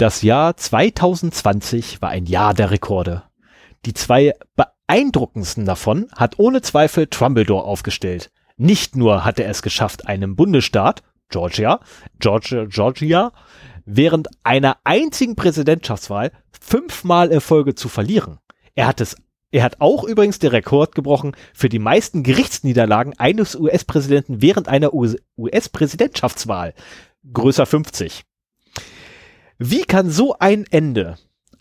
Das Jahr 2020 war ein Jahr der Rekorde. Die zwei beeindruckendsten davon hat ohne Zweifel Trumbledore aufgestellt. Nicht nur hat er es geschafft, einem Bundesstaat, Georgia, Georgia, Georgia, während einer einzigen Präsidentschaftswahl fünfmal Erfolge zu verlieren. Er hat es er hat auch übrigens den Rekord gebrochen für die meisten Gerichtsniederlagen eines US-Präsidenten während einer US-Präsidentschaftswahl. Größer 50. Wie kann so ein Ende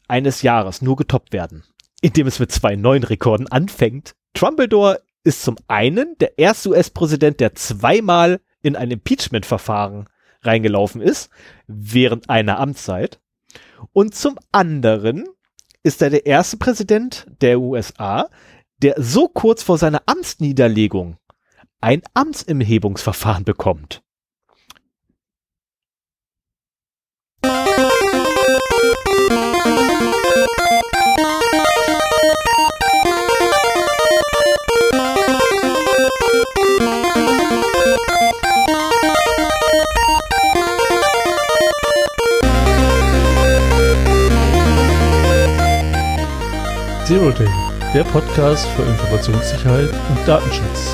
eines Jahres nur getoppt werden? Indem es mit zwei neuen Rekorden anfängt. Trumbledore ist zum einen der erste US-Präsident, der zweimal in ein Impeachment-Verfahren reingelaufen ist, während einer Amtszeit. Und zum anderen ist er der erste Präsident der USA, der so kurz vor seiner Amtsniederlegung ein Amtsimhebungsverfahren bekommt. Zero Day, der Podcast für Informationssicherheit und Datenschutz.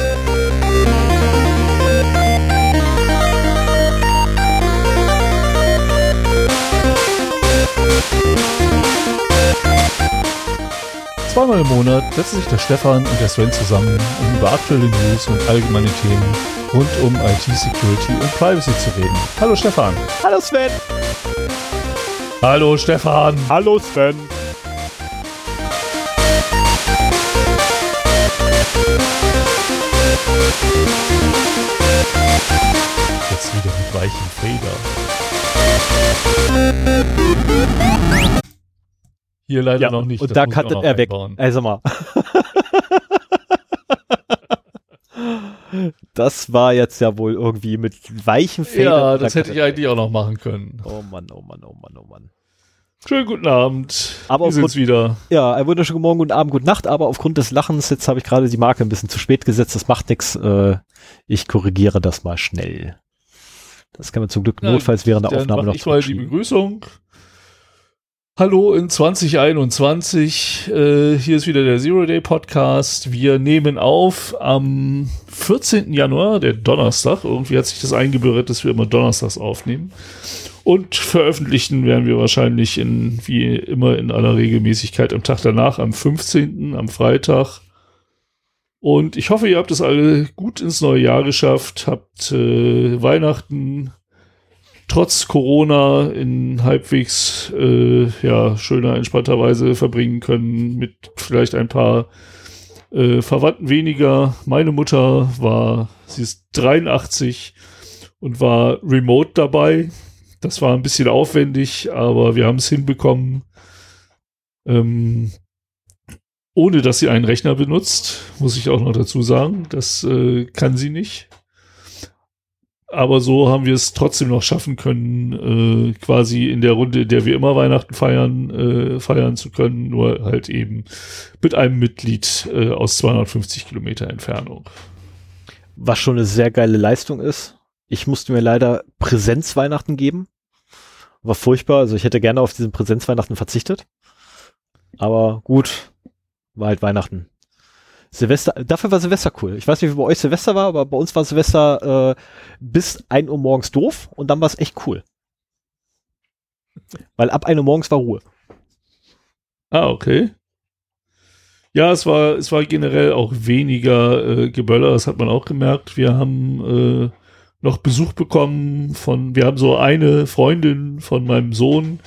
Zweimal im Monat setzen sich der Stefan und der Sven zusammen, um über aktuelle News und allgemeine Themen rund um IT-Security und Privacy zu reden. Hallo Stefan. Hallo Sven. Hallo Stefan. Hallo Sven. Jetzt wieder mit weichen Feder. Hier leider Ja, noch nicht. und das da cuttet er weg. einbauen. Also mal. das war jetzt ja wohl irgendwie mit weichen Federn. Ja, Da das hätte ich eigentlich auch noch machen können. weg. Oh Mann, oh Mann, oh Mann, oh Mann. Schönen guten Abend. Aber Wir sind's wieder. Ja, ein wunderschönen guten Morgen, guten Abend, gute Nacht, aber aufgrund des Lachens, jetzt habe ich gerade die Marke ein bisschen zu spät gesetzt, das macht nichts. Äh, ich korrigiere das mal schnell. Das kann man zum Glück Ja, notfalls während der Aufnahme noch ich mal die. Begrüßung. Hallo in 2021. Äh, hier ist wieder der Zero Day Podcast. Wir nehmen auf am 14. Januar, der Donnerstag. Irgendwie hat sich das eingebürdet, dass wir immer donnerstags aufnehmen. Und veröffentlichen werden wir wahrscheinlich in, wie immer in aller Regelmäßigkeit am Tag danach, am 15., am Freitag. Und ich hoffe, ihr habt es alle gut ins neue Jahr geschafft, habt äh, Weihnachten trotz Corona in halbwegs äh, ja, schöner, entspannter Weise verbringen können, mit vielleicht ein paar äh, Verwandten weniger. Meine Mutter war, sie ist 83 und war remote dabei. Das war ein bisschen aufwendig, aber wir haben es hinbekommen, ähm, ohne dass sie einen Rechner benutzt, muss ich auch noch dazu sagen. Das äh, kann sie nicht aber so haben wir es trotzdem noch schaffen können, äh, quasi in der Runde, in der wir immer Weihnachten feiern, äh, feiern zu können, nur halt eben mit einem Mitglied äh, aus 250 Kilometer Entfernung. Was schon eine sehr geile Leistung ist. Ich musste mir leider Präsenzweihnachten geben. War furchtbar. Also ich hätte gerne auf diesen Präsenzweihnachten verzichtet. Aber gut, war halt Weihnachten. Silvester, dafür war Silvester cool. Ich weiß nicht, wie bei euch Silvester war, aber bei uns war Silvester äh, bis 1 Uhr morgens doof und dann war es echt cool. Weil ab 1 Uhr morgens war Ruhe. Ah, okay. Ja, es war, es war generell auch weniger äh, Geböller, das hat man auch gemerkt. Wir haben äh, noch Besuch bekommen von, wir haben so eine Freundin von meinem Sohn,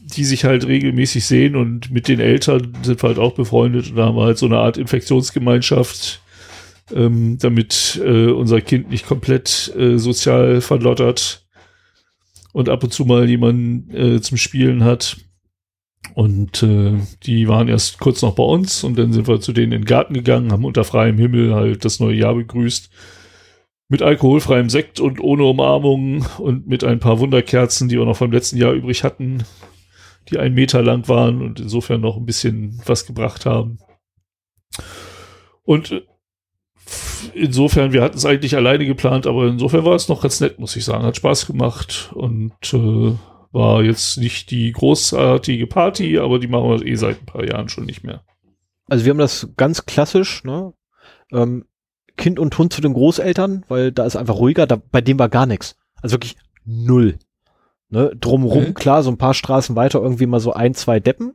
die sich halt regelmäßig sehen und mit den Eltern sind wir halt auch befreundet und da haben wir halt so eine Art Infektionsgemeinschaft, ähm, damit äh, unser Kind nicht komplett äh, sozial verlottert und ab und zu mal jemanden äh, zum Spielen hat. Und äh, die waren erst kurz noch bei uns und dann sind wir zu denen in den Garten gegangen, haben unter freiem Himmel halt das neue Jahr begrüßt. Mit alkoholfreiem Sekt und ohne Umarmung und mit ein paar Wunderkerzen, die wir noch vom letzten Jahr übrig hatten, die einen Meter lang waren und insofern noch ein bisschen was gebracht haben. Und äh, insofern, wir hatten es eigentlich alleine geplant, aber insofern war es noch ganz nett, muss ich sagen. Hat Spaß gemacht und äh, war jetzt nicht die großartige Party, aber die machen wir eh seit ein paar Jahren schon nicht mehr. Also wir haben das ganz klassisch, ne? Ähm, kind und Hund zu den Großeltern, weil da ist einfach ruhiger, da, bei dem war gar nichts. Also wirklich null. Ne? Drumrum, okay. klar, so ein paar Straßen weiter irgendwie mal so ein, zwei Deppen,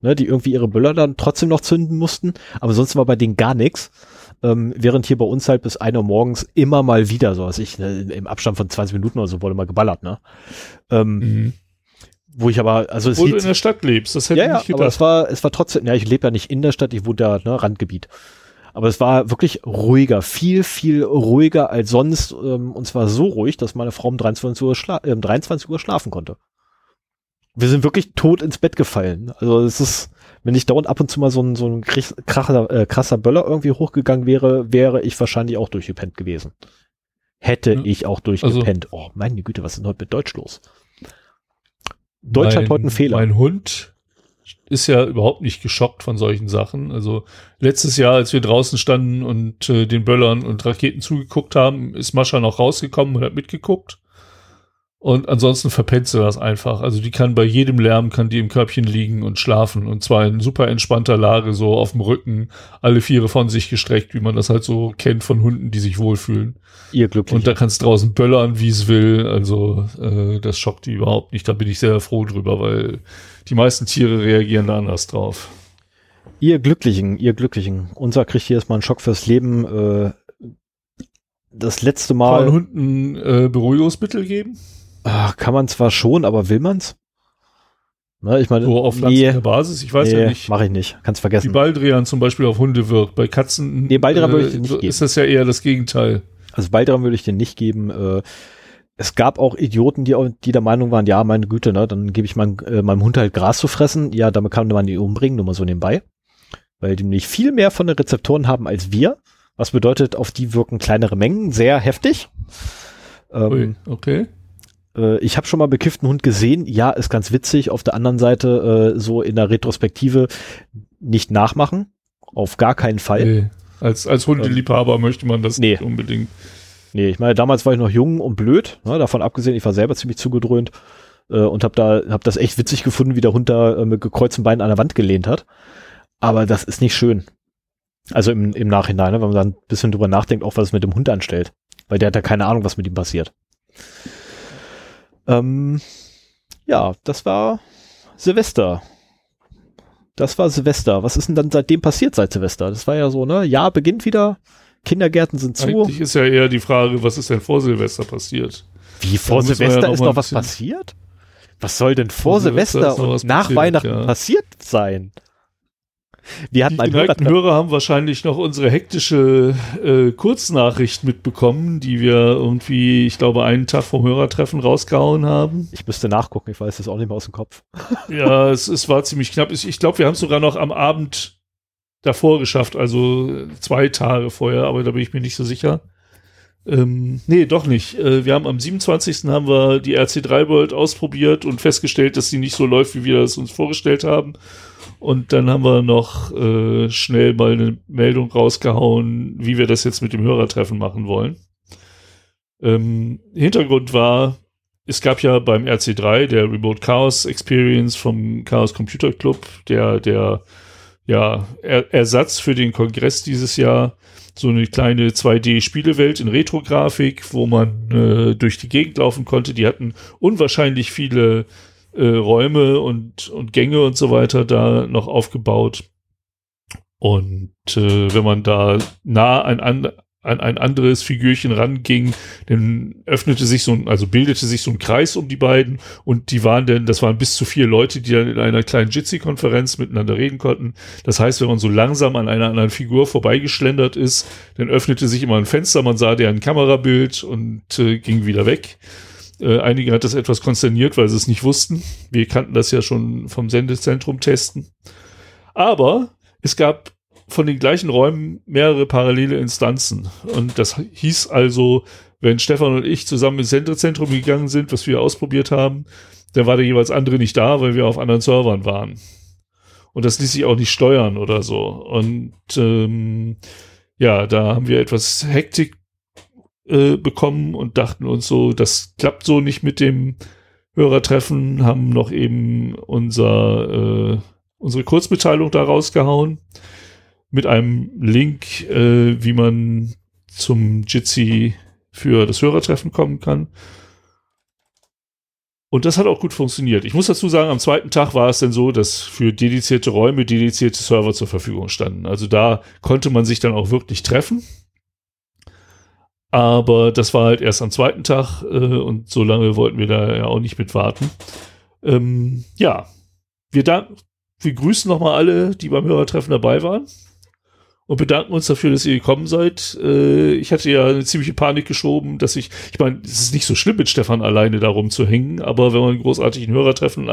ne, die irgendwie ihre Böller dann trotzdem noch zünden mussten, aber sonst war bei denen gar nichts. Ähm, während hier bei uns halt bis ein Uhr morgens immer mal wieder so, was ich, ne, im Abstand von 20 Minuten oder so wurde mal geballert, ne? Ähm, mhm. Wo ich aber, also es Wo du in der Stadt lebst, das hätte ja, ich nicht gedacht. aber es war, es war trotzdem, ja, ich lebe ja nicht in der Stadt, ich wohne da, ne, Randgebiet. Aber es war wirklich ruhiger, viel, viel ruhiger als sonst. Ähm, und zwar so ruhig, dass meine Frau um 23 Uhr, schla äh, 23 Uhr schlafen konnte. Wir sind wirklich tot ins Bett gefallen. Also es ist, wenn ich dauernd ab und zu mal so ein, so ein kracher, äh, krasser Böller irgendwie hochgegangen wäre, wäre ich wahrscheinlich auch durchgepennt gewesen. Hätte ja, ich auch durchgepennt. Also, oh, meine Güte, was ist denn heute mit Deutsch los? Deutsch mein, hat heute einen Fehler. Mein Hund ist ja überhaupt nicht geschockt von solchen Sachen. Also letztes Jahr, als wir draußen standen und äh, den Böllern und Raketen zugeguckt haben, ist Mascha noch rausgekommen und hat mitgeguckt. Und ansonsten verpennt sie das einfach. Also die kann bei jedem Lärm, kann die im Körbchen liegen und schlafen. Und zwar in super entspannter Lage, so auf dem Rücken, alle Viere von sich gestreckt, wie man das halt so kennt von Hunden, die sich wohlfühlen. Ihr glücklich. Und da kannst draußen böllern, wie es will. Also äh, das schockt die überhaupt nicht. Da bin ich sehr froh drüber, weil die meisten Tiere reagieren da anders drauf. Ihr Glücklichen, ihr Glücklichen. Unser kriegt hier erstmal einen Schock fürs Leben. Äh, das letzte Mal. Kann man Hunden äh, Beruhigungsmittel geben? Ach, kann man zwar schon, aber will man's? Ne, ich meine, so auf nee, Basis, ich weiß nee, ja nicht. Mache ich nicht, kannst vergessen. Wie Baldrian zum Beispiel auf Hunde wirkt. Bei Katzen nee, Baldrian äh, würde ich den nicht geben. ist das ja eher das Gegenteil. Also Baldrian würde ich den nicht geben. Äh, es gab auch Idioten, die, die der Meinung waren, ja, meine Güte, ne, dann gebe ich mein, äh, meinem Hund halt Gras zu fressen. Ja, damit kann man die umbringen, nur mal so nebenbei. Weil die nicht viel mehr von den Rezeptoren haben als wir. Was bedeutet, auf die wirken kleinere Mengen, sehr heftig. Ähm, Ui, okay. Äh, ich habe schon mal bekifften Hund gesehen. Ja, ist ganz witzig. Auf der anderen Seite äh, so in der Retrospektive nicht nachmachen. Auf gar keinen Fall. Nee. Als, als Hundeliebhaber ähm, möchte man das nee. nicht unbedingt. Nee, ich meine, damals war ich noch jung und blöd, ne, davon abgesehen, ich war selber ziemlich zugedröhnt äh, und habe da hab das echt witzig gefunden, wie der Hund da äh, mit gekreuzten Beinen an der Wand gelehnt hat. Aber das ist nicht schön. Also im, im Nachhinein, ne, wenn man dann ein bisschen drüber nachdenkt, auch was es mit dem Hund anstellt. Weil der hat ja keine Ahnung, was mit ihm passiert. Ähm, ja, das war Silvester. Das war Silvester. Was ist denn dann seitdem passiert seit Silvester? Das war ja so, ne? Ja, beginnt wieder. Kindergärten sind zu. Eigentlich ist ja eher die Frage, was ist denn vor Silvester passiert? Wie vor Silvester ja ist noch was passiert? Was soll denn vor, vor Silvester, Silvester und nach passiert, Weihnachten ja. passiert sein? Wir hatten die geneigten Hörer haben wahrscheinlich noch unsere hektische äh, Kurznachricht mitbekommen, die wir irgendwie, ich glaube, einen Tag vom Hörertreffen rausgehauen haben. Ich müsste nachgucken, ich weiß das auch nicht mehr aus dem Kopf. ja, es, es war ziemlich knapp. Ich glaube, wir haben es sogar noch am Abend davor geschafft, also zwei Tage vorher, aber da bin ich mir nicht so sicher. Ähm, nee, doch nicht. Äh, wir haben am 27. haben wir die RC3 World ausprobiert und festgestellt, dass sie nicht so läuft, wie wir es uns vorgestellt haben. Und dann haben wir noch äh, schnell mal eine Meldung rausgehauen, wie wir das jetzt mit dem Hörertreffen machen wollen. Ähm, Hintergrund war, es gab ja beim RC3 der Remote Chaos Experience vom Chaos Computer Club, der, der ja, er Ersatz für den Kongress dieses Jahr so eine kleine 2D-Spielewelt in Retro-Grafik, wo man äh, durch die Gegend laufen konnte. Die hatten unwahrscheinlich viele äh, Räume und, und Gänge und so weiter da noch aufgebaut. Und äh, wenn man da nah an, an, ein anderes Figürchen ranging, dann öffnete sich so ein, also bildete sich so ein Kreis um die beiden und die waren denn, das waren bis zu vier Leute, die dann in einer kleinen Jitsi-Konferenz miteinander reden konnten. Das heißt, wenn man so langsam an einer anderen Figur vorbeigeschlendert ist, dann öffnete sich immer ein Fenster, man sah deren Kamerabild und äh, ging wieder weg. Äh, einige hat das etwas konsterniert, weil sie es nicht wussten. Wir kannten das ja schon vom Sendezentrum testen. Aber es gab von den gleichen Räumen mehrere parallele Instanzen. Und das hieß also, wenn Stefan und ich zusammen ins Sendezentrum gegangen sind, was wir ausprobiert haben, dann war der jeweils andere nicht da, weil wir auf anderen Servern waren. Und das ließ sich auch nicht steuern oder so. Und ähm, ja, da haben wir etwas Hektik äh, bekommen und dachten uns so, das klappt so nicht mit dem Hörertreffen, haben noch eben unser, äh, unsere Kurzmitteilung da rausgehauen mit einem Link, äh, wie man zum Jitsi für das Hörertreffen kommen kann. Und das hat auch gut funktioniert. Ich muss dazu sagen, am zweiten Tag war es dann so, dass für dedizierte Räume dedizierte Server zur Verfügung standen. Also da konnte man sich dann auch wirklich treffen. Aber das war halt erst am zweiten Tag äh, und so lange wollten wir da ja auch nicht mit warten. Ähm, ja, wir, dank, wir grüßen nochmal alle, die beim Hörertreffen dabei waren und bedanken uns dafür, dass ihr gekommen seid. Äh, ich hatte ja eine ziemliche Panik geschoben, dass ich, ich meine, es ist nicht so schlimm, mit Stefan alleine darum zu hängen, aber wenn man einen großartigen Hörertreffen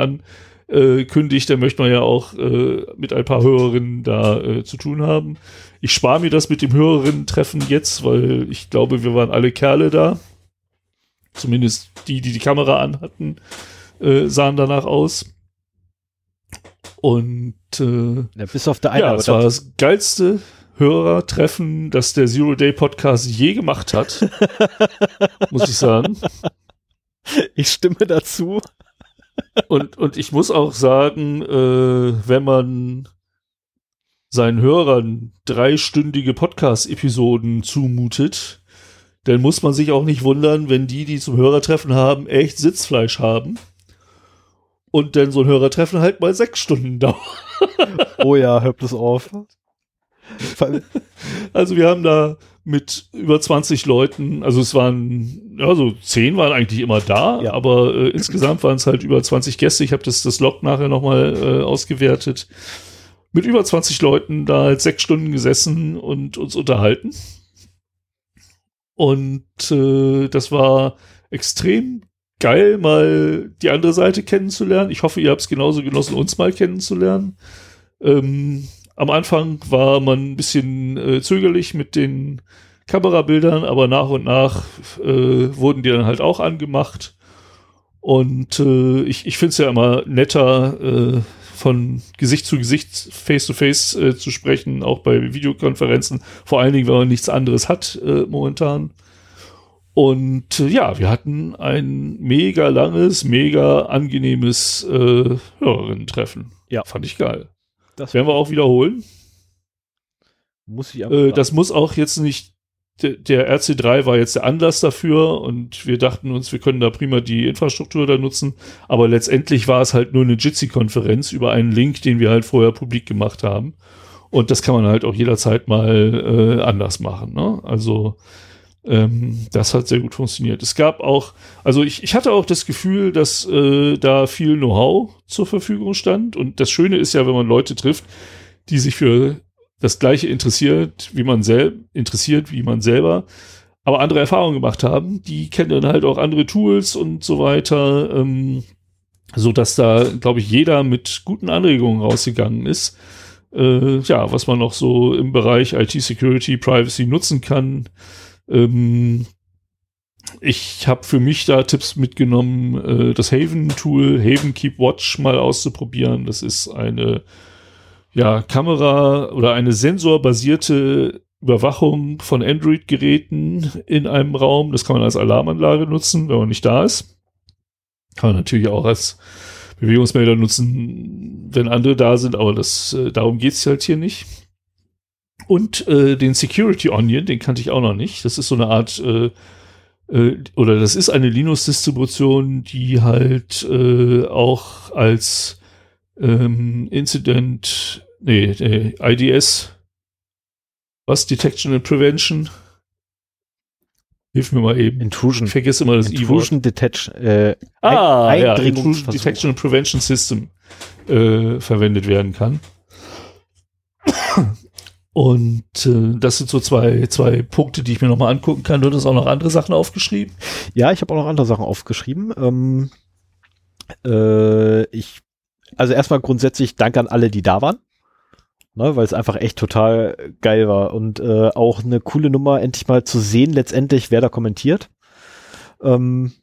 ankündigt, dann möchte man ja auch äh, mit ein paar Hörerinnen da äh, zu tun haben. Ich spare mir das mit dem Hörerinnen-Treffen jetzt, weil ich glaube, wir waren alle Kerle da. Zumindest die, die die Kamera anhatten, äh, sahen danach aus. Und äh, ja, bis auf der eine. Ja, das war das geilste Hörertreffen, das der Zero Day Podcast je gemacht hat. muss ich sagen. Ich stimme dazu. Und, und ich muss auch sagen, äh, wenn man seinen Hörern dreistündige Podcast-Episoden zumutet, dann muss man sich auch nicht wundern, wenn die, die zum Hörertreffen haben, echt Sitzfleisch haben. Und dann so ein Hörertreffen halt mal sechs Stunden dauert. Oh ja, hör bloß auf. Also wir haben da mit über 20 Leuten, also es waren, ja, so 10 waren eigentlich immer da, ja. aber äh, insgesamt waren es halt über 20 Gäste. Ich habe das, das Log nachher nochmal äh, ausgewertet. Mit über 20 Leuten da halt sechs Stunden gesessen und uns unterhalten. Und äh, das war extrem geil, mal die andere Seite kennenzulernen. Ich hoffe, ihr habt es genauso genossen, uns mal kennenzulernen. Ähm, am Anfang war man ein bisschen äh, zögerlich mit den Kamerabildern, aber nach und nach äh, wurden die dann halt auch angemacht. Und äh, ich, ich finde es ja immer netter, äh, von Gesicht zu Gesicht, face to face äh, zu sprechen, auch bei Videokonferenzen. Vor allen Dingen, wenn man nichts anderes hat äh, momentan. Und ja, wir hatten ein mega langes, mega angenehmes äh, Hörerinnen-Treffen. Ja. Fand ich geil. Das werden wir auch wiederholen. Muss ich. Äh, das muss auch jetzt nicht. Der, der RC3 war jetzt der Anlass dafür und wir dachten uns, wir können da prima die Infrastruktur da nutzen. Aber letztendlich war es halt nur eine Jitsi-Konferenz über einen Link, den wir halt vorher publik gemacht haben. Und das kann man halt auch jederzeit mal äh, anders machen. Ne? Also ähm, das hat sehr gut funktioniert. Es gab auch, also ich, ich hatte auch das Gefühl, dass äh, da viel Know-how zur Verfügung stand. Und das Schöne ist ja, wenn man Leute trifft, die sich für das Gleiche interessiert, wie man selber interessiert, wie man selber, aber andere Erfahrungen gemacht haben, die kennen dann halt auch andere Tools und so weiter, ähm, so dass da, glaube ich, jeder mit guten Anregungen rausgegangen ist. Äh, ja, was man noch so im Bereich IT-Security, Privacy nutzen kann. Ähm, ich habe für mich da Tipps mitgenommen, äh, das Haven-Tool, Haven Keep Watch mal auszuprobieren. Das ist eine ja, Kamera oder eine sensorbasierte Überwachung von Android-Geräten in einem Raum. Das kann man als Alarmanlage nutzen, wenn man nicht da ist. Kann man natürlich auch als Bewegungsmelder nutzen, wenn andere da sind, aber das, äh, darum geht's halt hier nicht. Und äh, den Security Onion, den kannte ich auch noch nicht. Das ist so eine Art, äh, äh, oder das ist eine Linux-Distribution, die halt äh, auch als ähm, Incident, nee, nee, IDS, was? Detection and Prevention? Hilf mir mal eben. Intrusion. Ich vergesse immer das Intrusion Detection. Äh, ah, ja, Intrusion Detection and Prevention System äh, verwendet werden kann. Und äh, das sind so zwei, zwei Punkte, die ich mir nochmal angucken kann. Du hast auch noch andere Sachen aufgeschrieben? Ja, ich habe auch noch andere Sachen aufgeschrieben. Ähm, äh, ich, also erstmal grundsätzlich Dank an alle, die da waren. Ne, weil es einfach echt total geil war. Und äh, auch eine coole Nummer, endlich mal zu sehen, letztendlich, wer da kommentiert. Ähm,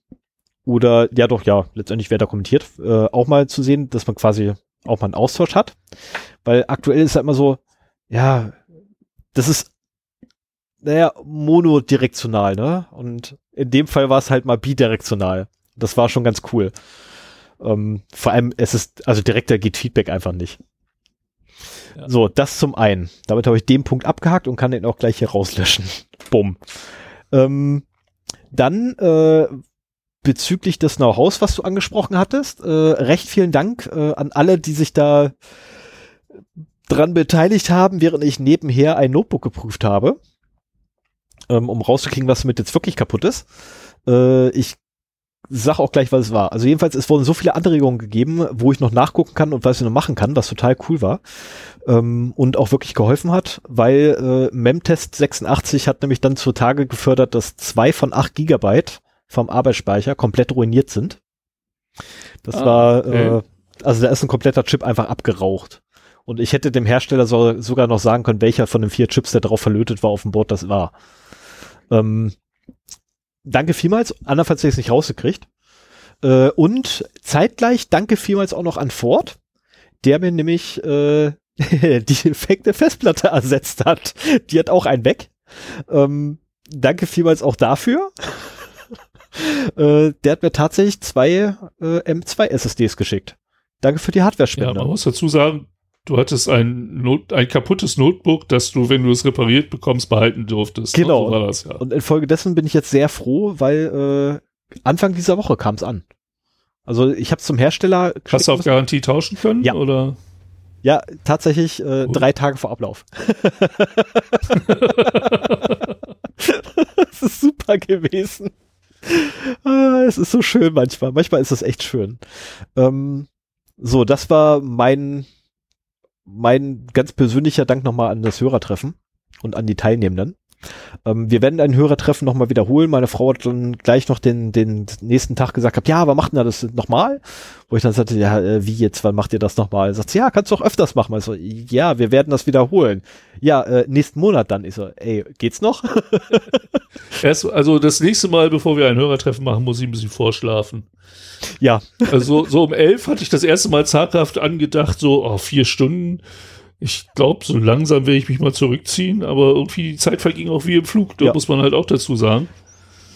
oder ja doch, ja, letztendlich wer da kommentiert, äh, auch mal zu sehen, dass man quasi auch mal einen Austausch hat. Weil aktuell ist halt immer so, ja, das ist, naja, monodirektional, ne? Und in dem Fall war es halt mal bidirektional. Das war schon ganz cool. Ähm, vor allem, es ist, also direkter geht Feedback einfach nicht. Ja. So, das zum einen. Damit habe ich den Punkt abgehakt und kann den auch gleich hier rauslöschen. Bumm. Ähm, dann äh, bezüglich des Know-hows, was du angesprochen hattest, äh, recht vielen Dank äh, an alle, die sich da dran beteiligt haben, während ich nebenher ein Notebook geprüft habe, ähm, um rauszukriegen, was damit jetzt wirklich kaputt ist. Äh, ich sag auch gleich, was es war. Also jedenfalls, es wurden so viele Anregungen gegeben, wo ich noch nachgucken kann und was ich noch machen kann, was total cool war ähm, und auch wirklich geholfen hat, weil äh, Memtest 86 hat nämlich dann zutage gefördert, dass zwei von acht Gigabyte vom Arbeitsspeicher komplett ruiniert sind. Das ah, war, okay. äh, also da ist ein kompletter Chip einfach abgeraucht. Und ich hätte dem Hersteller so, sogar noch sagen können, welcher von den vier Chips, der drauf verlötet war, auf dem Board das war. Ähm, danke vielmals. Andernfalls hätte ich es nicht rausgekriegt. Äh, und zeitgleich danke vielmals auch noch an Ford, der mir nämlich äh, die defekte Festplatte ersetzt hat. Die hat auch einen weg. Ähm, danke vielmals auch dafür. äh, der hat mir tatsächlich zwei äh, M2 SSDs geschickt. Danke für die Hardware-Spende. Ja, man muss dazu sagen, du hattest ein, Not ein kaputtes Notebook, das du, wenn du es repariert bekommst, behalten durftest. Ne? Genau. So das, ja. Und infolgedessen bin ich jetzt sehr froh, weil äh, Anfang dieser Woche kam es an. Also ich habe zum Hersteller. Hast du auf Garantie tauschen können? Ja. Oder? Ja, tatsächlich äh, oh. drei Tage vor Ablauf. das ist super gewesen. Ah, es ist so schön manchmal. Manchmal ist es echt schön. Ähm, so, das war mein, mein ganz persönlicher Dank nochmal an das Hörertreffen und an die Teilnehmenden. Ähm, wir werden ein Hörertreffen nochmal wiederholen. Meine Frau hat dann gleich noch den, den nächsten Tag gesagt, hab, ja, aber macht denn das nochmal? Wo ich dann sagte, ja, äh, wie jetzt, wann macht ihr das nochmal? Sagt sie, ja, kannst du auch öfters machen. Also, ja, wir werden das wiederholen. Ja, äh, nächsten Monat dann. Ich so, ey, geht's noch? Erst, also das nächste Mal, bevor wir ein Hörertreffen machen, muss ich ein bisschen vorschlafen. Ja. Also so um elf hatte ich das erste Mal zaghaft angedacht, so oh, vier Stunden ich glaube, so langsam werde ich mich mal zurückziehen, aber irgendwie die Zeit verging auch wie im Flug, da ja. muss man halt auch dazu sagen.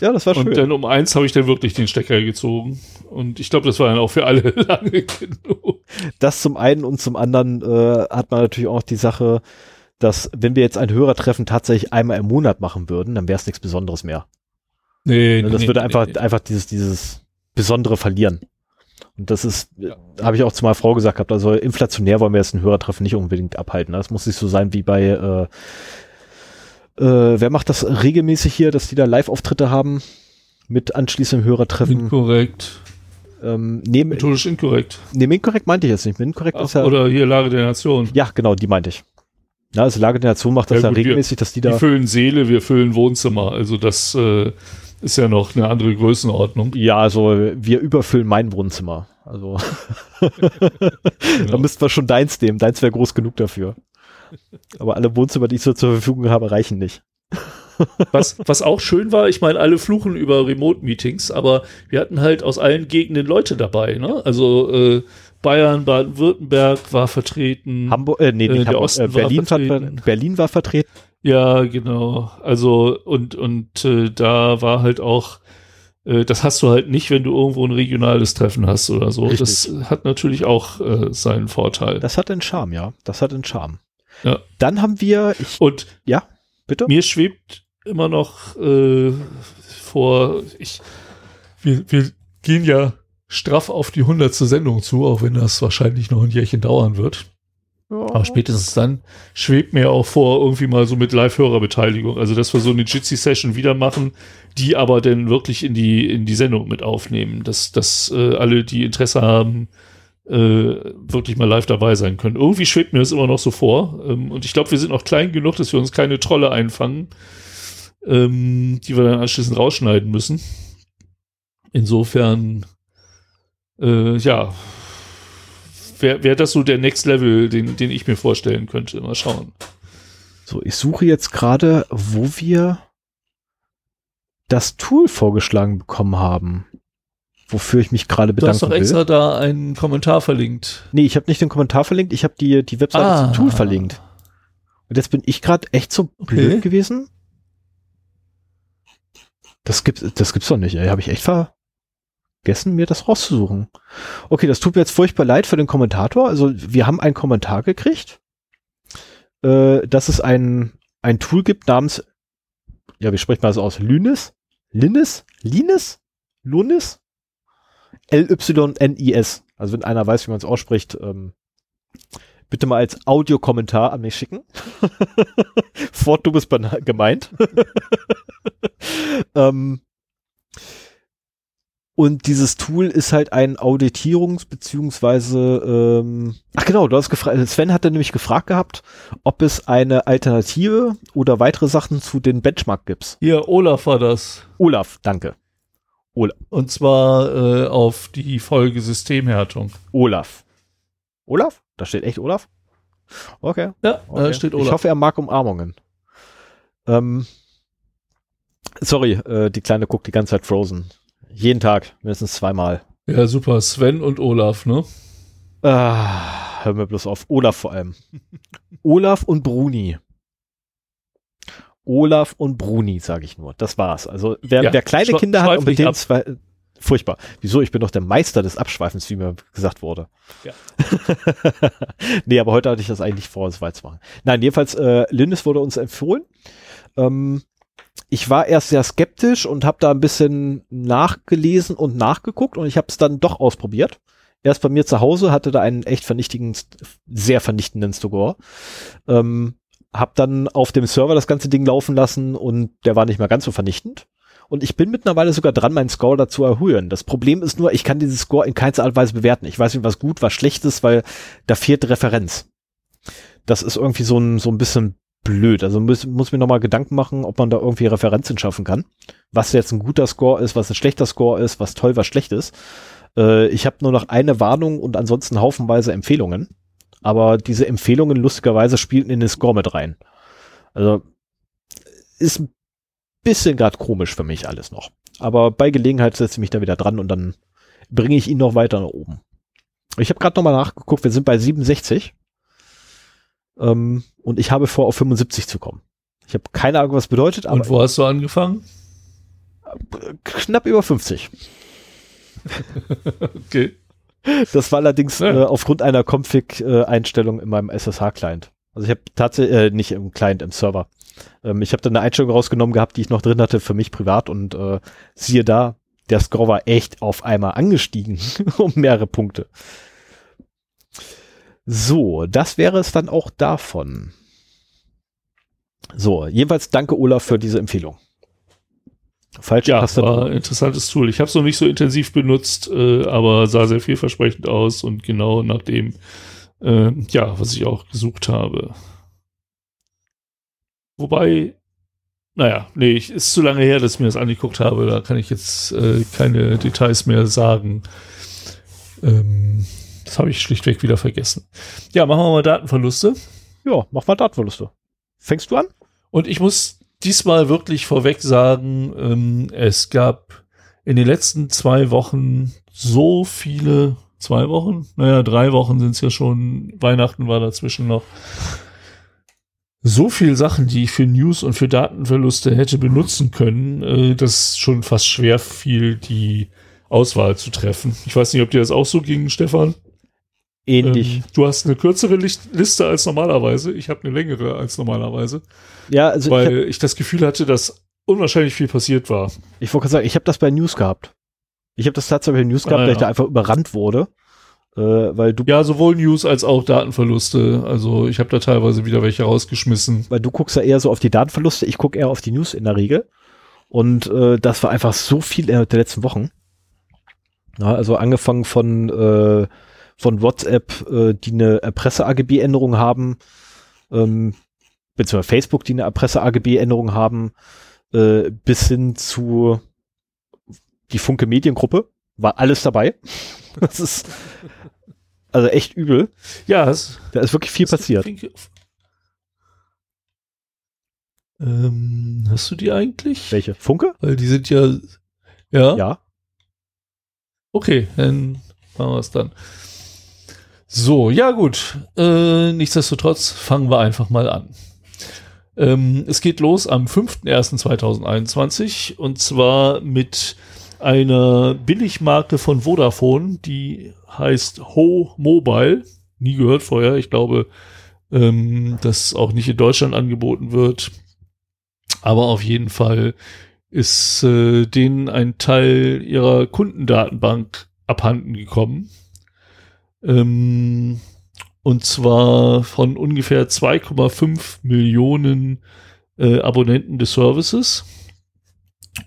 Ja, das war schön. Und dann um eins habe ich dann wirklich den Stecker gezogen. Und ich glaube, das war dann auch für alle lange genug. Das zum einen und zum anderen äh, hat man natürlich auch die Sache, dass wenn wir jetzt ein Hörertreffen tatsächlich einmal im Monat machen würden, dann wäre es nichts Besonderes mehr. Nee, ne, das nee, würde nee, einfach, nee. einfach dieses, dieses Besondere verlieren. Und das ist, ja. habe ich auch zu meiner Frau gesagt gehabt, also inflationär wollen wir jetzt ein Hörertreffen nicht unbedingt abhalten. Das muss nicht so sein wie bei, äh, äh, wer macht das regelmäßig hier, dass die da Live-Auftritte haben mit anschließendem Hörertreffen? Inkorrekt. Ähm, nee, Methodisch inkorrekt. Nee, inkorrekt meinte ich jetzt nicht. Inkorrekt Ach, ist ja. Oder hier Lage der Nation. Ja, genau, die meinte ich. Ja, also Lage der Nation macht das ja, ja gut, regelmäßig, wir, dass die da. Die füllen Seele, wir füllen Wohnzimmer. Also das äh, ist ja noch eine andere Größenordnung. Ja, also wir überfüllen mein Wohnzimmer. Also genau. da müssten wir schon deins nehmen. Deins wäre groß genug dafür. Aber alle Wohnzimmer, die ich so zur Verfügung habe, reichen nicht. was, was auch schön war, ich meine, alle fluchen über Remote-Meetings, aber wir hatten halt aus allen Gegenden Leute dabei, ne? Also äh, Bayern, Baden-Württemberg war vertreten. Hamburg, äh, nee, nicht äh, Hamburg, äh, Berlin, war Berlin war vertreten. Ja, genau. Also und und äh, da war halt auch äh, das hast du halt nicht, wenn du irgendwo ein regionales Treffen hast oder so. Richtig. Das hat natürlich auch äh, seinen Vorteil. Das hat einen Charme, ja. Das hat einen Charme. Ja. Dann haben wir. Ich, und ja, bitte. Mir schwebt immer noch äh, vor. Ich, wir, wir gehen ja straff auf die hundertste Sendung zu, auch wenn das wahrscheinlich noch ein Jährchen dauern wird. Ja. Aber spätestens dann schwebt mir auch vor, irgendwie mal so mit Live-Hörerbeteiligung. Also, dass wir so eine Jitsi-Session wieder machen, die aber dann wirklich in die, in die Sendung mit aufnehmen. Dass, dass äh, alle, die Interesse haben, äh, wirklich mal live dabei sein können. Irgendwie schwebt mir das immer noch so vor. Ähm, und ich glaube, wir sind noch klein genug, dass wir uns keine Trolle einfangen, ähm, die wir dann anschließend rausschneiden müssen. Insofern, äh, ja, wäre wär das so der Next Level, den, den ich mir vorstellen könnte. Mal schauen. So, ich suche jetzt gerade, wo wir das Tool vorgeschlagen bekommen haben. Wofür ich mich gerade bedanken will. Du hast doch extra will. da einen Kommentar verlinkt. Nee, ich habe nicht den Kommentar verlinkt, ich habe die, die Webseite ah. zum Tool verlinkt. Und jetzt bin ich gerade echt so blöd okay. gewesen. Das gibt das gibt's doch nicht, ey. Habe ich echt ver vergessen, mir das rauszusuchen. Okay, das tut mir jetzt furchtbar leid für den Kommentator. Also wir haben einen Kommentar gekriegt, äh, dass es ein, ein Tool gibt namens, ja, wie spricht man das aus? Lynis? Linus? Linus? Lunis? L-Y-N-I-S. Also wenn einer weiß, wie man es ausspricht, ähm, bitte mal als Audiokommentar an mich schicken. Fort, du bist gemeint. ähm, und dieses Tool ist halt ein Auditierungs- beziehungsweise ähm, ach genau, du hast gefragt, Sven hatte nämlich gefragt gehabt, ob es eine Alternative oder weitere Sachen zu den Benchmark gibt. Hier, Olaf war das. Olaf, danke. Olaf. Und zwar äh, auf die Folge Systemhärtung. Olaf. Olaf? Da steht echt Olaf? Okay. Ja, okay. da steht Olaf. Ich hoffe, er mag Umarmungen. Ähm, sorry, äh, die Kleine guckt die ganze Zeit Frozen. Jeden Tag, mindestens zweimal. Ja, super. Sven und Olaf, ne? Ah, hör mir bloß auf. Olaf vor allem. Olaf und Bruni. Olaf und Bruni, sage ich nur. Das war's. Also wer, Ja, wer kleine Kinder hat und mit denen ab. zwei. Furchtbar. Wieso? Ich bin doch der Meister des Abschweifens, wie mir gesagt wurde. Ja. nee, aber heute hatte ich das eigentlich vor, es machen. Nein, jedenfalls, äh, Linus wurde uns empfohlen. Ähm, ich war erst sehr skeptisch und habe da ein bisschen nachgelesen und nachgeguckt und ich habe es dann doch ausprobiert. Erst bei mir zu Hause hatte da einen echt vernichtigen, sehr vernichtenden Score. Ähm, hab dann auf dem Server das ganze Ding laufen lassen und der war nicht mehr ganz so vernichtend. Und ich bin mittlerweile sogar dran, meinen Score dazu erhöhen. Das Problem ist nur, ich kann diesen Score in keiner Art und Weise bewerten. Ich weiß nicht, was gut, was schlecht ist, weil da fehlt Referenz. Das ist irgendwie so ein, so ein bisschen blöd. Also muss, muss mir nochmal Gedanken machen, ob man da irgendwie Referenzen schaffen kann. Was jetzt ein guter Score ist, was ein schlechter Score ist, was toll, was schlecht ist. Äh, ich habe nur noch eine Warnung und ansonsten haufenweise Empfehlungen. Aber diese Empfehlungen lustigerweise spielen in den Score mit rein. Also ist ein bisschen gerade komisch für mich alles noch. Aber bei Gelegenheit setze ich mich da wieder dran und dann bringe ich ihn noch weiter nach oben. Ich habe gerade nochmal nachgeguckt, wir sind bei 67. Ähm, und ich habe vor, auf 75 zu kommen. Ich habe keine Ahnung, was bedeutet, aber Und wo hast du angefangen? knapp über 50. Okay. Das war allerdings Ja. äh, aufgrund einer Config-Einstellung in meinem SSH-Client. Also ich habe tatsächlich, äh, nicht im Client, im Server. Ähm, ich habe dann eine Einstellung rausgenommen gehabt, die ich noch drin hatte für mich privat und äh, siehe da, der Score war echt auf einmal angestiegen um mehrere Punkte. So, das wäre es dann auch davon. So, jedenfalls danke Olaf für diese Empfehlung. Falsche Ja, Tastatur. war ein interessantes Tool. Ich habe es noch nicht so intensiv benutzt, äh, aber sah sehr vielversprechend aus und genau nach dem, äh, ja, was ich auch gesucht habe. Wobei, naja, nee, ich, ist zu lange her, dass ich mir das angeguckt habe. Da kann ich jetzt äh, keine Details mehr sagen. Ähm, das habe ich schlichtweg wieder vergessen. Ja, machen wir mal Datenverluste. Ja, mach mal Datenverluste. Fängst du an? Und ich muss diesmal wirklich vorweg sagen, ähm, es gab in den letzten zwei Wochen so viele, zwei Wochen? Naja, drei Wochen sind es ja schon, Weihnachten war dazwischen noch. So viel Sachen, die ich für News und für Datenverluste hätte benutzen können, äh, dass schon fast schwer fiel, die Auswahl zu treffen. Ich weiß nicht, ob dir das auch so ging, Stefan. Ähnlich. Ähm, du hast eine kürzere Liste als normalerweise. Ich habe eine längere als normalerweise ja, also ich, hab- weil ich, das Gefühl hatte, dass unwahrscheinlich viel passiert war. ich wollte gerade sagen, ich habe das bei News gehabt. Ich habe das tatsächlich bei News gehabt, Ah, weil ich ja. da einfach überrannt wurde. Äh, weil du, Ja, sowohl News als auch Datenverluste. Also ich habe da teilweise wieder welche rausgeschmissen. weil du guckst ja eher so auf die Datenverluste, ich gucke eher auf die News in der Regel. Und äh, das war einfach so viel innerhalb der letzten Wochen. Ja, also angefangen von, äh, von WhatsApp, äh, die eine Erpresse-AGB-Änderung haben, ähm, beziehungsweise Facebook, die eine Erpresse-AGB-Änderung haben, äh, bis hin zu die Funke Mediengruppe, war alles dabei. Das ist also echt übel. Ja, es Da ist wirklich viel passiert. Ähm, hast du die eigentlich? Welche? Funke? Weil die sind ja. Ja. Ja. Okay, dann machen wir es dann. So, ja gut. Äh, nichtsdestotrotz fangen wir einfach mal an. Ähm, es geht los am 5.1.2021 und zwar mit einer Billigmarke von Vodafone, die heißt Ho Mobile. Nie gehört vorher. Ich glaube, ähm, das auch nicht in Deutschland angeboten wird. Aber auf jeden Fall ist äh, denen ein Teil ihrer Kundendatenbank abhanden gekommen. Ähm, und zwar von ungefähr 2,5 Millionen äh, Abonnenten des Services.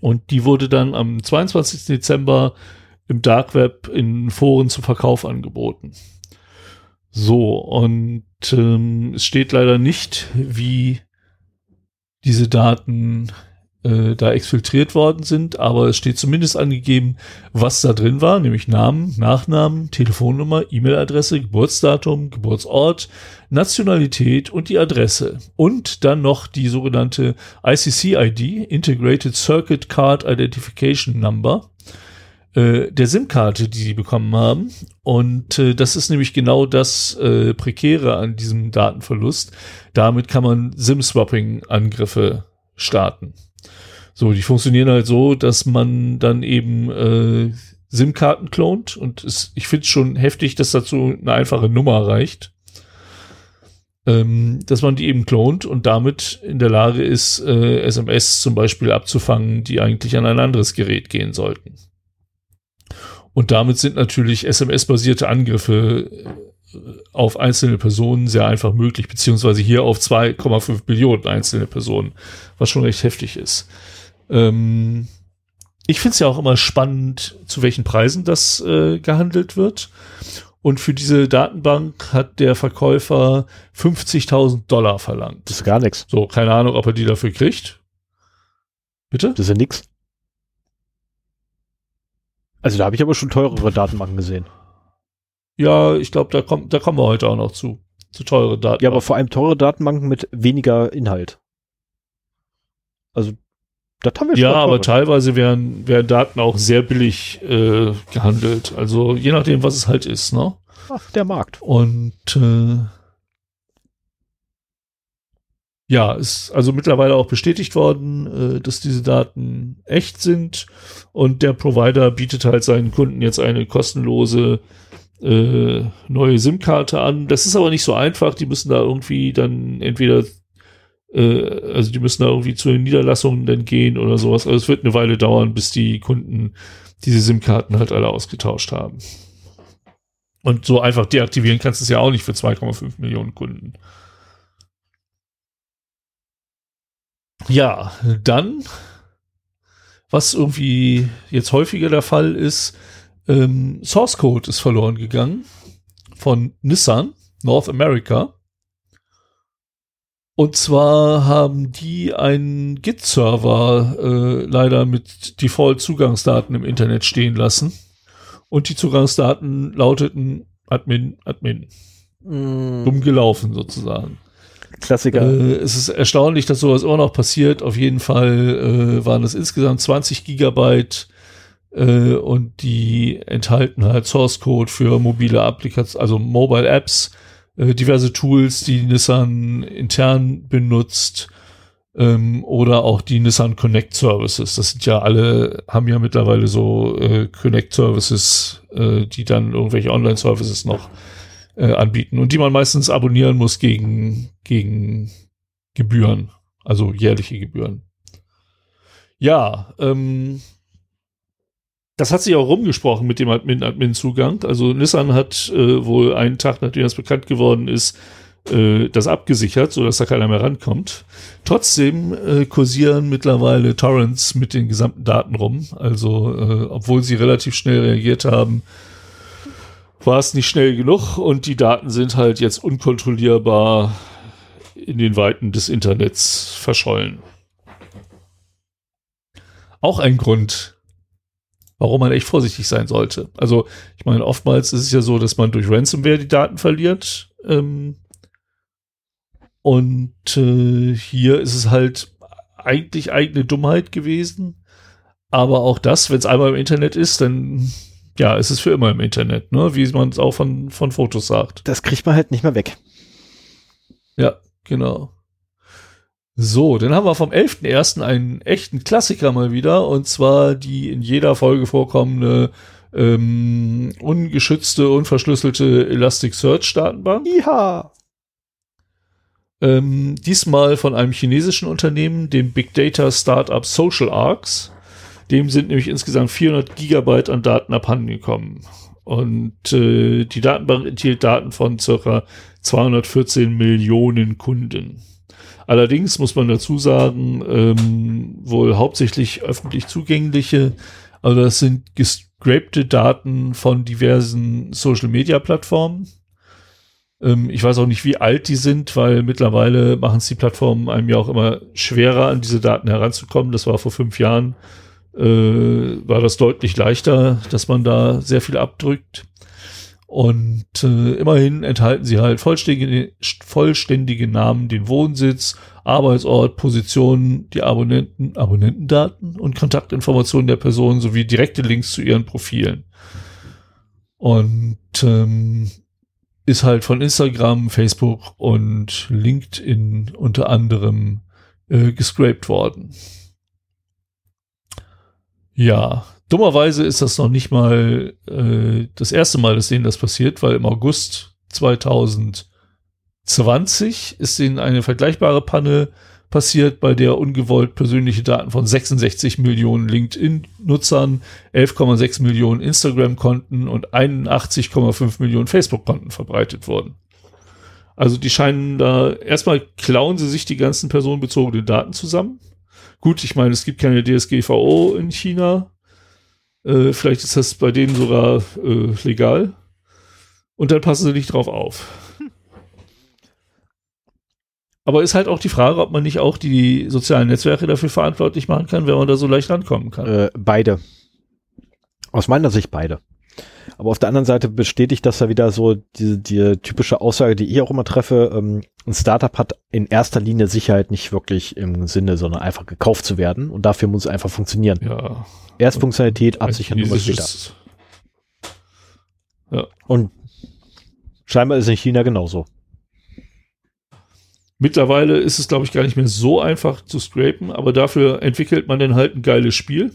Und die wurde dann am 22. Dezember im Dark Web in Foren zum Verkauf angeboten. So, und ähm, es steht leider nicht, wie diese Daten äh, da exfiltriert worden sind, aber es steht zumindest angegeben, was da drin war, nämlich Namen, Nachnamen, Telefonnummer, E-Mail-Adresse, Geburtsdatum, Geburtsort, Nationalität und die Adresse. Und dann noch die sogenannte ICC-ID, Integrated Circuit Card Identification Number, äh, der SIM-Karte, die sie bekommen haben. Und äh, das ist nämlich genau das äh, Prekäre an diesem Datenverlust. Damit kann man SIM-Swapping-Angriffe starten. So, die funktionieren halt so, dass man dann eben äh, SIM-Karten klont und es, ich finde es schon heftig, dass dazu eine einfache Nummer reicht. Ähm, dass man die eben klont und damit in der Lage ist, äh, SMS zum Beispiel abzufangen, die eigentlich an ein anderes Gerät gehen sollten. Und damit sind natürlich SMS-basierte Angriffe äh, auf einzelne Personen sehr einfach möglich, beziehungsweise hier auf 2,5 Billionen einzelne Personen, was schon recht heftig ist. Ähm, ich finde es ja auch immer spannend, zu welchen Preisen das äh, gehandelt wird. Und für diese Datenbank hat der Verkäufer 50.000 Dollar verlangt. Das ist gar nichts. So, keine Ahnung, ob er die dafür kriegt. Bitte? Das ist ja nix. Also da habe ich aber schon teurere Datenbanken gesehen. Ja, ich glaube, da, kommt, da kommen wir heute auch noch zu. Zu teure Datenbanken. Ja, aber vor allem teure Datenbanken mit weniger Inhalt. Also das haben wir schon. Ja, aber teilweise werden, werden Daten auch sehr billig äh, gehandelt. Also je nachdem, was es halt ist, ne? Ach, der Markt. Und äh, ja, ist also mittlerweile auch bestätigt worden, äh, dass diese Daten echt sind und der Provider bietet halt seinen Kunden jetzt eine kostenlose äh, neue SIM-Karte an. Das ist aber nicht so einfach. Die müssen da irgendwie dann entweder äh, also die müssen da irgendwie zu den Niederlassungen dann gehen oder sowas. Also es wird eine Weile dauern, bis die Kunden diese SIM-Karten halt alle ausgetauscht haben. Und so einfach deaktivieren kannst du es ja auch nicht für 2,5 Millionen Kunden. Ja, dann, was irgendwie jetzt häufiger der Fall ist, ähm, Source Code ist verloren gegangen von Nissan, North America. Und zwar haben die einen Git-Server äh, leider mit Default-Zugangsdaten im Internet stehen lassen. Und die Zugangsdaten lauteten Admin, Admin. Mm. Dumm gelaufen sozusagen. Klassiker. Äh, es ist erstaunlich, dass sowas immer noch passiert. Auf jeden Fall äh, waren es insgesamt 20 Gigabyte äh, und die enthalten halt Source Code für mobile Applikationen, also Mobile Apps äh, diverse Tools, die Nissan intern benutzt ähm, oder auch die Nissan Connect Services. Das sind ja alle, haben ja mittlerweile so äh, Connect Services, äh, die dann irgendwelche Online-Services noch äh, anbieten und die man meistens abonnieren muss gegen, gegen Gebühren, also jährliche Gebühren. Ja, ähm, das hat sich auch rumgesprochen mit dem Admin-Admin-Zugang. Also Nissan hat äh, wohl einen Tag, nachdem das bekannt geworden ist, äh, das abgesichert, sodass da keiner mehr rankommt. Trotzdem äh, kursieren mittlerweile Torrents mit den gesamten Daten rum. Also, äh, obwohl sie relativ schnell reagiert haben, war es nicht schnell genug und die Daten sind halt jetzt unkontrollierbar in den Weiten des Internets verschollen. Auch ein Grund, warum man echt vorsichtig sein sollte. Also, ich meine, oftmals ist es ja so, dass man durch Ransomware die Daten verliert. Ähm, und äh, hier ist es halt eigentlich eigene Dummheit gewesen. Aber auch das, wenn es einmal im Internet ist, dann ja, ist es für immer im Internet, ne? Wie man es auch von, von Fotos sagt. Das kriegt man halt nicht mehr weg. Ja, genau. So, dann haben wir vom 11.01. einen echten Klassiker mal wieder, und zwar die in jeder Folge vorkommende ähm, ungeschützte, unverschlüsselte Elasticsearch-Datenbank. Ja. Ähm, diesmal von einem chinesischen Unternehmen, dem Big Data Startup Social Arcs. Dem sind nämlich insgesamt 400 Gigabyte an Daten abhandengekommen. Und äh, die Datenbank enthielt Daten von circa 214 Millionen Kunden. Allerdings muss man dazu sagen, ähm, wohl hauptsächlich öffentlich zugängliche, also das sind gescrapte Daten von diversen Social-Media-Plattformen. Ähm, ich weiß auch nicht, wie alt die sind, weil mittlerweile machen es die Plattformen einem ja auch immer schwerer, an diese Daten heranzukommen. Das war vor fünf Jahren, äh, war das deutlich leichter, dass man da sehr viel abdrückt. Und äh, immerhin enthalten sie halt vollständige, vollständige Namen, den Wohnsitz, Arbeitsort, Position, die Abonnenten, Abonnentendaten und Kontaktinformationen der Person sowie direkte Links zu ihren Profilen. Und ähm, ist halt von Instagram, Facebook und LinkedIn unter anderem äh, gescraped worden. Ja, Dummerweise ist das noch nicht mal äh, das erste Mal, dass denen das passiert, weil im August 2020 ist ihnen eine vergleichbare Panne passiert, bei der ungewollt persönliche Daten von 66 Millionen LinkedIn-Nutzern, 11,6 Millionen Instagram-Konten und 81,5 Millionen Facebook-Konten verbreitet wurden. Also die scheinen da, erstmal klauen sie sich die ganzen personenbezogenen Daten zusammen. Gut, ich meine, es gibt keine DSGVO in China, äh, vielleicht ist das bei denen sogar äh, legal. Und dann passen sie nicht drauf auf. Aber ist halt auch die Frage, ob man nicht auch die sozialen Netzwerke dafür verantwortlich machen kann, wenn man da so leicht rankommen kann. Äh, beide. Aus meiner Sicht beide. Aber auf der anderen Seite bestätigt das ja wieder so die, die typische Aussage, die ich auch immer treffe. Ähm, ein Startup hat in erster Linie Sicherheit nicht wirklich im Sinne, sondern einfach gekauft zu werden. Und dafür muss es einfach funktionieren. Ja. Erst Funktionalität, absichern, später. Ja. Und scheinbar ist es in China genauso. Mittlerweile ist es, glaube ich, gar nicht mehr so einfach zu scrapen, aber dafür entwickelt man dann halt ein geiles Spiel.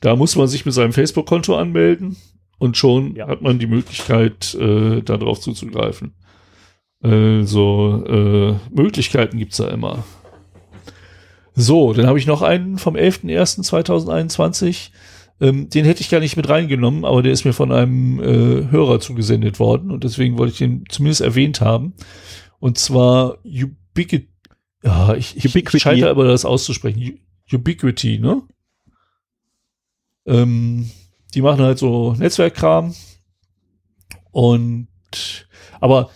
Da muss man sich mit seinem Facebook-Konto anmelden und schon ja. hat man die Möglichkeit, äh, darauf zuzugreifen. Also äh, Möglichkeiten gibt's da immer. So, dann habe ich noch einen vom 11.01.2021. Ähm, den hätte ich gar nicht mit reingenommen, aber der ist mir von einem äh, Hörer zugesendet worden und deswegen wollte ich den zumindest erwähnt haben. Und zwar Ubiquity. Ja, ich, ich, Ubiquity. ich scheitere aber das auszusprechen. Ubiquity, ne? Ähm, die machen halt so Netzwerkkram. Und aber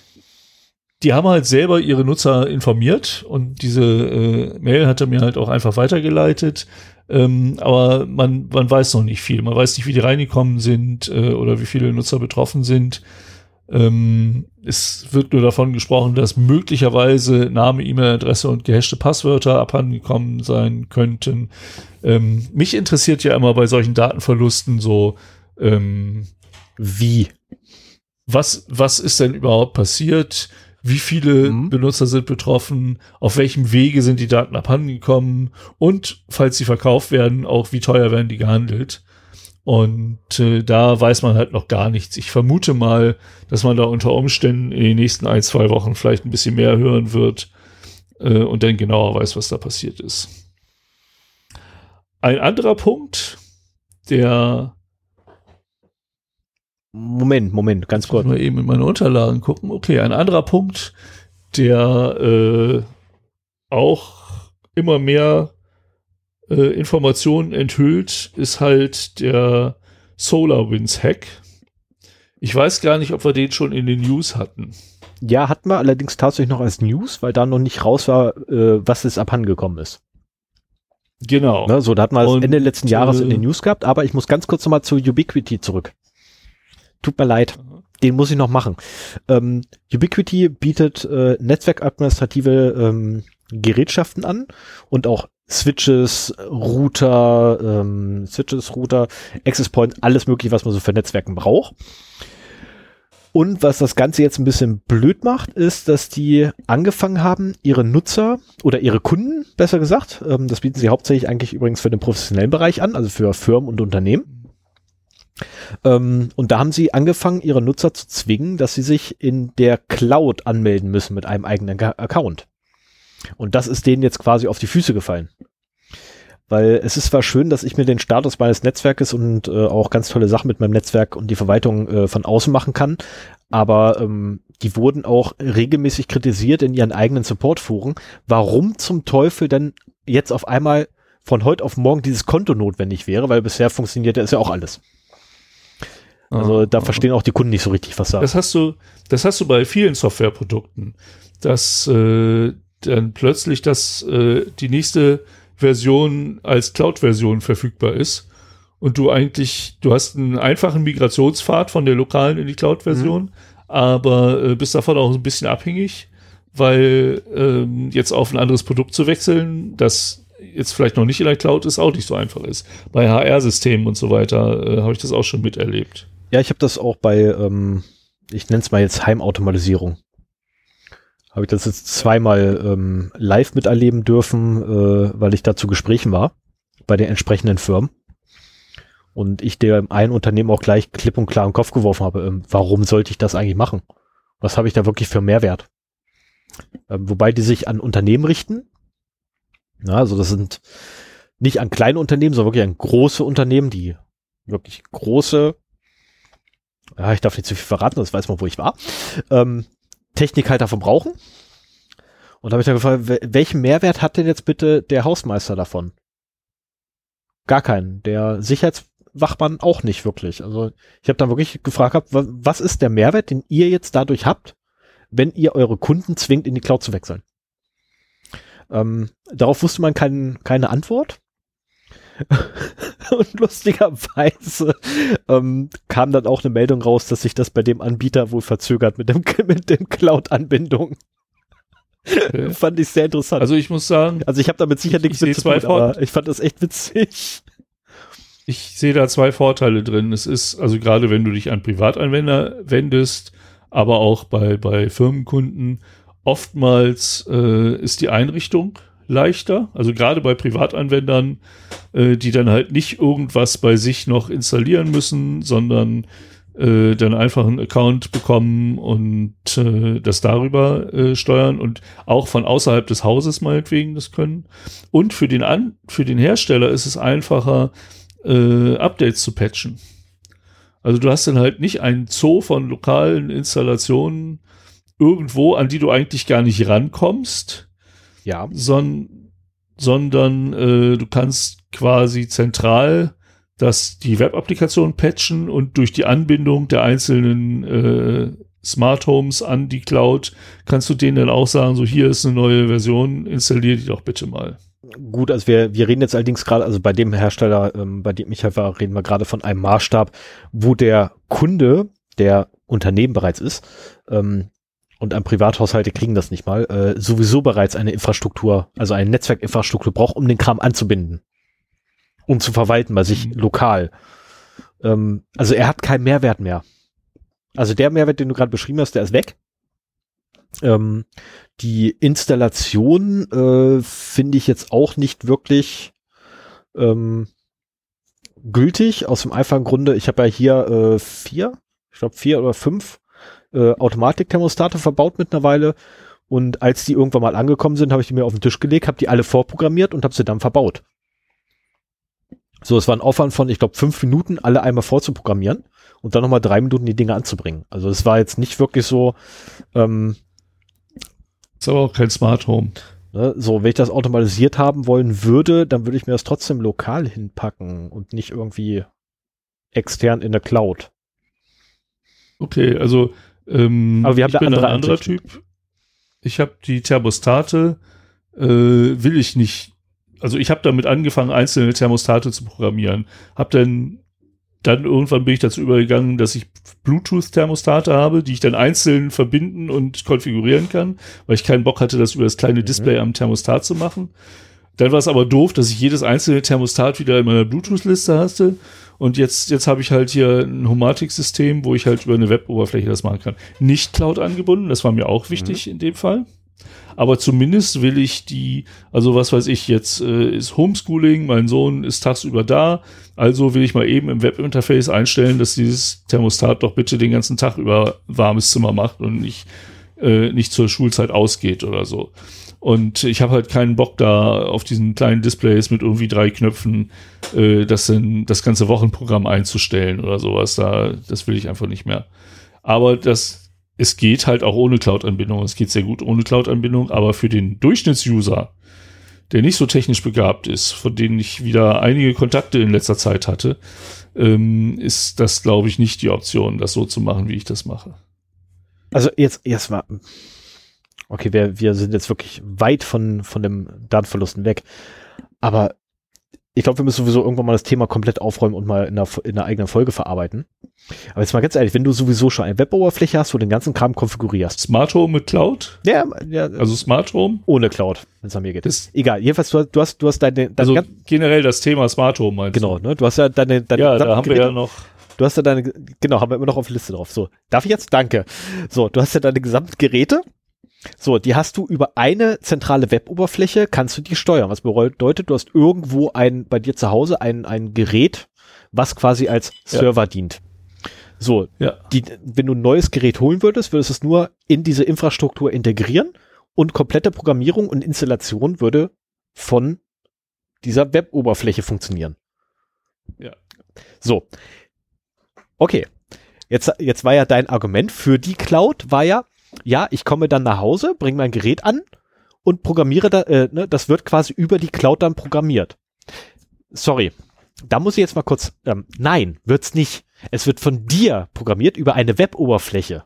die haben halt selber ihre Nutzer informiert und diese äh, Mail hat er mir halt auch einfach weitergeleitet. Ähm, aber man, man weiß noch nicht viel. Man weiß nicht, wie die reingekommen sind äh, oder wie viele Nutzer betroffen sind. Ähm, es wird nur davon gesprochen, dass möglicherweise Name, E-Mail-Adresse und gehashte Passwörter abhandengekommen sein könnten. Ähm, mich interessiert ja immer bei solchen Datenverlusten so, ähm, wie? Was, was ist denn überhaupt passiert? Wie viele mhm. Benutzer sind betroffen? Auf welchem Wege sind die Daten abhandengekommen? Und falls sie verkauft werden, auch wie teuer werden die gehandelt? Und äh, da weiß man halt noch gar nichts. Ich vermute mal, dass man da unter Umständen in den nächsten ein, zwei Wochen vielleicht ein bisschen mehr hören wird äh, und dann genauer weiß, was da passiert ist. Ein anderer Punkt, der Moment, Moment, ganz kurz. Mal eben in meine Unterlagen gucken. Okay, ein anderer Punkt, der äh, auch immer mehr äh, Informationen enthüllt, ist halt der SolarWinds-Hack. Ich weiß gar nicht, ob wir den schon in den News hatten. Ja, hatten wir allerdings tatsächlich noch als News, weil da noch nicht raus war, äh, was es abhandengekommen ist. Genau. Ne, so, da hatten wir es Ende letzten Jahres in den äh, News gehabt, aber ich muss ganz kurz nochmal zu Ubiquity zurück. Tut mir leid. Den muss ich noch machen. Ähm, Ubiquity bietet äh, netzwerkadministrative ähm, Gerätschaften an und auch Switches, Router, ähm, Switches, Router, Access Point, alles mögliche, was man so für Netzwerken braucht. Und was das Ganze jetzt ein bisschen blöd macht, ist, dass die angefangen haben, ihre Nutzer oder ihre Kunden, besser gesagt, ähm, das bieten sie hauptsächlich eigentlich übrigens für den professionellen Bereich an, also für Firmen und Unternehmen. Ähm, und da haben sie angefangen, ihre Nutzer zu zwingen, dass sie sich in der Cloud anmelden müssen mit einem eigenen Account. Und das ist denen jetzt quasi auf die Füße gefallen. Weil es ist zwar schön, dass ich mir den Status meines Netzwerkes und äh, auch ganz tolle Sachen mit meinem Netzwerk und die Verwaltung äh, von außen machen kann, aber ähm, die wurden auch regelmäßig kritisiert in ihren eigenen Supportforen. Warum zum Teufel denn jetzt auf einmal von heute auf morgen dieses Konto notwendig wäre, weil bisher funktionierte es ja auch alles. Also da verstehen auch die Kunden nicht so richtig, was da. Das hast du, das hast du bei vielen Softwareprodukten, dass äh, dann plötzlich das äh, die nächste Version als Cloud-Version verfügbar ist und du eigentlich, du hast einen einfachen Migrationspfad von der lokalen in die Cloud-Version, mhm. aber äh, bist davon auch ein bisschen abhängig, weil ähm, jetzt auf ein anderes Produkt zu wechseln, das jetzt vielleicht noch nicht in der Cloud ist, auch nicht so einfach ist. Bei HR-Systemen und so weiter äh, habe ich das auch schon miterlebt. Ja, ich habe das auch bei, ähm, ich nenne es mal jetzt Heimautomatisierung habe ich das jetzt zweimal ähm, live miterleben dürfen, äh, weil ich da zu Gesprächen war bei den entsprechenden Firmen. Und ich dem einen Unternehmen auch gleich klipp und klar im Kopf geworfen habe, ähm, warum sollte ich das eigentlich machen? Was habe ich da wirklich für Mehrwert? Ähm, wobei die sich an Unternehmen richten. Ja, also das sind nicht an kleine Unternehmen, sondern wirklich an große Unternehmen, die wirklich große, ja, ich darf nicht zu viel verraten, das weiß man, wo ich war, ähm, Technik halt davon brauchen. Und da habe ich dann gefragt, welchen Mehrwert hat denn jetzt bitte der Hausmeister davon? Gar keinen. Der Sicherheitswachmann auch nicht wirklich. Also ich habe dann wirklich gefragt, was ist der Mehrwert, den ihr jetzt dadurch habt, wenn ihr eure Kunden zwingt, in die Cloud zu wechseln? Ähm, darauf wusste man kein, keine Antwort. und lustigerweise ähm, kam dann auch eine Meldung raus, dass sich das bei dem Anbieter wohl verzögert mit dem, mit dem Cloud-Anbindung. Okay. fand ich sehr interessant. Also ich muss sagen, also ich habe damit sicher nichts zu tun, aber ich fand das echt witzig. Ich sehe da zwei Vorteile drin. Es ist, also gerade wenn du dich an Privatanwender wendest, aber auch bei, bei Firmenkunden, oftmals äh, ist die Einrichtung leichter. Also gerade bei Privatanwendern, äh, die dann halt nicht irgendwas bei sich noch installieren müssen, sondern äh, dann einfach einen Account bekommen und äh, das darüber äh, steuern und auch von außerhalb des Hauses meinetwegen das können. Und für den, An für den Hersteller ist es einfacher, äh, Updates zu patchen. Also du hast dann halt nicht einen Zoo von lokalen Installationen irgendwo, an die du eigentlich gar nicht rankommst, ja. Son sondern äh, du kannst quasi zentral das, die Web-Applikation patchen und durch die Anbindung der einzelnen äh, Smart Homes an die Cloud kannst du denen dann auch sagen, so hier ist eine neue Version, installier die doch bitte mal. Gut, also wir, wir reden jetzt allerdings gerade, also bei dem Hersteller, ähm, bei dem ich halt war, reden wir gerade von einem Maßstab, wo der Kunde, der Unternehmen bereits ist, ähm, und an Privathaushalte kriegen das nicht mal, äh, sowieso bereits eine Infrastruktur, also eine Netzwerkinfrastruktur braucht, um den Kram anzubinden und zu verwalten bei sich mhm. lokal. Ähm, also er hat keinen Mehrwert mehr. Also der Mehrwert, den du gerade beschrieben hast, der ist weg. Ähm, die Installation äh, finde ich jetzt auch nicht wirklich ähm, gültig, aus dem einfachen Grunde, ich habe ja hier äh, vier, ich glaube vier oder fünf äh, Automatikthermostate verbaut mittlerweile. Und als die irgendwann mal angekommen sind, habe ich die mir auf den Tisch gelegt, habe die alle vorprogrammiert und habe sie dann verbaut. So, es war ein Aufwand von, ich glaube, fünf Minuten, alle einmal vorzuprogrammieren und dann nochmal drei Minuten die Dinge anzubringen. Also es war jetzt nicht wirklich so. Ähm, ist aber auch kein Smart Home. Ne, so, wenn ich das automatisiert haben wollen würde, dann würde ich mir das trotzdem lokal hinpacken und nicht irgendwie extern in der Cloud. Okay, also ähm, Aber wir haben ich bin ein anderer Typ. Ich habe die Thermostate, äh, will ich nicht. Also ich habe damit angefangen, einzelne Thermostate zu programmieren. Hab dann dann irgendwann bin ich dazu übergegangen, dass ich Bluetooth-Thermostate habe, die ich dann einzeln verbinden und konfigurieren kann, weil ich keinen Bock hatte, das über das kleine mhm. Display am Thermostat zu machen. Dann war es aber doof, dass ich jedes einzelne Thermostat wieder in meiner Bluetooth-Liste hatte. Und jetzt, jetzt habe ich halt hier ein Homatic-System, wo ich halt über eine Web-Oberfläche das machen kann. Nicht Cloud angebunden, das war mir auch wichtig mhm. in dem Fall. Aber zumindest will ich die, also was weiß ich, jetzt äh, ist Homeschooling, mein Sohn ist tagsüber da, also will ich mal eben im Webinterface einstellen, dass dieses Thermostat doch bitte den ganzen Tag über warmes Zimmer macht und nicht, äh, nicht zur Schulzeit ausgeht oder so. Und ich habe halt keinen Bock da auf diesen kleinen Displays mit irgendwie drei Knöpfen äh, das, in, das ganze Wochenprogramm einzustellen oder sowas. Da, das will ich einfach nicht mehr. Aber das, es geht halt auch ohne Cloud-Anbindung. Es geht sehr gut ohne Cloud-Anbindung, aber für den Durchschnittsuser, der nicht so technisch begabt ist, von denen ich wieder einige Kontakte in letzter Zeit hatte, ähm, ist das, glaube ich, nicht die Option, das so zu machen, wie ich das mache. Also jetzt erstmal, okay, wir, wir sind jetzt wirklich weit von, von dem Datenverlusten weg. Aber ich glaube, wir müssen sowieso irgendwann mal das Thema komplett aufräumen und mal in einer, in einer eigenen Folge verarbeiten. Aber jetzt mal ganz ehrlich, wenn du sowieso schon eine Web-Oberfläche hast, wo du den ganzen Kram konfigurierst. Smart Home mit Cloud? Ja, ja. Also Smart Home? Ohne Cloud, wenn es an mir geht. Das Egal, jedenfalls, du, du, hast, du hast deine, deine Also generell das Thema Smart Home meinst Genau, ne? Du hast ja deine, deine Ja, da haben Geräte, wir ja noch. Du hast ja deine, genau, haben wir immer noch auf der Liste drauf. So, darf ich jetzt? Danke. So, du hast ja deine gesamten Geräte so, die hast du über eine zentrale Web-Oberfläche, kannst du die steuern. Was bedeutet, du hast irgendwo ein, bei dir zu Hause ein, ein Gerät, was quasi als Server ja. dient. So, ja. die, wenn du ein neues Gerät holen würdest, würdest du es nur in diese Infrastruktur integrieren und komplette Programmierung und Installation würde von dieser Web-Oberfläche funktionieren. Ja. So. Okay. Jetzt, jetzt war ja dein Argument für die Cloud, war ja, ja, ich komme dann nach Hause, bringe mein Gerät an und programmiere da, äh, ne, das wird quasi über die Cloud dann programmiert. Sorry, da muss ich jetzt mal kurz, ähm, nein, wird's nicht. Es wird von dir programmiert über eine Web-Oberfläche.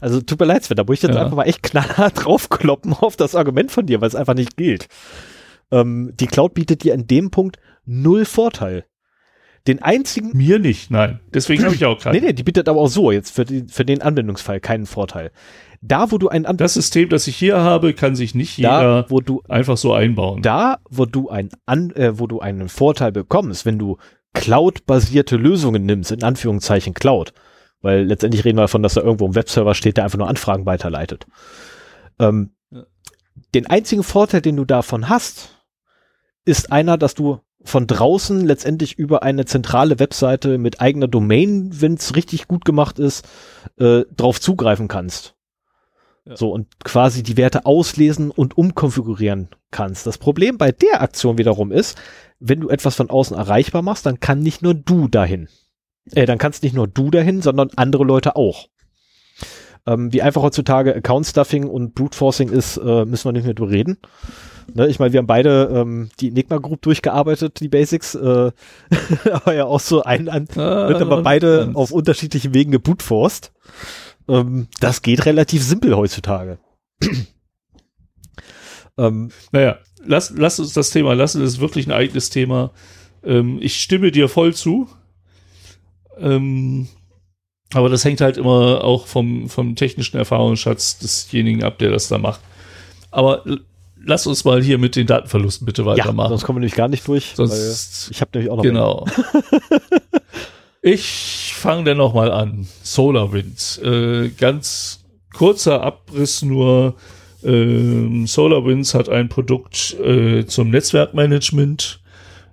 Also tut mir leid, Sven, da muss ich jetzt ja. einfach mal echt knallhart draufkloppen auf das Argument von dir, weil es einfach nicht gilt. Ähm, die Cloud bietet dir in dem Punkt null Vorteil. Den einzigen. Mir nicht, nein. Deswegen habe ich auch keinen. Nee, nee, die bietet aber auch so jetzt für, die, für den Anwendungsfall keinen Vorteil. Da, wo du ein An Das System, das ich hier habe, kann sich nicht jeder da, wo du, einfach so einbauen. Da, wo du ein An, äh, wo du einen Vorteil bekommst, wenn du Cloud-basierte Lösungen nimmst, in Anführungszeichen Cloud, weil letztendlich reden wir davon, dass da irgendwo ein Webserver steht, der einfach nur Anfragen weiterleitet. Ähm. Den einzigen Vorteil, den du davon hast, ist einer, dass du von draußen letztendlich über eine zentrale Webseite mit eigener Domain, wenn es richtig gut gemacht ist, äh, drauf zugreifen kannst. Ja. So und quasi die Werte auslesen und umkonfigurieren kannst. Das Problem bei der Aktion wiederum ist, wenn du etwas von außen erreichbar machst, dann kann nicht nur du dahin. Äh, dann kannst nicht nur du dahin, sondern andere Leute auch. Ähm, wie einfach heutzutage Account Stuffing und Brute Forcing ist, äh, müssen wir nicht mehr drüber reden. Ne, ich meine, wir haben beide ähm, die Enigma Group durchgearbeitet, die Basics, äh, aber ja auch so ein, ein ah, wird aber beide auf unterschiedlichen Wegen gebootforst. Ähm, das geht relativ simpel heutzutage. ähm, naja, lass, lass uns das Thema lassen, das ist wirklich ein eigenes Thema. Ähm, ich stimme dir voll zu. Ähm, aber das hängt halt immer auch vom, vom technischen Erfahrungsschatz desjenigen ab, der das da macht. Aber lass uns mal hier mit den Datenverlusten bitte weitermachen. Ja, sonst kommen wir nämlich gar nicht durch. Sonst, ich habe nämlich auch noch. Genau. ich fange dann noch mal an. SolarWinds. Äh, ganz kurzer Abriss nur. Ähm, SolarWinds hat ein Produkt äh, zum Netzwerkmanagement.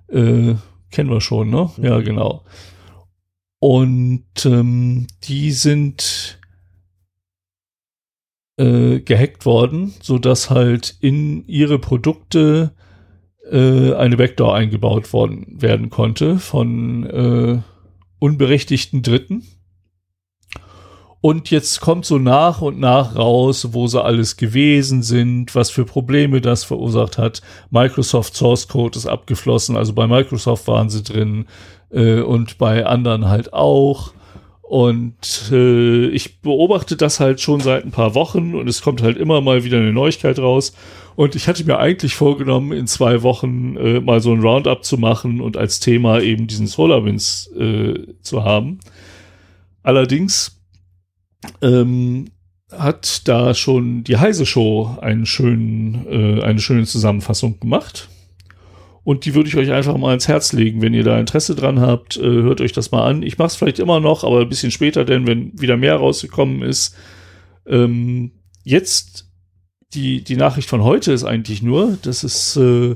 Äh, kennen wir schon, ne? Mhm. Ja, genau. Und ähm, die sind äh, gehackt worden, so dass halt in ihre Produkte äh, eine Vektor eingebaut worden werden konnte von äh, unberechtigten Dritten. Und jetzt kommt so nach und nach raus, wo sie alles gewesen sind, was für Probleme das verursacht hat. Microsoft Source Code ist abgeflossen, also bei Microsoft waren sie drin äh, und bei anderen halt auch. Und äh, ich beobachte das halt schon seit ein paar Wochen und es kommt halt immer mal wieder eine Neuigkeit raus. Und ich hatte mir eigentlich vorgenommen, in zwei Wochen äh, mal so ein Roundup zu machen und als Thema eben diesen SolarWinds äh, zu haben. Allerdings ähm, hat da schon die Heise Show einen schönen, äh, eine schöne Zusammenfassung gemacht. Und die würde ich euch einfach mal ins Herz legen, wenn ihr da Interesse dran habt. Äh, hört euch das mal an. Ich mache es vielleicht immer noch, aber ein bisschen später, denn wenn wieder mehr rausgekommen ist. Ähm, jetzt die, die Nachricht von heute ist eigentlich nur, dass es äh,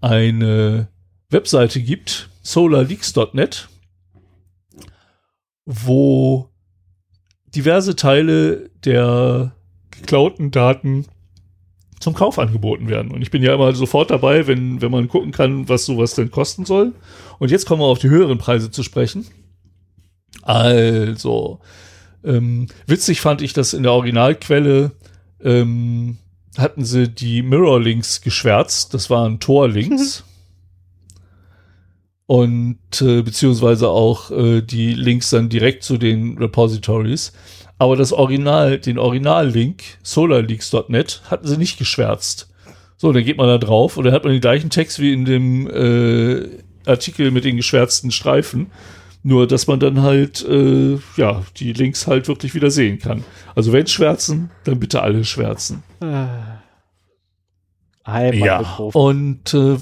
eine Webseite gibt, solarleaks.net, wo diverse Teile der geklauten Daten zum Kauf angeboten werden. Und ich bin ja immer sofort dabei, wenn, wenn man gucken kann, was sowas denn kosten soll. Und jetzt kommen wir auf die höheren Preise zu sprechen. Also, ähm, witzig fand ich, dass in der Originalquelle ähm, hatten sie die Mirror-Links geschwärzt. Das waren Tor-Links. Mhm. Und äh, beziehungsweise auch äh, die Links dann direkt zu den Repositories. Aber das Original, den Original-Link, solarleaks.net, hatten sie nicht geschwärzt. So, dann geht man da drauf und dann hat man den gleichen Text wie in dem äh, Artikel mit den geschwärzten Streifen. Nur, dass man dann halt, äh, ja, die Links halt wirklich wieder sehen kann. Also wenn schwärzen, dann bitte alle schwärzen. Ah. ja, und äh,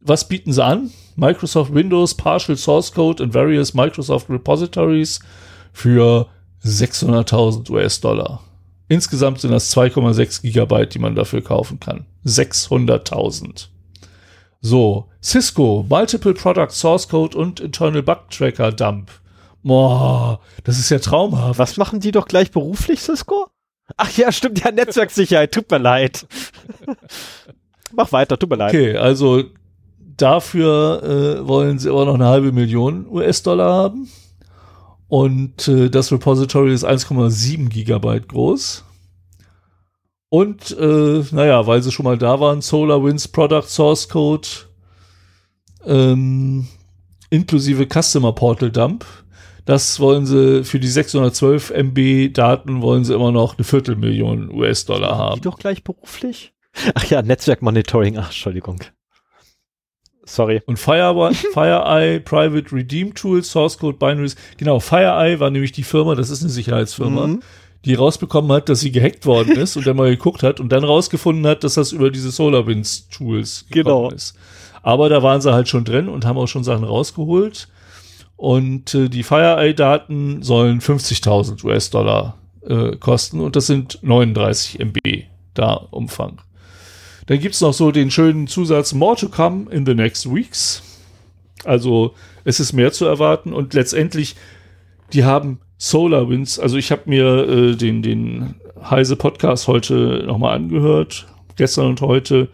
was bieten sie an? Microsoft Windows, Partial Source Code and various Microsoft Repositories für 600.000 US-Dollar. Insgesamt sind das 2,6 Gigabyte, die man dafür kaufen kann. 600.000. So, Cisco, Multiple Product Source Code und Internal Bug Tracker Dump. Boah, das ist ja traumhaft. Was machen die doch gleich beruflich, Cisco? Ach ja, stimmt, ja, Netzwerksicherheit, tut mir leid. Mach weiter, tut mir leid. Okay, also dafür äh, wollen sie aber noch eine halbe Million US-Dollar haben. Und äh, das Repository ist 1,7 Gigabyte groß. Und äh, naja, weil sie schon mal da waren, SolarWinds Product Source Code ähm, inklusive Customer Portal Dump. Das wollen sie für die 612 MB Daten wollen sie immer noch eine Viertelmillion US-Dollar haben. Die doch gleich beruflich? Ach ja, Netzwerkmonitoring. Ach, Entschuldigung. Sorry. Und Fire, FireEye, Private Redeem Tools, Source Code Binaries. Genau, FireEye war nämlich die Firma, das ist eine Sicherheitsfirma, mhm. die rausbekommen hat, dass sie gehackt worden ist und dann mal geguckt hat und dann rausgefunden hat, dass das über diese SolarWinds Tools gekommen genau. ist. Aber da waren sie halt schon drin und haben auch schon Sachen rausgeholt. Und äh, die FireEye-Daten sollen 50.000 US-Dollar äh, kosten und das sind 39 MB da Umfang. Dann gibt es noch so den schönen Zusatz More to come in the next weeks. Also es ist mehr zu erwarten und letztendlich, die haben SolarWinds, also ich habe mir äh, den, den Heise Podcast heute nochmal angehört, gestern und heute.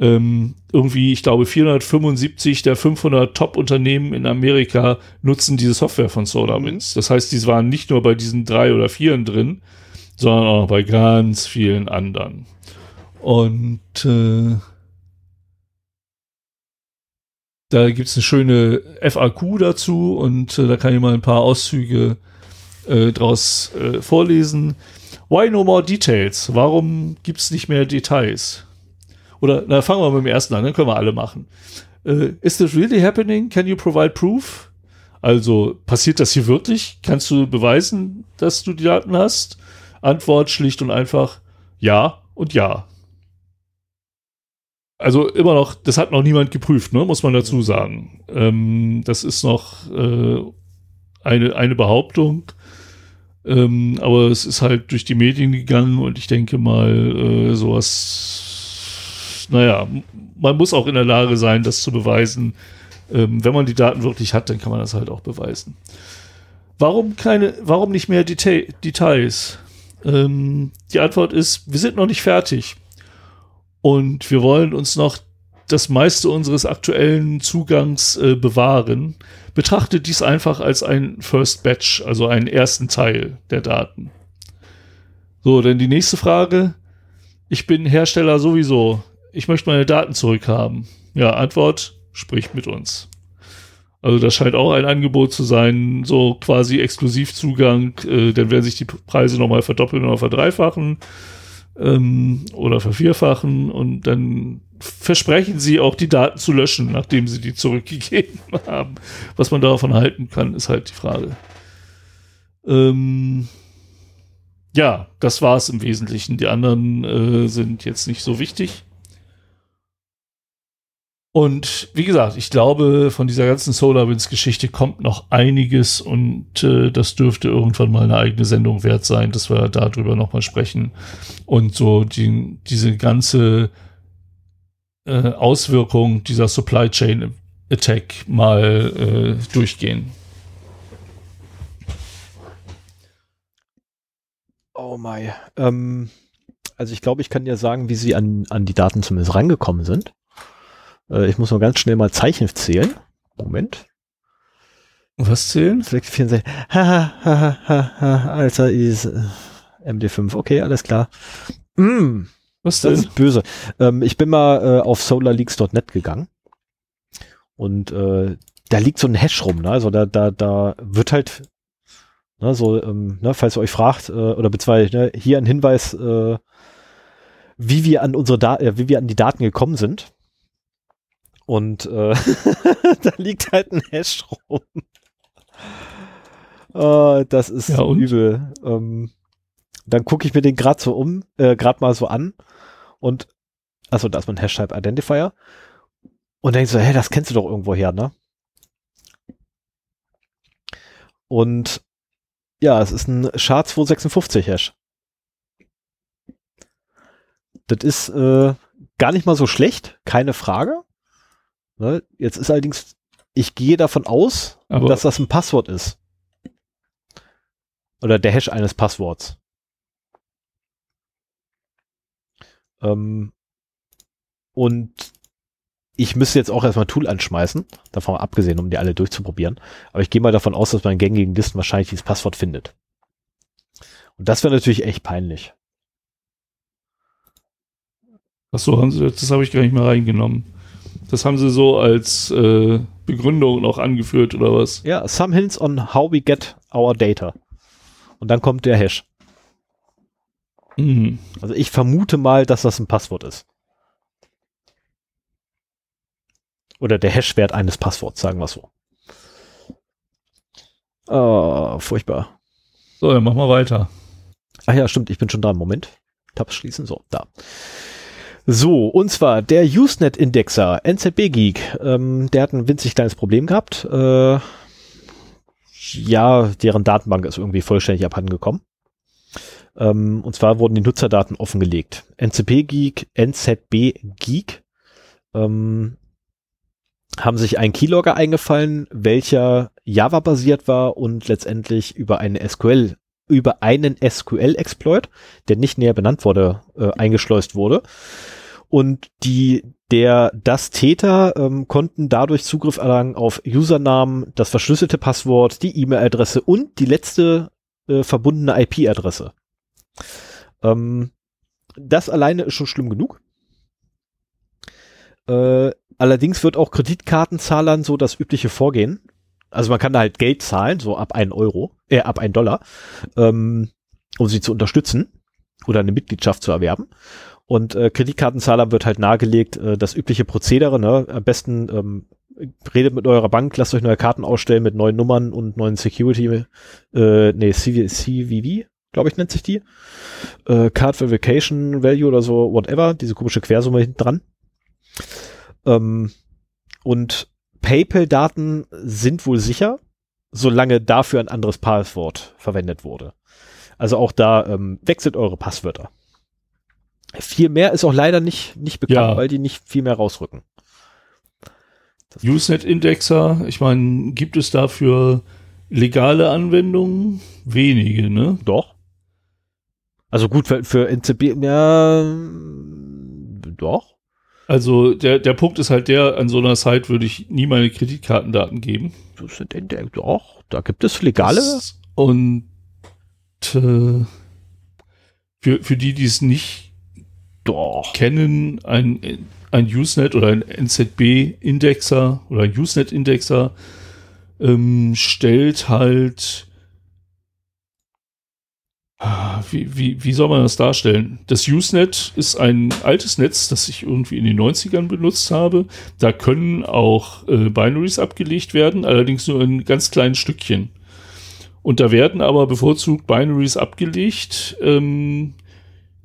Ähm, irgendwie, ich glaube, 475 der 500 Top-Unternehmen in Amerika nutzen diese Software von SolarWinds. Mhm. Das heißt, die waren nicht nur bei diesen drei oder vieren drin, sondern auch bei ganz vielen anderen. Und äh, da gibt es eine schöne FAQ dazu und äh, da kann ich mal ein paar Auszüge äh, draus äh, vorlesen. Why no more details? Warum gibt es nicht mehr Details? Oder na, fangen wir mit dem ersten an, dann können wir alle machen. Äh, is this really happening? Can you provide proof? Also passiert das hier wirklich? Kannst du beweisen, dass du die Daten hast? Antwort schlicht und einfach ja und ja also immer noch, das hat noch niemand geprüft, ne, muss man dazu sagen. Ähm, das ist noch äh, eine, eine Behauptung. Ähm, aber es ist halt durch die Medien gegangen und ich denke mal, äh, sowas, naja, man muss auch in der Lage sein, das zu beweisen. Ähm, wenn man die Daten wirklich hat, dann kann man das halt auch beweisen. Warum keine, warum nicht mehr Deta Details? Ähm, die Antwort ist, wir sind noch nicht fertig. Und wir wollen uns noch das meiste unseres aktuellen Zugangs äh, bewahren. Betrachtet dies einfach als ein First Batch, also einen ersten Teil der Daten. So, denn die nächste Frage. Ich bin Hersteller sowieso. Ich möchte meine Daten zurückhaben. Ja, Antwort, sprich mit uns. Also das scheint auch ein Angebot zu sein, so quasi Exklusivzugang, äh, dann werden sich die Preise nochmal verdoppeln oder verdreifachen ähm, oder vervierfachen und dann versprechen sie auch die Daten zu löschen, nachdem sie die zurückgegeben haben. Was man davon halten kann, ist halt die Frage. Ähm ja, das war es im Wesentlichen. Die anderen äh, sind jetzt nicht so wichtig. Und wie gesagt, ich glaube, von dieser ganzen SolarWinds-Geschichte kommt noch einiges und äh, das dürfte irgendwann mal eine eigene Sendung wert sein, dass wir darüber nochmal sprechen und so die, diese ganze äh, Auswirkung dieser Supply Chain Attack mal äh, durchgehen. Oh my. Ähm, also ich glaube, ich kann dir sagen, wie sie an, an die Daten zumindest rangekommen sind. Äh, ich muss mal ganz schnell mal Zeichen zählen. Moment. Was zählen? 64. Ha, ha, ha, ha, ha, Alter, ist äh, MD5. Okay, alles klar. Mm, Was denn? das ist böse. Ähm, ich bin mal äh, auf solarleaks.net gegangen. Und äh, da liegt so ein Hash rum, ne? Also da, da, da wird halt, ne, so, ähm, ne, falls ihr euch fragt, äh, oder beziehungsweise ne, hier ein Hinweis, äh, wie wir an unsere da äh, wie wir an die Daten gekommen sind. Und äh, da liegt halt ein Hash rum. Äh, das ist Ja, übel. Ähm, dann gucke ich mir den gerade so um, äh, gerade mal so an und also da ist mein Hashtag Identifier und denkst so, hä, das kennst du doch irgendwo her, ne? Und ja, es ist ein SHA-256 Hash. Das ist äh, gar nicht mal so schlecht, keine Frage. Ne? Jetzt ist allerdings, ich gehe davon aus, Aber dass das ein Passwort ist. Oder der Hash eines Passworts. Ähm, und ich müsste jetzt auch erstmal ein Tool anschmeißen, davon abgesehen, um die alle durchzuprobieren. Aber ich gehe mal davon aus, dass man in gängigen Listen wahrscheinlich dieses Passwort findet. Und das wäre natürlich echt peinlich. Achso, das habe ich gar nicht mehr reingenommen. Das haben sie so als äh, Begründung noch angeführt oder was? Ja, some hints on how we get our data. Und dann kommt der Hash. Mhm. Also ich vermute mal, dass das ein Passwort ist. Oder der Hashwert eines Passworts, sagen wir so. Ah, furchtbar. So, dann machen wir weiter. Ach ja, stimmt, ich bin schon dran. Moment. Tabs schließen, so, da. So, und zwar der Usenet-Indexer, NZB Geek, ähm, der hat ein winzig kleines Problem gehabt. Äh, ja, deren Datenbank ist irgendwie vollständig abhandengekommen. Ähm, und zwar wurden die Nutzerdaten offengelegt. NZB Geek, NZB Geek, ähm, haben sich ein Keylogger eingefallen, welcher Java-basiert war und letztendlich über eine SQL, über einen SQL-Exploit, der nicht näher benannt wurde, äh, eingeschleust wurde. Und die, der, das Täter ähm, konnten dadurch Zugriff erlangen auf Usernamen, das verschlüsselte Passwort, die E-Mail-Adresse und die letzte äh, verbundene IP-Adresse. Ähm, das alleine ist schon schlimm genug. Äh, allerdings wird auch Kreditkartenzahlern so das übliche Vorgehen. Also man kann da halt Geld zahlen, so ab ein Euro, äh, ab ein Dollar, ähm, um sie zu unterstützen oder eine Mitgliedschaft zu erwerben. Und äh, Kreditkartenzahler wird halt nahegelegt, äh, das übliche Prozedere, ne? Am besten ähm, redet mit eurer Bank, lasst euch neue Karten ausstellen mit neuen Nummern und neuen Security, äh, nee, CV, CVV, glaube ich, nennt sich die. Äh, Card Verification Value oder so, whatever, diese komische Quersumme hinten dran. Ähm, und PayPal-Daten sind wohl sicher, solange dafür ein anderes Passwort verwendet wurde. Also auch da ähm, wechselt eure Passwörter. Viel mehr ist auch leider nicht, nicht bekannt, Ja. weil die nicht viel mehr rausrücken. Usenet-Indexer, ich meine, gibt es dafür legale Anwendungen? Wenige, ne? Doch. Also gut, für, für NCB, ja, doch. Also der, der Punkt ist halt der, an so einer Site würde ich nie meine Kreditkartendaten geben. Das sind doch, da gibt es legale. Das- Und äh, für, für die, die es nicht Doch. kennen, ein, ein Usenet oder ein NZB-Indexer oder ein Usenet-Indexer ähm, stellt halt wie, wie, wie soll man das darstellen? Das Usenet ist ein altes Netz, das ich irgendwie in den 90ern benutzt habe. Da können auch äh, Binaries abgelegt werden, allerdings nur in ganz kleinen Stückchen. Und da werden aber bevorzugt Binaries abgelegt, ähm,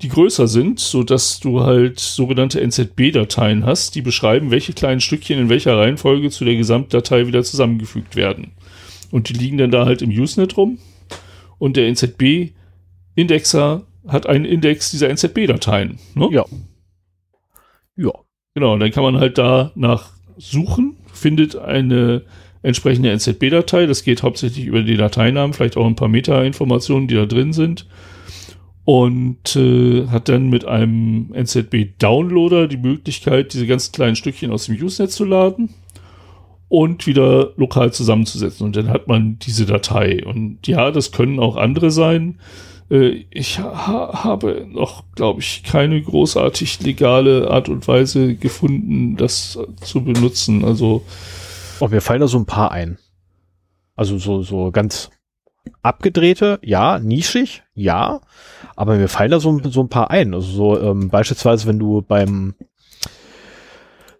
die größer sind, so dass du halt sogenannte NZB-Dateien hast, die beschreiben, welche kleinen Stückchen in welcher Reihenfolge zu der Gesamtdatei wieder zusammengefügt werden. Und die liegen dann da halt im Usenet rum. Und der NZB-Indexer hat einen Index dieser NZB-Dateien. Ne? Ja. Ja. Genau, und dann kann man halt da nach suchen, findet eine entsprechende NZB-Datei. Das geht hauptsächlich über die Dateinamen, vielleicht auch ein paar Meta-Informationen, die da drin sind. Und äh, hat dann mit einem NZB-Downloader die Möglichkeit, diese ganz kleinen Stückchen aus dem Usenet zu laden und wieder lokal zusammenzusetzen. Und dann hat man diese Datei. Und ja, das können auch andere sein. Äh, ich ha habe noch, glaube ich, keine großartig legale Art und Weise gefunden, das zu benutzen. Also Oh, mir fallen da so ein paar ein. Also so, so ganz abgedrehte, ja, nischig, ja, aber mir fallen da so, so ein paar ein. Also so ähm, beispielsweise, wenn du beim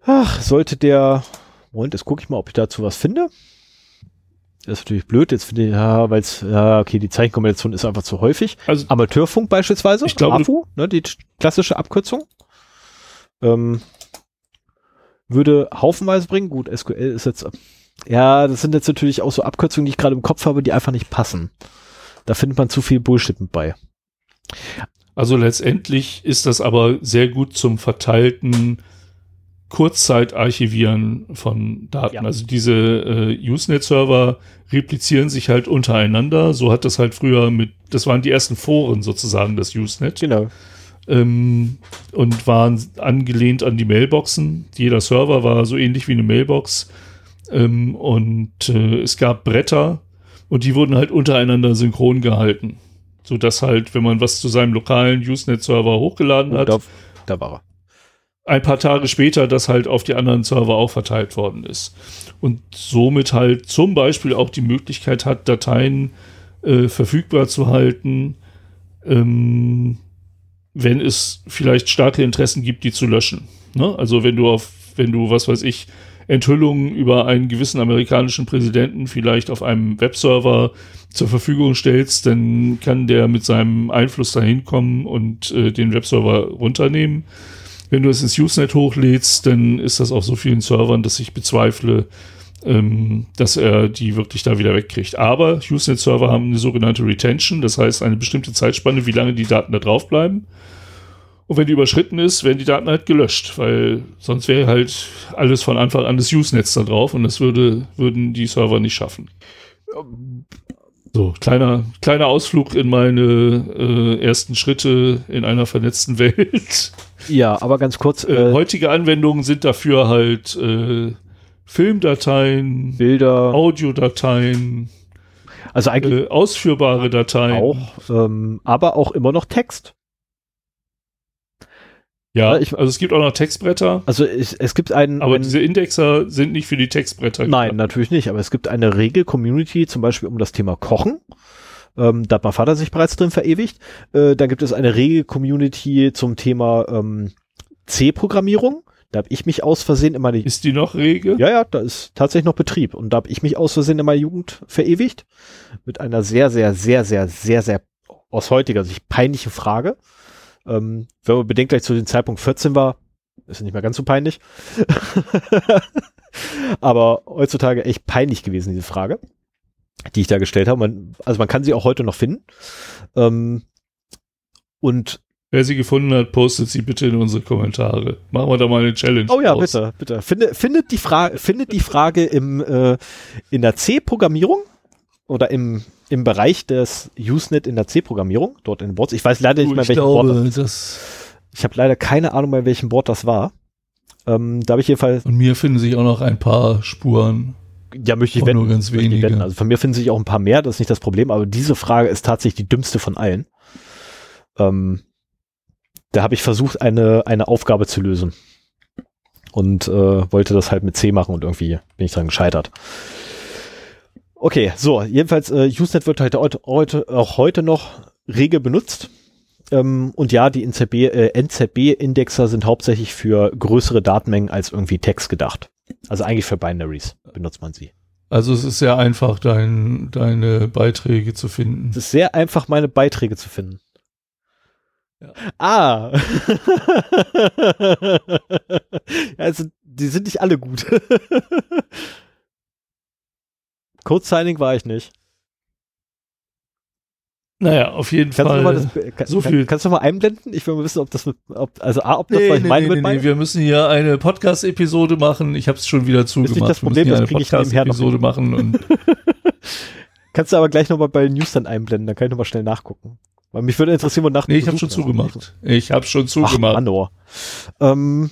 Ach, sollte der Moment, jetzt gucke ich mal, ob ich dazu was finde. Das ist natürlich blöd, jetzt finde ich, ja, weil es, ja, okay, die Zeichenkombination ist einfach zu häufig. Also, Amateurfunk beispielsweise, ich glaube, AFU, ne, die klassische Abkürzung. Ähm, würde haufenweise bringen. Gut, SQL ist jetzt, ja, das sind jetzt natürlich auch so Abkürzungen, die ich gerade im Kopf habe, die einfach nicht passen. Da findet man zu viel Bullshit mit bei. Also letztendlich ist das aber sehr gut zum verteilten Kurzzeitarchivieren von Daten. Ja. Also diese äh, Usenet-Server replizieren sich halt untereinander. So hat das halt früher mit, das waren die ersten Foren sozusagen, das Usenet. Genau ähm, und waren angelehnt an die Mailboxen. Jeder Server war so ähnlich wie eine Mailbox. Ähm, und äh, es gab Bretter und die wurden halt untereinander synchron gehalten. So dass halt, wenn man was zu seinem lokalen Usenet-Server hochgeladen oh, hat, da, da war er ein paar Tage später das halt auf die anderen Server auch verteilt worden ist. Und somit halt zum Beispiel auch die Möglichkeit hat, Dateien äh, verfügbar zu halten, ähm, wenn es vielleicht starke Interessen gibt, die zu löschen. Ne? Also wenn du auf, wenn du, was weiß ich, Enthüllungen über einen gewissen amerikanischen Präsidenten vielleicht auf einem Webserver zur Verfügung stellst, dann kann der mit seinem Einfluss dahin kommen und äh, den Webserver runternehmen. Wenn du es ins Usenet hochlädst, dann ist das auf so vielen Servern, dass ich bezweifle, ähm, dass er die wirklich da wieder wegkriegt. Aber Usenet-Server haben eine sogenannte Retention, das heißt eine bestimmte Zeitspanne, wie lange die Daten da drauf bleiben. Und wenn die überschritten ist, werden die Daten halt gelöscht, weil sonst wäre halt alles von Anfang an das Usenetz da drauf und das würde, würden die Server nicht schaffen. So, kleiner, kleiner Ausflug in meine äh, ersten Schritte in einer vernetzten Welt. Ja, aber ganz kurz. Äh, äh, heutige Anwendungen sind dafür halt äh, Filmdateien, Bilder, Audiodateien, also eigentlich äh, ausführbare Dateien. Auch, ähm, aber auch immer noch Text. Ja, ich, also es gibt auch noch Textbretter. Also es, es gibt einen. Aber ein, diese Indexer sind nicht für die Textbretter. Nein, gedacht. natürlich nicht. Aber es gibt eine Regel-Community, zum Beispiel um das Thema Kochen. Ähm, da hat mein Vater sich bereits drin verewigt. Äh, da gibt es eine Regel-Community zum Thema ähm, C-Programmierung. Da habe ich mich aus Versehen in meine. Ist die noch rege? Ja, ja, da ist tatsächlich noch Betrieb. Und da habe ich mich aus Versehen in meiner Jugend verewigt. Mit einer sehr, sehr, sehr, sehr, sehr, sehr aus heutiger Sicht peinliche Frage. Ähm, wenn man bedenkt, gleich zu dem Zeitpunkt 14 war, ist nicht mehr ganz so peinlich. Aber heutzutage echt peinlich gewesen, diese Frage, die ich da gestellt habe. Man, also man kann sie auch heute noch finden. Ähm, und Wer sie gefunden hat, postet sie bitte in unsere Kommentare. Machen wir da mal eine Challenge. Oh ja, raus. bitte, bitte. Finde, findet die Frage, findet die Frage im, äh, in der C-Programmierung oder im, im Bereich des Usenet in der C-Programmierung, dort in Boards. Ich weiß leider nicht mehr, welches glaube, Board das. Ich habe leider keine Ahnung mehr, welchem Board das war. Ähm, da habe ich jedenfalls. Und mir finden sich auch noch ein paar Spuren. Ja, möchte ich wetten. Nur ganz wenige. Also von mir finden sich auch ein paar mehr, das ist nicht das Problem, aber diese Frage ist tatsächlich die dümmste von allen. Ähm, da habe ich versucht, eine, eine Aufgabe zu lösen. Und äh, wollte das halt mit C machen und irgendwie bin ich dran gescheitert. Okay, so, jedenfalls, äh, Usenet wird heute, heute, auch heute noch rege benutzt. Ähm, und ja, die NZB, äh, NZB-Indexer sind hauptsächlich für größere Datenmengen als irgendwie Text gedacht. Also eigentlich für Binaries benutzt man sie. Also es ist sehr einfach, dein, deine Beiträge zu finden. Es ist sehr einfach, meine Beiträge zu finden. Ja. Ah. also, die sind nicht alle gut. Code Signing war ich nicht. Naja, auf jeden kannst Fall. Das, kann, so viel. Kannst du mal einblenden? Ich will mal wissen, ob das mit, ob, also A, ob das, nee, was ich nee, meine, nee, nee, wir müssen hier eine Podcast-Episode machen. Ich habe es schon wieder zugemacht. Ist nicht das Problem, wir das kriege ich nebenher noch. Episode machen und Kannst du aber gleich nochmal bei News dann einblenden, dann kann ich nochmal schnell nachgucken. Weil mich würde interessieren, wo nach Nee, ich habe schon zugemacht. Ich habe schon zugemacht. Ach, Mann, ähm,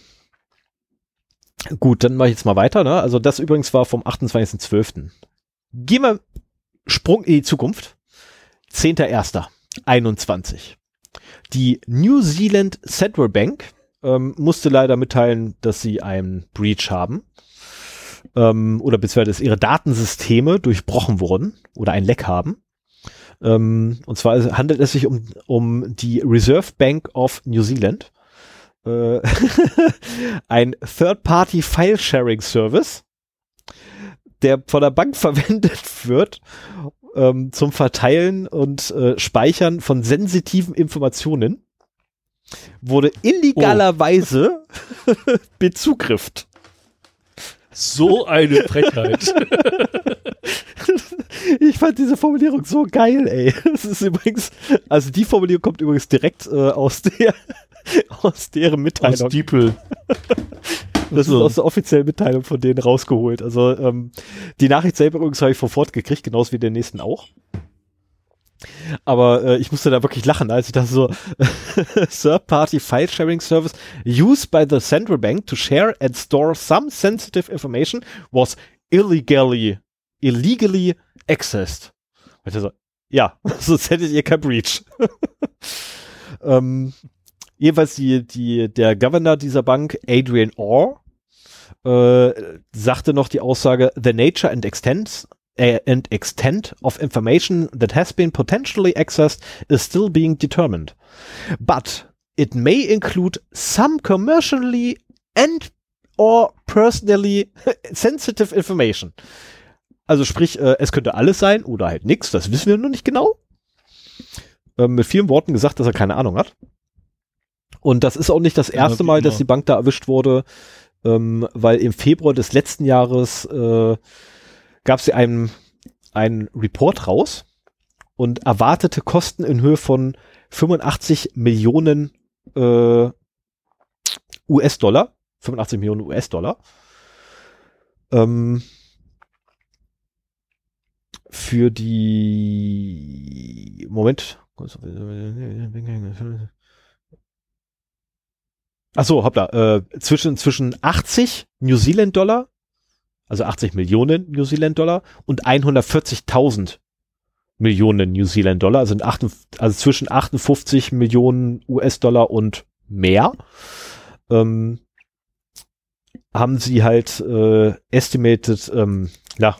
gut, dann mache ich jetzt mal weiter. Ne? Also das übrigens war vom 28.12. Gehen wir Sprung in die Zukunft. 10.01.21. Die New Zealand Central Bank ähm, musste leider mitteilen, dass sie einen Breach haben. Ähm, oder beziehungsweise dass ihre Datensysteme durchbrochen wurden oder ein Leck haben. Ähm, und zwar handelt es sich um, um die Reserve Bank of New Zealand. Äh, ein Third-Party File-Sharing-Service, der von der Bank verwendet wird ähm, zum Verteilen und äh, Speichern von sensitiven Informationen, wurde illegalerweise oh. bezugrifft. So eine Frechheit. ich fand diese Formulierung so geil, ey. Das ist übrigens, also die Formulierung kommt übrigens direkt äh, aus der, aus deren Mitteilung. Aus Diepel. Das so. ist aus der offiziellen Mitteilung von denen rausgeholt. Also ähm, die Nachricht selber übrigens habe ich sofort gekriegt, genauso wie den nächsten auch. Aber äh, ich musste da wirklich lachen, als ich das so Third-Party File Sharing Service used by the central bank to share and store some sensitive information was illegally illegally accessed. Und so, ja, sonst hättet ihr kein Breach. ähm, jeweils die, die, der Governor dieser Bank, Adrian Orr, äh, sagte noch die Aussage, the nature and extent uh, and extent of information that has been potentially accessed is still being determined. But it may include some commercially and or personally sensitive information. Also sprich, äh, es könnte alles sein oder halt nichts, das wissen wir noch nicht genau. Ähm, mit vielen Worten gesagt, dass er keine Ahnung hat. Und das ist auch nicht das erste ja, Mal, dass die Bank da erwischt wurde, ähm, weil im Februar des letzten Jahres äh, gab sie einen, einen Report raus und erwartete Kosten in Höhe von 85 Millionen äh, US-Dollar. 85 Millionen US-Dollar. Ähm, für die Moment. Achso, hoppla, äh, zwischen, zwischen 80 New Zealand Dollar, also 80 Millionen New Zealand Dollar und 140.000 Millionen New Zealand Dollar, also, 8, also zwischen 58 Millionen US-Dollar und mehr, ähm, haben sie halt äh, estimated, ähm, ja,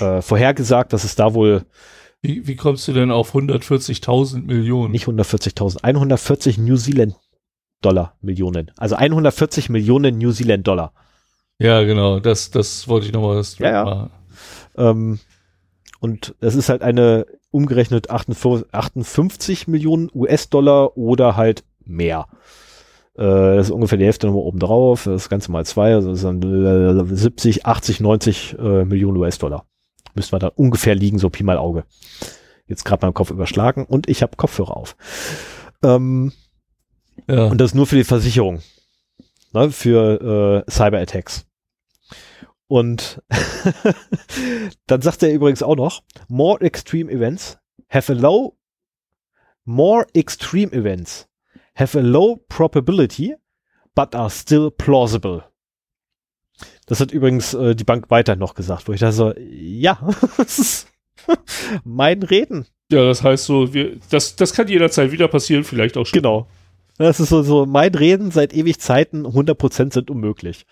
äh, vorhergesagt, dass es da wohl. Wie, wie kommst du denn auf 140.000 Millionen? Nicht 140.000, 140 New Zealand Dollar Millionen. Also 140 Millionen New Zealand Dollar. Ja, genau. Das, das wollte ich nochmal ja, ja. Ähm, und das ist halt eine umgerechnet 58 Millionen US-Dollar oder halt mehr. Äh, das ist ungefähr die Hälfte nochmal oben drauf. Das Ganze mal zwei, also das sind 70, 80, 90 äh, Millionen US-Dollar müssen wir da ungefähr liegen, so Pi mal Auge. Jetzt gerade meinen Kopf überschlagen und ich habe Kopfhörer auf. Ähm, ja. Und das nur für die Versicherung. Ne, für äh, Cyber-Attacks. Und dann sagt er übrigens auch noch, more extreme events have a low, more extreme events have a low probability, but are still plausible. Das hat übrigens äh, die Bank weiter noch gesagt, wo ich da so, ja, das ist mein Reden. Ja, das heißt so, wir, das, das kann jederzeit wieder passieren, vielleicht auch schon. Genau. Das ist so, so mein Reden seit ewig Zeiten, 100% sind unmöglich.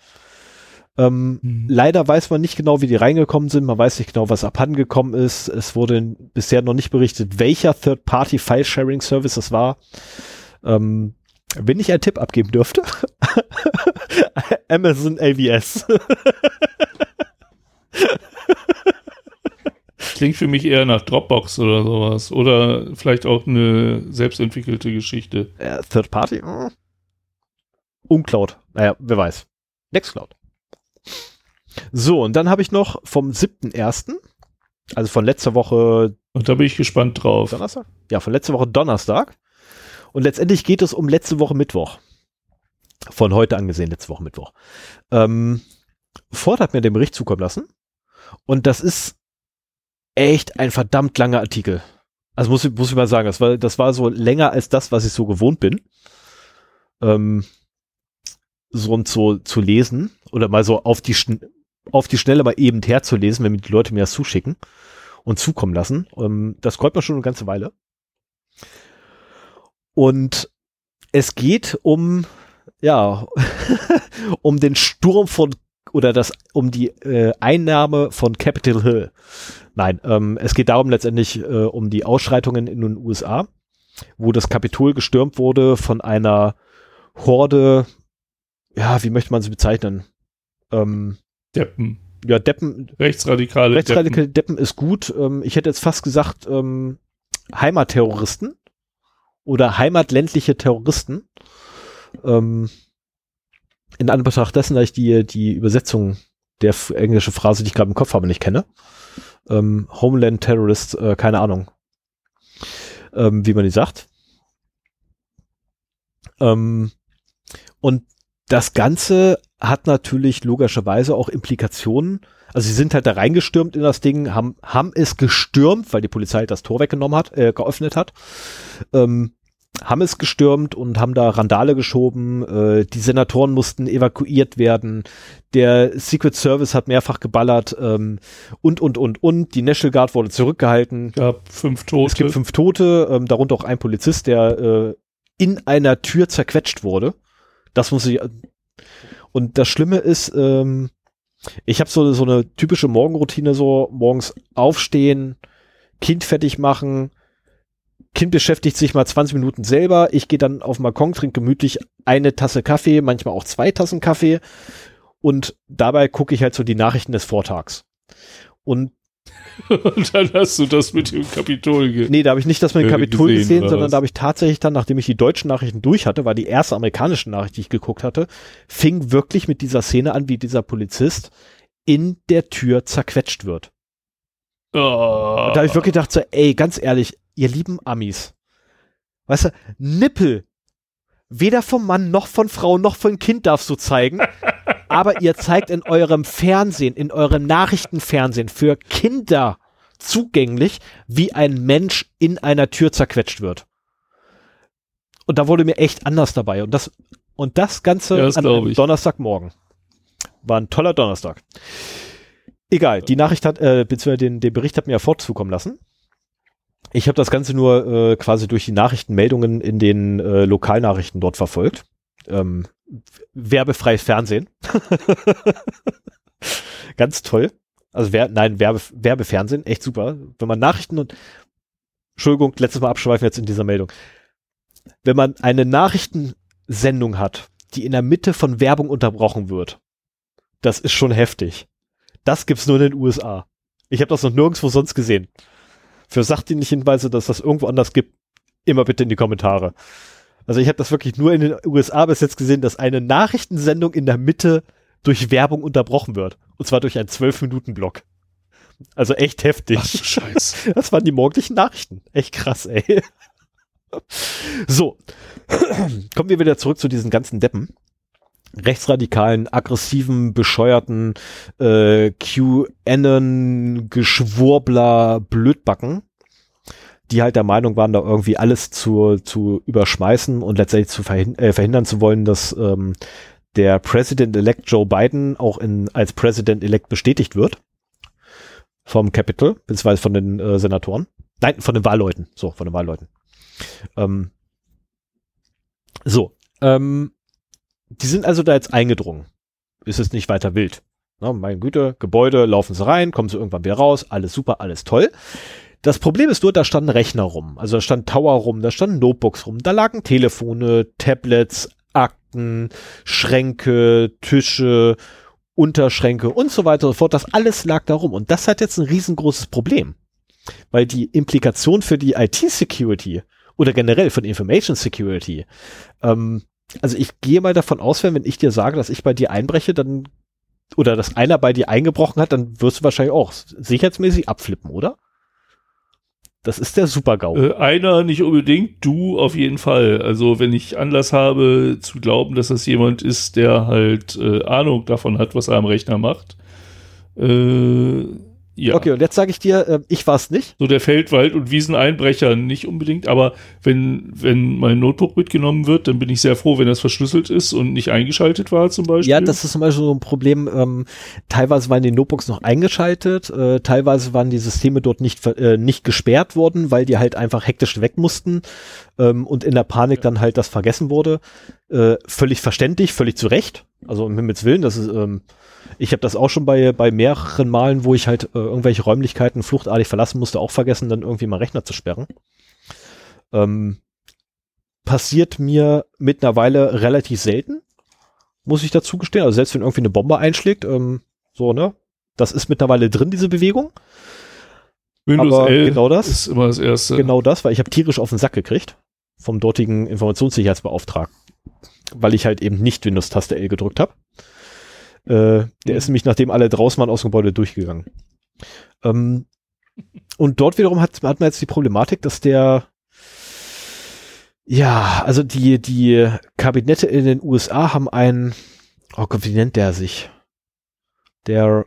Ähm, mhm. Leider weiß man nicht genau, wie die reingekommen sind. Man weiß nicht genau, was abhandengekommen ist. Es wurde bisher noch nicht berichtet, welcher Third-Party-File-Sharing-Service es war. Ähm, wenn ich einen Tipp abgeben dürfte, Amazon AVS. klingt für mich eher nach Dropbox oder sowas. Oder vielleicht auch eine selbstentwickelte Geschichte. Äh, Third Party? Hm. Uncloud. Naja, wer weiß. Nextcloud. So, und dann habe ich noch vom 7.1., also von letzter Woche. Und da bin ich gespannt drauf. Donnerstag? Ja, von letzter Woche Donnerstag. Und letztendlich geht es um letzte Woche Mittwoch. Von heute angesehen, letzte Woche Mittwoch. Ähm, Ford hat mir den Bericht zukommen lassen. Und das ist echt ein verdammt langer Artikel. Also muss ich, muss ich mal sagen, das war, das war so länger als das, was ich so gewohnt bin. Ähm, so und so zu lesen oder mal so auf die, auf die Schnelle mal eben herzulesen, wenn die Leute mir das zuschicken und zukommen lassen. Ähm, das kommt man schon eine ganze Weile. Und es geht um, ja, um den Sturm von oder das um die äh, Einnahme von Capitol Hill. Nein, ähm, es geht darum letztendlich äh, um die Ausschreitungen in den USA, wo das Kapitol gestürmt wurde von einer Horde, ja, wie möchte man sie bezeichnen? Ähm, Deppen. Ja, Deppen. Rechtsradikale Rechtsradikale Deppen, Deppen ist gut. Ähm, ich hätte jetzt fast gesagt, ähm, Heimatterroristen oder heimatländliche Terroristen. Ähm, in Anbetracht dessen, dass ich die, die Übersetzung der englische Phrase, die ich gerade im Kopf habe, nicht kenne. Ähm, Homeland Terrorist, äh, keine Ahnung, ähm, wie man die sagt. Ähm, und das Ganze hat natürlich logischerweise auch Implikationen. Also sie sind halt da reingestürmt in das Ding, haben, haben es gestürmt, weil die Polizei das Tor weggenommen hat, äh, geöffnet hat. Ähm, haben es gestürmt und haben da Randale geschoben. Äh, die Senatoren mussten evakuiert werden. Der Secret Service hat mehrfach geballert ähm, und, und, und, und. Die National Guard wurde zurückgehalten. Es gab fünf Tote. Es gibt fünf Tote, ähm, darunter auch ein Polizist, der äh, in einer Tür zerquetscht wurde. Das muss ich. Und das Schlimme ist, ähm, ich habe so, so eine typische Morgenroutine, so morgens aufstehen, Kind fertig machen, Kind beschäftigt sich mal 20 Minuten selber. Ich gehe dann auf den Balkon, trinke gemütlich eine Tasse Kaffee, manchmal auch zwei Tassen Kaffee. Und dabei gucke ich halt so die Nachrichten des Vortags. Und und dann hast du das mit dem Kapitol gesehen. Nee, da habe ich nicht das mit dem Kapitol gesehen, gesehen sondern da habe ich tatsächlich dann, nachdem ich die deutschen Nachrichten durch hatte, war die erste amerikanische Nachricht, die ich geguckt hatte, fing wirklich mit dieser Szene an, wie dieser Polizist in der Tür zerquetscht wird. Oh. Und da habe ich wirklich gedacht, so, ey, ganz ehrlich, ihr lieben Amis. Weißt du, Nippel. Weder vom Mann noch von Frau noch von Kind darfst du zeigen. aber ihr zeigt in eurem Fernsehen, in eurem Nachrichtenfernsehen für Kinder zugänglich, wie ein Mensch in einer Tür zerquetscht wird. Und da wurde mir echt anders dabei. Und das, und das Ganze ja, das an Donnerstagmorgen. War ein toller Donnerstag. Egal, die Nachricht hat, äh, beziehungsweise den, den Bericht hat mir ja fortzukommen lassen. Ich habe das Ganze nur äh, quasi durch die Nachrichtenmeldungen in den äh, Lokalnachrichten dort verfolgt. Ähm, werbefreies Fernsehen. Ganz toll. Also wer, nein, Werbe, Werbefernsehen, echt super. Wenn man Nachrichten und Entschuldigung, letztes Mal abschweifen jetzt in dieser Meldung. Wenn man eine Nachrichtensendung hat, die in der Mitte von Werbung unterbrochen wird, das ist schon heftig. Das gibt's nur in den USA. Ich habe das noch nirgendwo sonst gesehen für sachdienliche Hinweise, dass das irgendwo anders gibt, immer bitte in die Kommentare. Also ich habe das wirklich nur in den USA bis jetzt gesehen, dass eine Nachrichtensendung in der Mitte durch Werbung unterbrochen wird. Und zwar durch einen 12-Minuten-Block. Also echt heftig. Ach, Scheiße. Das waren die morgendlichen Nachrichten. Echt krass, ey. So. Kommen wir wieder zurück zu diesen ganzen Deppen rechtsradikalen, aggressiven, bescheuerten äh, QAnon, Geschwurbler, Blödbacken, die halt der Meinung waren, da irgendwie alles zu, zu überschmeißen und letztendlich zu verhin äh, verhindern zu wollen, dass ähm, der President-elect Joe Biden auch in, als President-elect bestätigt wird vom Capitol, beziehungsweise von den äh, Senatoren. Nein, von den Wahlleuten. So, von den Wahlleuten. Ähm, so, ähm, die sind also da jetzt eingedrungen. Ist es nicht weiter wild. Na, meine Güte, Gebäude, laufen sie rein, kommen sie irgendwann wieder raus, alles super, alles toll. Das Problem ist nur, da standen Rechner rum, also da stand Tower rum, da standen Notebooks rum, da lagen Telefone, Tablets, Akten, Schränke, Tische, Unterschränke und so weiter und so fort. Das alles lag da rum. Und das hat jetzt ein riesengroßes Problem. weil die Implikation für die IT-Security oder generell von Information Security, ähm, also ich gehe mal davon aus, wenn, ich dir sage, dass ich bei dir einbreche, dann oder dass einer bei dir eingebrochen hat, dann wirst du wahrscheinlich auch sicherheitsmäßig abflippen, oder? Das ist der Super-GAU. Äh, einer nicht unbedingt, du auf jeden Fall. Also wenn ich Anlass habe zu glauben, dass das jemand ist, der halt äh, Ahnung davon hat, was er am Rechner macht, äh, ja. Okay, und jetzt sage ich dir, äh, ich war es nicht. So der Feldwald- und Wieseneinbrecher nicht unbedingt, aber wenn, wenn mein Notebook mitgenommen wird, dann bin ich sehr froh, wenn das verschlüsselt ist und nicht eingeschaltet war zum Beispiel. Ja, das ist zum Beispiel so ein Problem. Ähm, teilweise waren die Notebooks noch eingeschaltet, äh, teilweise waren die Systeme dort nicht, äh, nicht gesperrt worden, weil die halt einfach hektisch weg mussten ähm, und in der Panik dann halt das vergessen wurde. Äh, völlig verständlich, völlig zu Recht. Also um Himmels Willen, das ist ähm, ich habe das auch schon bei, bei mehreren Malen, wo ich halt äh, irgendwelche Räumlichkeiten fluchtartig verlassen musste, auch vergessen, dann irgendwie mal Rechner zu sperren. Ähm, passiert mir mittlerweile relativ selten, muss ich dazu gestehen. Also selbst wenn irgendwie eine Bombe einschlägt, ähm, so, ne? Das ist mittlerweile drin, diese Bewegung. Windows Aber 11 genau das, ist immer das Erste. Genau das, weil ich habe tierisch auf den Sack gekriegt vom dortigen Informationssicherheitsbeauftragten, weil ich halt eben nicht Windows-Taste L gedrückt habe. Äh, der ist nämlich, nachdem alle draußen waren, aus dem Gebäude durchgegangen. Ähm, und dort wiederum hat, hat man jetzt die Problematik, dass der, ja, also die, die Kabinette in den USA haben einen, oh Gott, wie nennt der sich? Der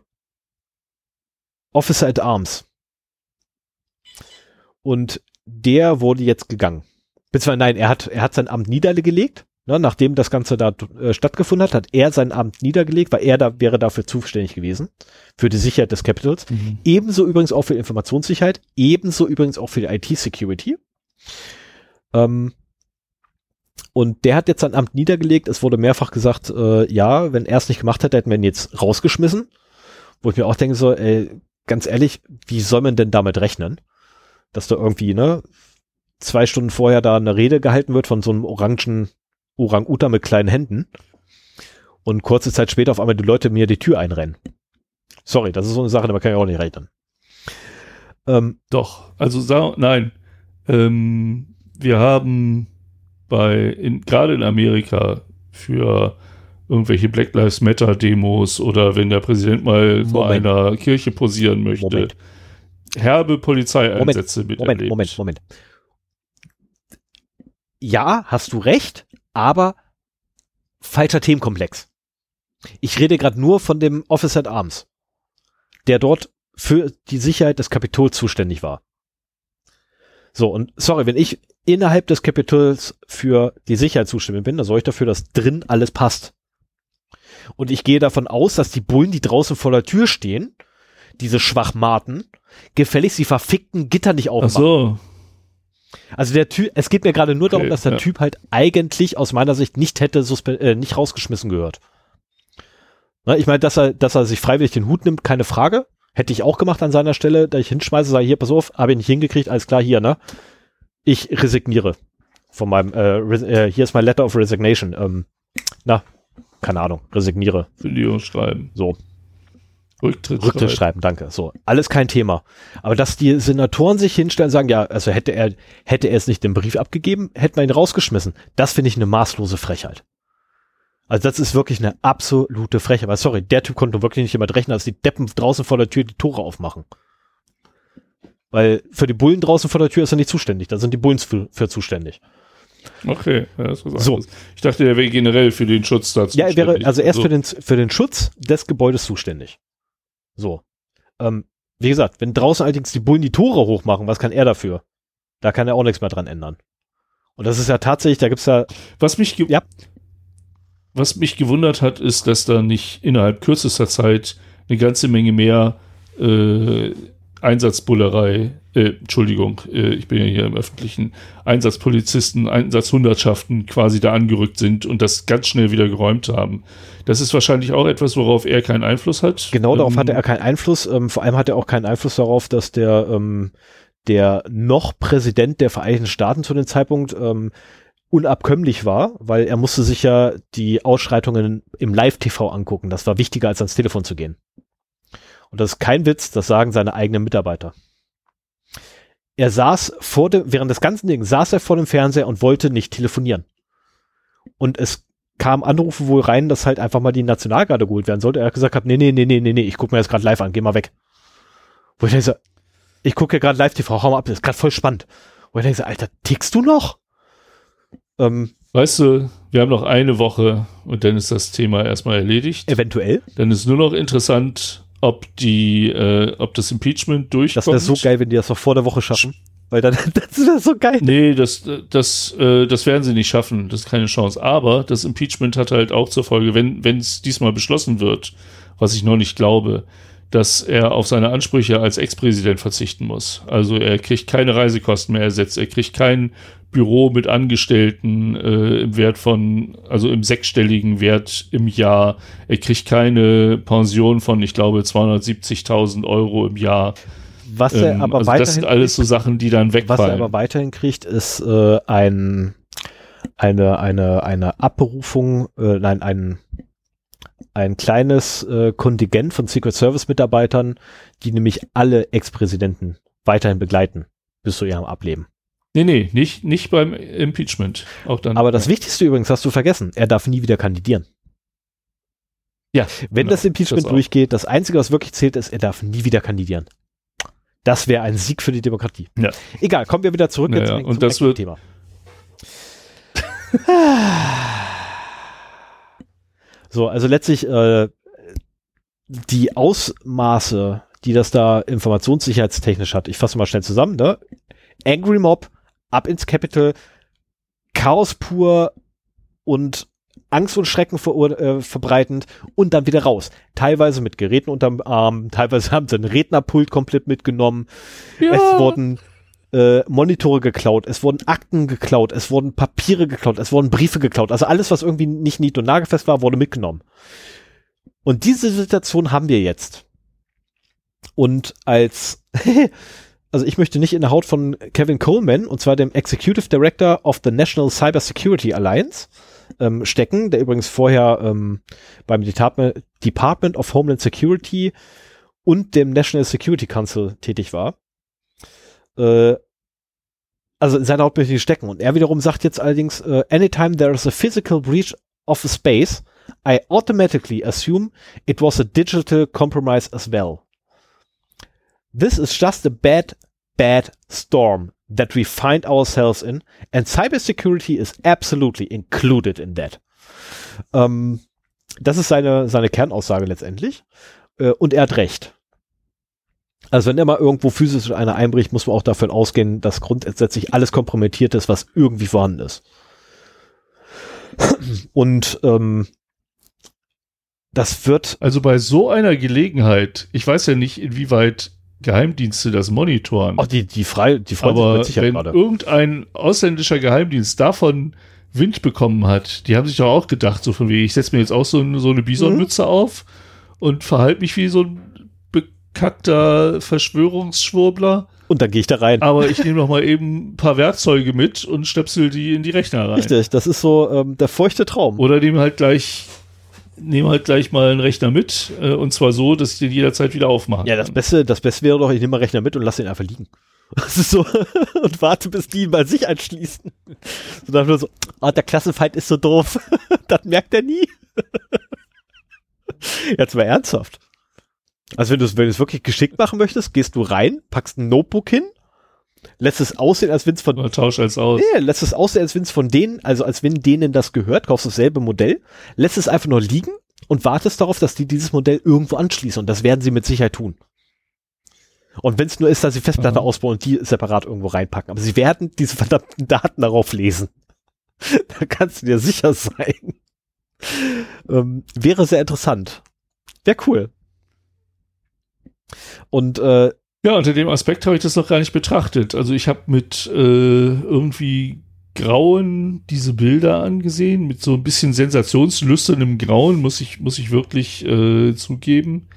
Officer at Arms. Und der wurde jetzt gegangen. Beziehungsweise nein, er hat, er hat sein Amt niedergelegt Ne, nachdem das Ganze da äh, stattgefunden hat, hat er sein Amt niedergelegt, weil er da wäre dafür zuständig gewesen, für die Sicherheit des Capitals. Mhm. Ebenso übrigens auch für Informationssicherheit, ebenso übrigens auch für die IT-Security. Ähm, und der hat jetzt sein Amt niedergelegt. Es wurde mehrfach gesagt, äh, ja, wenn er es nicht gemacht hätte, hätten wir ihn jetzt rausgeschmissen. Wo ich mir auch denke, so, ey, ganz ehrlich, wie soll man denn damit rechnen? Dass da irgendwie, ne, zwei Stunden vorher da eine Rede gehalten wird von so einem orangen Orang-Utan mit kleinen Händen und kurze Zeit später auf einmal die Leute mir die Tür einrennen. Sorry, das ist so eine Sache, da kann ich auch nicht rechnen. Ähm, Doch, also nein. Ähm, wir haben bei, gerade in Amerika für irgendwelche Black Lives Matter Demos oder wenn der Präsident mal Moment. vor einer Kirche posieren möchte, Moment. herbe Polizeieinsätze Moment. Moment, Moment, Moment. Ja, hast du recht, aber falscher Themenkomplex. Ich rede gerade nur von dem Officer at Arms, der dort für die Sicherheit des Kapitols zuständig war. So, und sorry, wenn ich innerhalb des Kapitols für die Sicherheit zuständig bin, dann sorge ich dafür, dass drin alles passt. Und ich gehe davon aus, dass die Bullen, die draußen vor der Tür stehen, diese Schwachmaten, gefälligst die verfickten Gitter nicht aufmachen. Ach so. Also der Typ, es geht mir gerade nur darum, dass der ja. Typ halt eigentlich aus meiner Sicht nicht hätte äh, nicht rausgeschmissen gehört. Na, ich meine, dass er, dass er sich freiwillig den Hut nimmt, keine Frage. Hätte ich auch gemacht an seiner Stelle, da ich hinschmeiße, sage hier, pass auf, habe ich nicht hingekriegt, alles klar, hier, ne? Ich resigniere von meinem, äh, äh, hier ist mein Letter of Resignation. Ähm, na, keine Ahnung, resigniere. Video schreiben. So. Rücktritt, Rücktritt schreiben, danke. So, alles kein Thema. Aber dass die Senatoren sich hinstellen und sagen, ja, also hätte er, hätte er es nicht den Brief abgegeben, hätten wir ihn rausgeschmissen. Das finde ich eine maßlose Frechheit. Also das ist wirklich eine absolute Frechheit. Aber sorry, der Typ konnte wirklich nicht jemand rechnen, dass die Deppen draußen vor der Tür die Tore aufmachen. Weil für die Bullen draußen vor der Tür ist er nicht zuständig. Da sind die Bullen für, für zuständig. Okay, ja, das was so. Ich dachte, er wäre generell für den Schutz dazu. Ja, er wäre also erst so. für, den, für den Schutz des Gebäudes zuständig. So. Ähm, wie gesagt, wenn draußen allerdings die Bullen die Tore hochmachen, was kann er dafür? Da kann er auch nichts mehr dran ändern. Und das ist ja tatsächlich, da gibt's ja. Was mich, ja. was mich gewundert hat, ist, dass da nicht innerhalb kürzester Zeit eine ganze Menge mehr äh, Einsatzbullerei, äh, Entschuldigung, äh, ich bin ja hier im öffentlichen, Einsatzpolizisten, Einsatzhundertschaften quasi da angerückt sind und das ganz schnell wieder geräumt haben. Das ist wahrscheinlich auch etwas, worauf er keinen Einfluss hat. Genau, ähm, darauf hatte er keinen Einfluss. Ähm, vor allem hat er auch keinen Einfluss darauf, dass der, ähm, der noch Präsident der Vereinigten Staaten zu dem Zeitpunkt ähm, unabkömmlich war, weil er musste sich ja die Ausschreitungen im Live-TV angucken. Das war wichtiger, als ans Telefon zu gehen. Und das ist kein Witz, das sagen seine eigenen Mitarbeiter. er saß vor dem, während des ganzen Dings saß er vor dem Fernseher und wollte nicht telefonieren. Und es kam Anrufe wohl rein, dass halt einfach mal die Nationalgarde geholt werden sollte. Er hat gesagt hat, nee, nee, nee, nee, nee, nee, ich gucke mir das gerade live an, geh mal weg. Wo ich denke so, ich gucke ja gerade live TV, hau mal ab, das ist gerade voll spannend. Wo ich denke so, Alter, tickst du noch? Ähm, weißt du, wir haben noch eine Woche und dann ist das Thema erstmal erledigt. Eventuell. Dann ist nur noch interessant, ob die, äh, ob das Impeachment durchkommt. Das wäre so geil, wenn die das noch vor der Woche schaffen. Weil dann, das wäre so geil. Nee, das, das, äh, das werden sie nicht schaffen. Das ist keine Chance. Aber das Impeachment hat halt auch zur Folge, wenn, wenn es diesmal beschlossen wird, was ich noch nicht glaube, dass er auf seine Ansprüche als Ex-Präsident verzichten muss. Also er kriegt keine Reisekosten mehr ersetzt, er kriegt kein Büro mit Angestellten äh, im Wert von, also im sechsstelligen Wert im Jahr. Er kriegt keine Pension von, ich glaube, 270.000 Euro im Jahr. Was er ähm, aber also weiterhin Das sind alles so Sachen, die dann wegfallen. Was er aber weiterhin kriegt, ist äh, ein, eine, eine, eine Abberufung, äh, nein, ein, ein kleines äh, Kontingent von Secret Service Mitarbeitern, die nämlich alle Ex-Präsidenten weiterhin begleiten bis zu ihrem Ableben. Nee, nee, nicht, nicht beim Impeachment. Auch dann. Aber das Wichtigste übrigens hast du vergessen. Er darf nie wieder kandidieren. Ja. Wenn genau, das Impeachment das durchgeht, das Einzige, was wirklich zählt, ist, er darf nie wieder kandidieren. Das wäre ein Sieg für die Demokratie. Ja. Egal, kommen wir wieder zurück ja, ja. Und das wird Thema. so, also letztlich äh, die Ausmaße, die das da informationssicherheitstechnisch hat. Ich fasse mal schnell zusammen. Ne? Angry Mob, ab ins Capital, Chaos pur und Angst und Schrecken ver äh, verbreitend und dann wieder raus. Teilweise mit Geräten unterm Arm, teilweise haben sie ein Rednerpult komplett mitgenommen. Ja. Es wurden äh, Monitore geklaut, es wurden Akten geklaut, es wurden Papiere geklaut, es wurden Briefe geklaut. Also alles, was irgendwie nicht nied- und nagelfest war, wurde mitgenommen. Und diese Situation haben wir jetzt. Und als, also ich möchte nicht in der Haut von Kevin Coleman, und zwar dem Executive Director of the National Cyber Security Alliance, ähm, stecken, der übrigens vorher ähm, beim Department, Department of Homeland Security und dem National Security Council tätig war. Äh, also in seiner ich stecken. Und er wiederum sagt jetzt allerdings, uh, anytime there is a physical breach of a space, I automatically assume it was a digital compromise as well. This is just a bad, bad storm that we find ourselves in, and cybersecurity is absolutely included in that. Ähm, das ist seine, seine Kernaussage letztendlich. Äh, und er hat recht. Also wenn er mal irgendwo physisch einer einbricht, muss man auch davon ausgehen, dass grundsätzlich alles kompromittiert ist, was irgendwie vorhanden ist. Und ähm, das wird. Also bei so einer Gelegenheit, ich weiß ja nicht, inwieweit Geheimdienste das monitoren. Ach, die, die frei, die freuen Aber sich wenn gerade. irgendein ausländischer Geheimdienst davon Wind bekommen hat, die haben sich doch auch gedacht, so von wie, ich setze mir jetzt auch so, so eine Bisonmütze mhm. auf und verhalte mich wie so ein bekackter Verschwörungsschwurbler. Und dann gehe ich da rein. Aber ich nehme noch mal eben ein paar Werkzeuge mit und stöpsel die in die Rechner rein. Richtig, das ist so ähm, der feuchte Traum. Oder nehme halt gleich nehme halt gleich mal einen Rechner mit äh, und zwar so, dass ich den jederzeit wieder aufmachen Ja, das Beste, das Beste wäre doch, ich nehme mal Rechner mit und lasse ihn einfach liegen. Das ist so und warte, bis die bei sich anschließen. So dann nur so, oh, der Klassenfeind ist so doof. das merkt er nie. Jetzt mal ernsthaft. Also wenn du es wenn wirklich geschickt machen möchtest, gehst du rein, packst ein Notebook hin, lässt es aussehen, als wenn es von. Oder tausch als aus. Nee, lässt es aussehen, als wenn es von denen, also als wenn denen das gehört, kaufst dasselbe Modell, lässt es einfach nur liegen und wartest darauf, dass die dieses Modell irgendwo anschließen. Und das werden sie mit Sicherheit tun. Und wenn es nur ist, dass sie Festplatte Aha. ausbauen und die separat irgendwo reinpacken. Aber sie werden diese verdammten Daten darauf lesen. da kannst du dir sicher sein. ähm, wäre sehr interessant. Wäre cool. Und äh, ja, unter dem Aspekt habe ich das noch gar nicht betrachtet. Also ich habe mit äh, irgendwie Grauen diese Bilder angesehen, mit so ein bisschen sensationslüsternem Grauen, muss ich, muss ich wirklich äh, zugeben.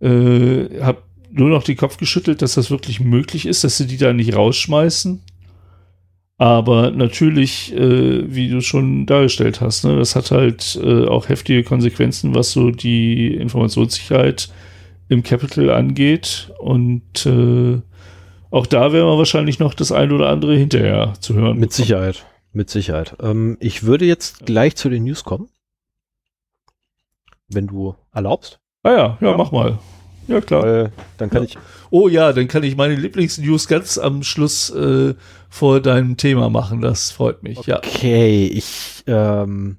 Äh, hab nur noch den Kopf geschüttelt, dass das wirklich möglich ist, dass sie die da nicht rausschmeißen. Aber natürlich, äh, wie du schon dargestellt hast, ne, das hat halt äh, auch heftige Konsequenzen, was so die Informationssicherheit im Capital angeht. Und äh, auch da werden wir wahrscheinlich noch das ein oder andere hinterher zu hören. Mit Sicherheit. Mit Sicherheit. Ähm, ich würde jetzt gleich zu den News kommen. Wenn du erlaubst. Ah ja, ja, ja. mach mal. Ja, klar. Weil dann kann ja. ich. Oh ja, dann kann ich meine Lieblingsnews ganz am Schluss äh, vor deinem Thema machen. Das freut mich. Okay, ja. Okay, ich ähm,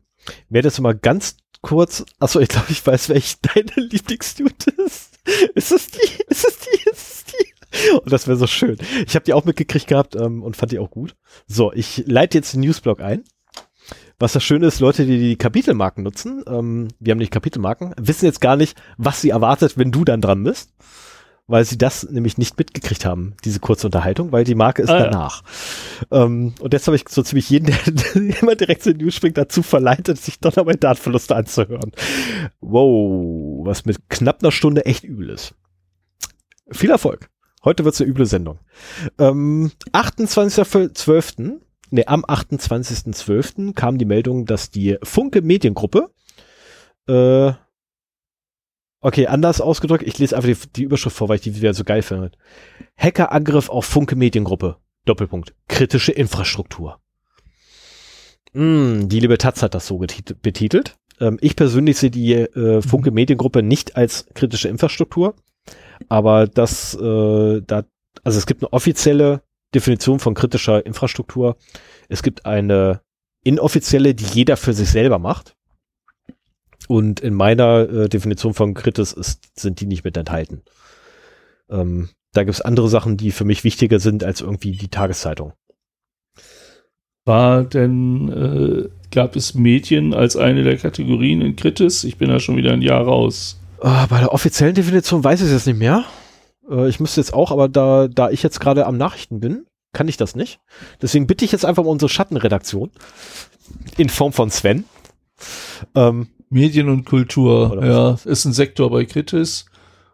werde jetzt mal ganz kurz. Achso, ich glaube, ich weiß, welche deine Lieblingsnews ist. Ist es die? Ist es die? Ist es die? Und das wäre so schön. Ich habe die auch mitgekriegt gehabt ähm, und fand die auch gut. So, ich leite jetzt den Newsblog ein. Was das Schöne ist, Leute, die die Kapitelmarken nutzen, ähm, wir haben nicht Kapitelmarken, wissen jetzt gar nicht, was sie erwartet, wenn du dann dran bist, weil sie das nämlich nicht mitgekriegt haben, diese kurze Unterhaltung, weil die Marke ist ah, danach. Ja. Ähm, und jetzt habe ich so ziemlich jeden, der immer direkt zu den News springt, dazu verleitet, sich doch nochmal Datenverluste anzuhören. Wow, was mit knapp einer Stunde echt übel ist. Viel Erfolg. Heute wird's eine üble Sendung. Ähm, 28.12 nee, am 28.12. kam die Meldung, dass die Funke Mediengruppe, äh, okay, anders ausgedrückt, ich lese einfach die, die Überschrift vor, weil ich die wieder so geil finde. Hackerangriff auf Funke Mediengruppe. Doppelpunkt. Kritische Infrastruktur. Mm, die liebe Taz hat das so betitelt. Ähm, ich persönlich sehe die äh, Funke Mediengruppe nicht als kritische Infrastruktur, aber das, äh, da, also es gibt eine offizielle Definition von kritischer Infrastruktur. Es gibt eine inoffizielle, die jeder für sich selber macht. Und in meiner äh, Definition von Kritis ist, sind die nicht mit enthalten. Ähm, da gibt es andere Sachen, die für mich wichtiger sind als irgendwie die Tageszeitung. War denn, äh, gab es Medien als eine der Kategorien in Kritis? Ich bin da schon wieder ein Jahr raus. Uh, bei der offiziellen Definition weiß ich es jetzt nicht mehr. Äh, ich müsste jetzt auch, aber da, da ich jetzt gerade am Nachrichten bin, kann ich das nicht. Deswegen bitte ich jetzt einfach mal unsere Schattenredaktion in Form von Sven. Ähm, Medien und Kultur, ja, ist ein Sektor bei Kritis.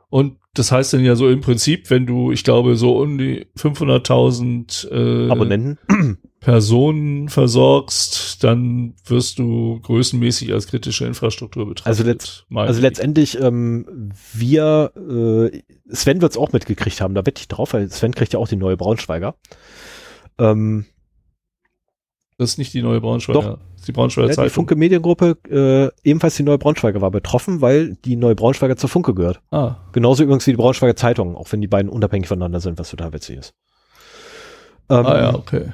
Und das heißt dann ja so im Prinzip, wenn du, ich glaube, so um die 500.000 äh, Abonnenten Personen versorgst, dann wirst du größenmäßig als kritische Infrastruktur betrachtet. Also, letzt, also letztendlich, ähm, wir, äh, Sven wird es auch mitgekriegt haben, da wette ich drauf, weil Sven kriegt ja auch die neue Braunschweiger. Ähm, das ist nicht die neue Braunschweiger. Doch. Die Braunschweiger ja, Zeitung. Die Funke Mediengruppe, äh, ebenfalls die neue Braunschweiger war betroffen, weil die neue Braunschweiger zur Funke gehört. Ah. Genauso übrigens wie die Braunschweiger Zeitung, auch wenn die beiden unabhängig voneinander sind, was total witzig ist. Ähm, ah ja, okay.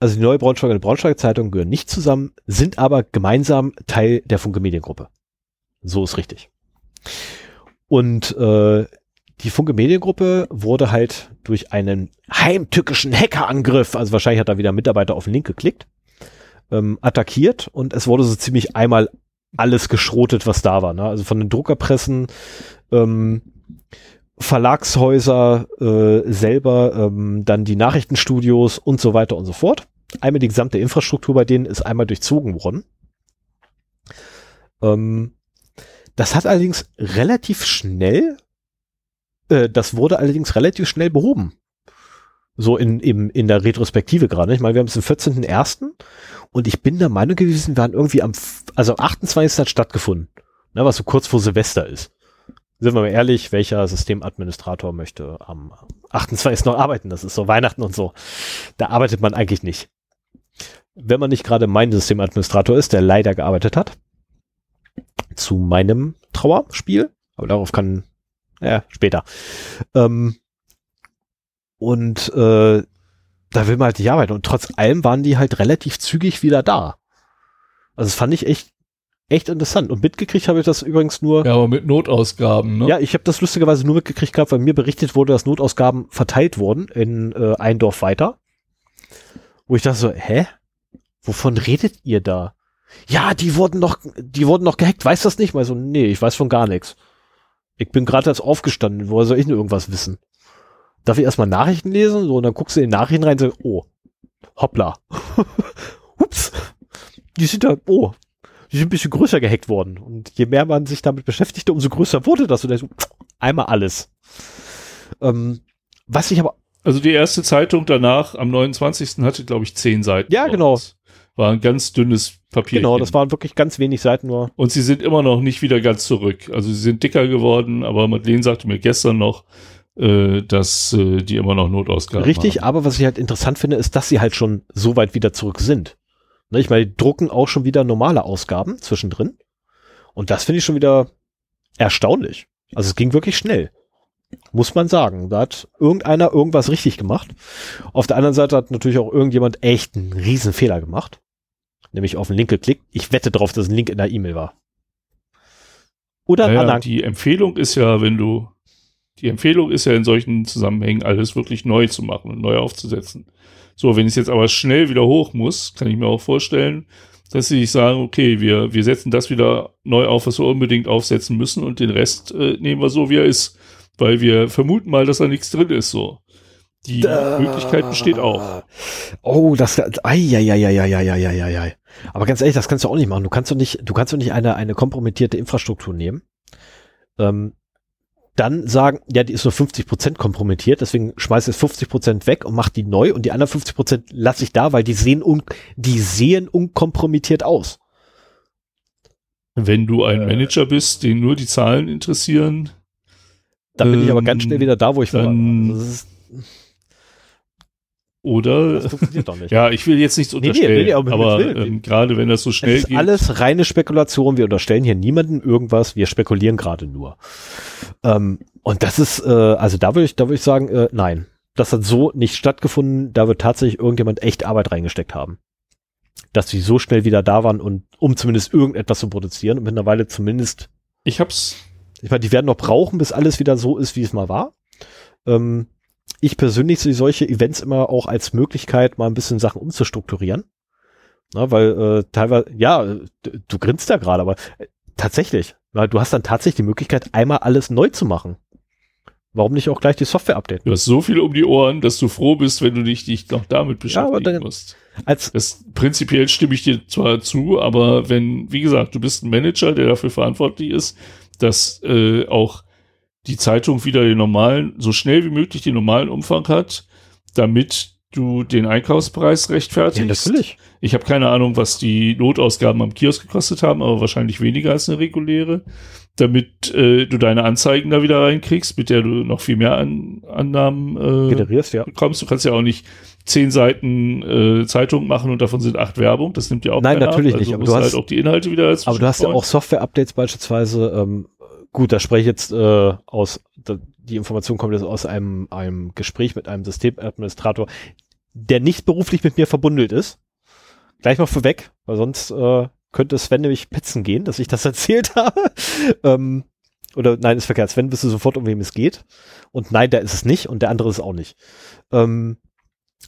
Also die neue Braunschweiger und die Braunschweiger Zeitung gehören nicht zusammen, sind aber gemeinsam Teil der Funke Mediengruppe. So ist richtig. Und äh, die Funke Mediengruppe wurde halt durch einen heimtückischen Hackerangriff, also wahrscheinlich hat da wieder ein Mitarbeiter auf den Link geklickt, ähm, attackiert und es wurde so ziemlich einmal alles geschrotet, was da war. Ne? Also von den Druckerpressen, ähm, Verlagshäuser äh, selber, ähm, dann die Nachrichtenstudios und so weiter und so fort einmal die gesamte Infrastruktur bei denen ist einmal durchzogen worden. Ähm, das hat allerdings relativ schnell, äh, das wurde allerdings relativ schnell behoben. So in, in, in der Retrospektive gerade. Ich meine, wir haben es am 14.01. und ich bin der Meinung gewesen, wir haben irgendwie am, also am 28. hat stattgefunden. Ne, was so kurz vor Silvester ist. Sind wir mal ehrlich, welcher Systemadministrator möchte am 28. noch arbeiten? Das ist so Weihnachten und so. Da arbeitet man eigentlich nicht wenn man nicht gerade mein Systemadministrator ist, der leider gearbeitet hat, zu meinem Trauerspiel, aber darauf kann, ja, später. Ähm, und äh, da will man halt nicht arbeiten. Und trotz allem waren die halt relativ zügig wieder da. Also das fand ich echt, echt interessant. Und mitgekriegt habe ich das übrigens nur. Ja, aber mit Notausgaben, ne? Ja, ich habe das lustigerweise nur mitgekriegt gehabt, weil mir berichtet wurde, dass Notausgaben verteilt wurden in äh, ein Dorf weiter. Wo ich dachte so, hä? wovon redet ihr da? Ja, die wurden noch, die wurden noch gehackt, weiß das nicht? Mal so, nee, ich weiß von gar nichts. Ich bin gerade erst aufgestanden, woher soll ich denn irgendwas wissen? Darf ich erstmal Nachrichten lesen? So, und dann guckst du in die Nachrichten rein und sagst, oh, hoppla. Ups. Die sind da, oh, die sind ein bisschen größer gehackt worden. Und je mehr man sich damit beschäftigte, umso größer wurde das. Und dann so, einmal alles. Ähm, was ich aber. Also die erste Zeitung danach, am 29. hatte, glaube ich, zehn Seiten. Ja, genau. War ein ganz dünnes Papier. Genau, das waren wirklich ganz wenig Seiten nur. Und sie sind immer noch nicht wieder ganz zurück. Also sie sind dicker geworden, aber Madeleine sagte mir gestern noch, dass äh, die immer noch Notausgaben Richtig, haben. aber was ich halt interessant finde, ist, dass sie halt schon so weit wieder zurück sind. Ne, ich meine, die drucken auch schon wieder normale Ausgaben zwischendrin. Und das finde ich schon wieder erstaunlich. Also es ging wirklich schnell. Muss man sagen. Da hat irgendeiner irgendwas richtig gemacht. Auf der anderen Seite hat natürlich auch irgendjemand echt einen riesen Fehler gemacht. Nämlich auf den Link geklickt. Ich wette darauf, dass ein Link in der E-Mail war. Oder Naja, die Empfehlung ist ja, wenn du, die Empfehlung ist ja in solchen Zusammenhängen alles wirklich neu zu machen und neu aufzusetzen. So, wenn es jetzt aber schnell wieder hoch muss, kann ich mir auch vorstellen, dass sie sich sagen, okay, wir, wir setzen das wieder neu auf, was wir unbedingt aufsetzen müssen und den Rest äh, nehmen wir so, wie er ist. Weil wir vermuten mal, dass da nichts drin ist, so. Die Möglichkeit besteht auch. Oh, das, ei, Aber ganz ehrlich, das kannst du auch nicht machen. Du kannst doch nicht, du kannst doch nicht eine, eine kompromittierte Infrastruktur nehmen. Ähm, dann sagen, ja, die ist nur 50 Prozent kompromittiert, deswegen schmeiß jetzt 50 Prozent weg und mach die neu und die anderen 50 Prozent lasse ich da, weil die sehen un, die sehen unkompromittiert aus. Wenn du ein Äh. Manager bist, den nur die Zahlen interessieren, Da bin ich aber Ähm, ganz schnell wieder da, wo ich war. dann- Also Das, ist, oder das funktioniert doch nicht. Ja, ich will jetzt nichts nee, nee, unterstellen, nee, aber aber ähm, gerade wenn das so schnell Es ist geht. alles reine Spekulation. Wir unterstellen hier niemanden irgendwas. Wir spekulieren gerade nur. Ähm, und das ist, äh, also da würde ich, da würde ich sagen, äh, nein. Das hat so nicht stattgefunden. Da wird tatsächlich irgendjemand echt Arbeit reingesteckt haben. Dass sie so schnell wieder da waren und um zumindest irgendetwas zu produzieren und mittlerweile zumindest, ich hab's, ich meine, die werden noch brauchen, bis alles wieder so ist, wie es mal war. Ähm, ich persönlich sehe solche Events immer auch als Möglichkeit, mal ein bisschen Sachen umzustrukturieren. Na, weil äh, teilweise, ja, du, grinst da gerade, aber äh, tatsächlich, weil du hast dann tatsächlich die Möglichkeit, einmal alles neu zu machen. Warum nicht auch gleich die Software updaten? du hast so viel um die Ohren, dass du froh bist, wenn du dich, dich noch damit Ja, beschäftigen dann- musst. Als Das prinzipiell stimme ich dir zwar zu, aber wenn, wie gesagt, du bist ein Manager, der dafür verantwortlich ist, dass äh, auch die Zeitung wieder den normalen, so schnell wie möglich den normalen Umfang hat, damit du den Einkaufspreis ja, rechtfertigst. natürlich. Ich habe keine Ahnung, was die Notausgaben am Kiosk gekostet haben, aber wahrscheinlich weniger als eine reguläre, damit äh, du deine Anzeigen da wieder reinkriegst, mit der du noch viel mehr an, Annahmen äh, Generierst, ja. bekommst. Du kannst ja auch nicht zehn Seiten äh, Zeitung machen und davon sind acht Werbung. Das nimmt ja auch Nein, ab. natürlich also nicht, Du aber du halt hast- auch die Inhalte wieder als Aber du hast ja auch Software-Updates beispielsweise. Ähm, gut, da spreche ich jetzt äh, aus, da, die Information kommt jetzt aus einem, einem Gespräch mit einem Systemadministrator, der nicht beruflich mit mir verbundelt ist. Gleich mal vorweg, weil sonst äh, könnte Sven nämlich Pitzen gehen, dass ich das erzählt habe. ähm, oder nein, ist verkehrt. Sven wüsste sofort, um wem es geht. Und nein, der ist es nicht und der andere ist auch nicht. Ähm,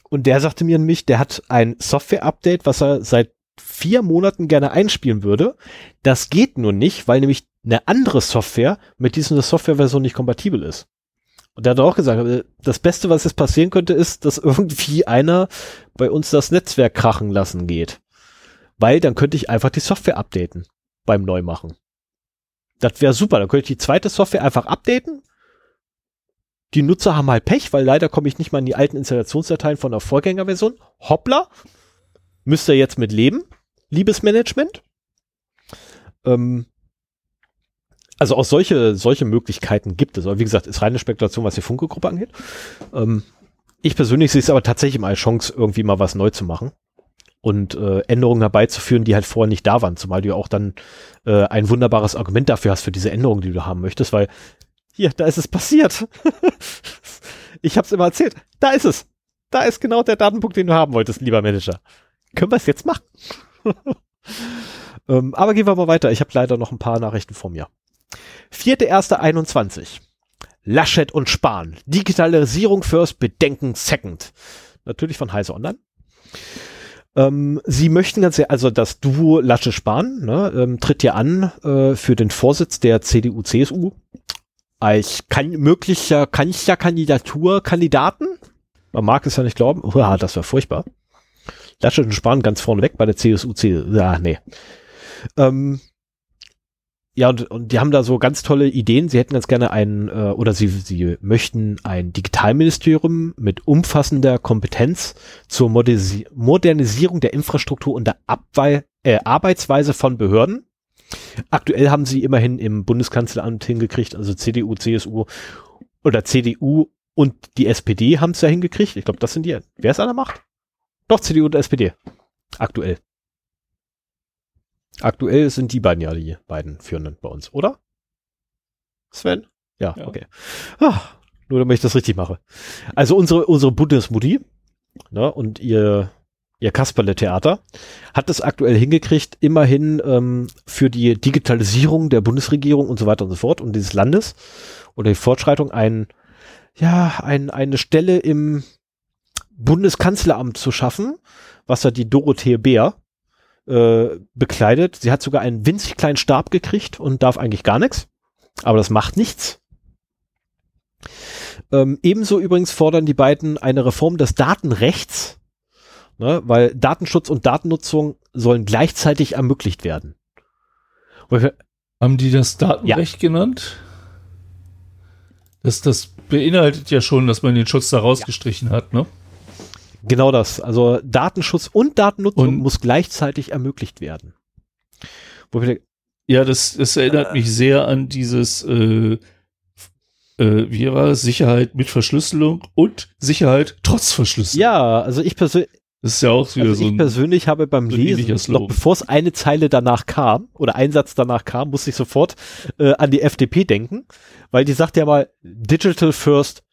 und der sagte mir nämlich, der hat ein Software-Update, was er seit vier Monaten gerne einspielen würde. Das geht nur nicht, weil nämlich eine andere Software mit dieser Softwareversion nicht kompatibel ist. Und er hat auch gesagt, äh, das Beste, was jetzt passieren könnte, ist, dass irgendwie einer bei uns das Netzwerk krachen lassen geht. Weil dann könnte ich einfach die Software updaten beim Neumachen. Das wäre super. Dann könnte ich die zweite Software einfach updaten. Die Nutzer haben halt Pech, weil leider komme ich nicht mal in die alten Installationsdateien von der Vorgängerversion. Hoppla. Müsst ihr jetzt mit leben, liebes Management. Ähm, also auch solche, solche Möglichkeiten gibt es. Aber wie gesagt, ist reine Spekulation, was die Funke-Gruppe angeht. Ähm, ich persönlich sehe es aber tatsächlich mal als Chance, irgendwie mal was neu zu machen und äh, Änderungen herbeizuführen, die halt vorher nicht da waren. Zumal du auch dann äh, ein wunderbares Argument dafür hast für diese Änderungen, die du haben möchtest, weil hier, da ist es passiert. ich habe es immer erzählt. Da ist es. Da ist genau der Datenpunkt, den du haben wolltest, lieber Manager. Können wir es jetzt machen? ähm, aber gehen wir mal weiter. Ich habe leider noch ein paar Nachrichten vor mir. 4.1.21. Laschet und Spahn. Digitalisierung first, Bedenken second. Natürlich von Heise Online. Ähm, sie möchten ganz, also das Duo Laschet-Spahn ne, ähm, tritt ja an äh, für den Vorsitz der CDU-CSU als kann, möglicher Kanzlerkandidaturkandidaten. Man mag es ja nicht glauben. Uah, das wäre furchtbar. Laschet und Spahn ganz vorne weg bei der CSU, CSU. Ja, nee. Ähm, ja, und, und die haben da so ganz tolle Ideen. Sie hätten ganz gerne ein, äh, oder sie, sie möchten ein Digitalministerium mit umfassender Kompetenz zur Modersi Modernisierung der Infrastruktur und der Abwei äh, Arbeitsweise von Behörden. Aktuell haben sie immerhin im Bundeskanzleramt hingekriegt, also CDU, CSU. oder CDU und die SPD haben es ja hingekriegt. Ich glaube, das sind die. Wer ist an der Macht? Doch, CDU und SPD. Aktuell. Aktuell sind die beiden ja die beiden Führenden bei uns, oder? Sven? Ja, ja. okay. Ah, nur damit ich das richtig mache. Also unsere, unsere Bundesmutti ne, und ihr, ihr Kasperle-Theater hat es aktuell hingekriegt, immerhin ähm, für die Digitalisierung der Bundesregierung und so weiter und so fort und dieses Landes oder die Fortschreitung ein, ja, ein, eine Stelle im Bundeskanzleramt zu schaffen, was da die Dorothee Bär äh, bekleidet. Sie hat sogar einen winzig kleinen Stab gekriegt und darf eigentlich gar nichts. Aber das macht nichts. Ähm, ebenso übrigens fordern die beiden eine Reform des Datenrechts, ne, weil Datenschutz und Datennutzung sollen gleichzeitig ermöglicht werden. Haben die das Datenrecht ja. genannt? Das, das beinhaltet ja schon, dass man den Schutz da rausgestrichen ja. hat, ne? Genau das. Also Datenschutz und Datennutzung und muss gleichzeitig ermöglicht werden. ja, das, das erinnert äh, mich sehr an dieses, äh, äh, wie war das? Sicherheit mit Verschlüsselung und Sicherheit trotz Verschlüsselung. Ja, also ich persönlich, das ist ja auch wieder also so. Ich persönlich habe beim so Lesen, noch bevor es eine Zeile danach kam oder ein Satz danach kam, musste ich sofort äh, an die FDP denken, weil die sagt ja mal Digital First,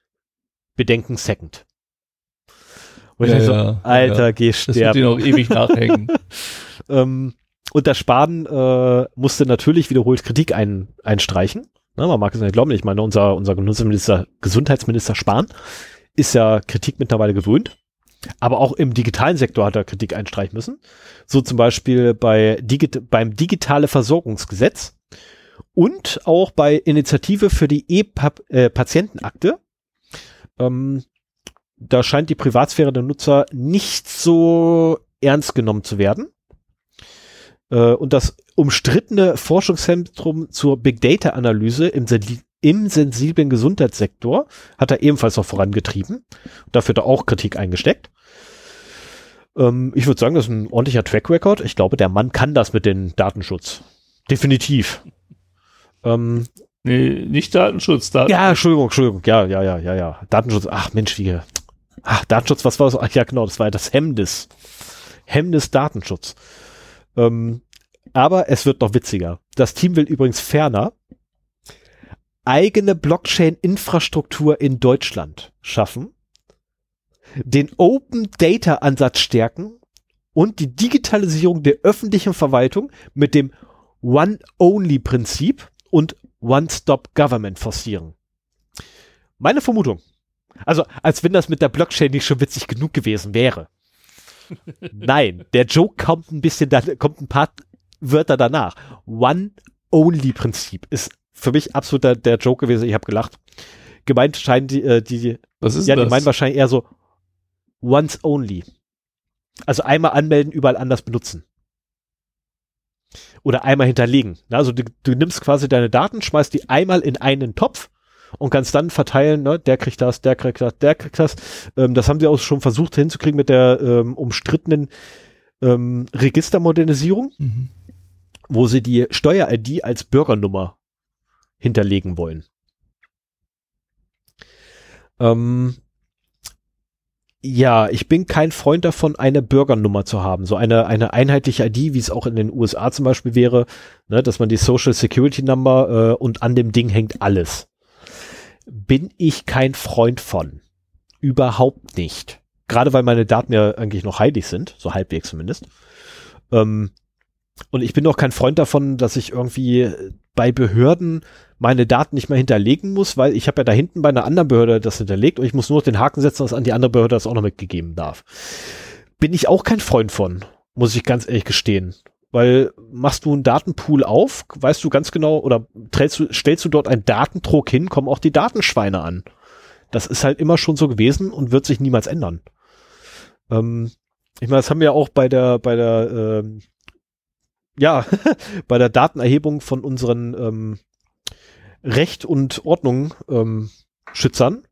Bedenken Second. Und ja, ich so, ja, Alter, ja. geh sterben. Das wird ihn auch ewig nachhängen. ähm, und der Spahn äh, musste natürlich wiederholt Kritik ein, einstreichen. Na, man mag es nicht glauben, ich meine, unser, unser Gesundheitsminister, Gesundheitsminister Spahn ist ja Kritik mittlerweile gewöhnt. Aber auch im digitalen Sektor hat er Kritik einstreichen müssen. So zum Beispiel bei Digit beim digitale Versorgungsgesetz und auch bei Initiative für die E-Patientenakte. Ähm, da scheint die Privatsphäre der Nutzer nicht so ernst genommen zu werden. Äh, und das umstrittene Forschungszentrum zur Big Data Analyse im, im sensiblen Gesundheitssektor hat er ebenfalls noch vorangetrieben. Dafür hat er auch Kritik eingesteckt. Ähm, ich würde sagen, das ist ein ordentlicher Track Record. Ich glaube, der Mann kann das mit dem Datenschutz. Definitiv. Ähm, nee, nicht Datenschutz. Daten ja, Entschuldigung, Entschuldigung. Ja, ja, ja, ja, ja. Datenschutz. Ach Mensch, wie. Ach, Datenschutz, was war das? Ach ja, genau, das war das Hemmnis. Hemmnis Datenschutz. Ähm, aber es wird noch witziger. Das Team will übrigens ferner eigene Blockchain-Infrastruktur in Deutschland schaffen, den Open Data Ansatz stärken und die Digitalisierung der öffentlichen Verwaltung mit dem One-Only-Prinzip und One-Stop-Government forcieren. Meine Vermutung. Also, als wenn das mit der Blockchain nicht schon witzig genug gewesen wäre. Nein, der Joke kommt ein bisschen, da kommt ein paar Wörter danach. One-Only-Prinzip ist für mich absolut der, der Joke gewesen. Ich habe gelacht. Gemeint scheint die, äh, die Was ist ja, das? die meinen wahrscheinlich eher so once only. Also einmal anmelden, überall anders benutzen. Oder einmal hinterlegen. Also du, du nimmst quasi deine Daten, schmeißt die einmal in einen Topf und kannst dann verteilen, ne, der kriegt das, der kriegt das, der kriegt das. Ähm, das haben sie auch schon versucht hinzukriegen mit der ähm, umstrittenen ähm, Registermodernisierung, mhm. wo sie die Steuer-ID als Bürgernummer hinterlegen wollen. Ähm, ja, ich bin kein Freund davon, eine Bürgernummer zu haben. So eine, eine einheitliche ID, wie es auch in den USA zum Beispiel wäre, ne, dass man die Social Security Number äh, und an dem Ding hängt alles. Bin ich kein Freund von. Überhaupt nicht. Gerade weil meine Daten ja eigentlich noch heilig sind, so halbwegs zumindest. Ähm, und ich bin auch kein Freund davon, dass ich irgendwie bei Behörden meine Daten nicht mehr hinterlegen muss, weil ich habe ja da hinten bei einer anderen Behörde das hinterlegt und ich muss nur noch den Haken setzen, dass an die andere Behörde das auch noch mitgegeben darf. Bin ich auch kein Freund von, muss ich ganz ehrlich gestehen. Weil machst du einen Datenpool auf, weißt du ganz genau, oder du, stellst du dort einen Datentrog hin, kommen auch die Datenschweine an. Das ist halt immer schon so gewesen und wird sich niemals ändern. Ähm, ich meine, das haben wir auch bei der, bei der, ähm, ja, bei der Datenerhebung von unseren ähm, Recht und Ordnung ähm, Schützern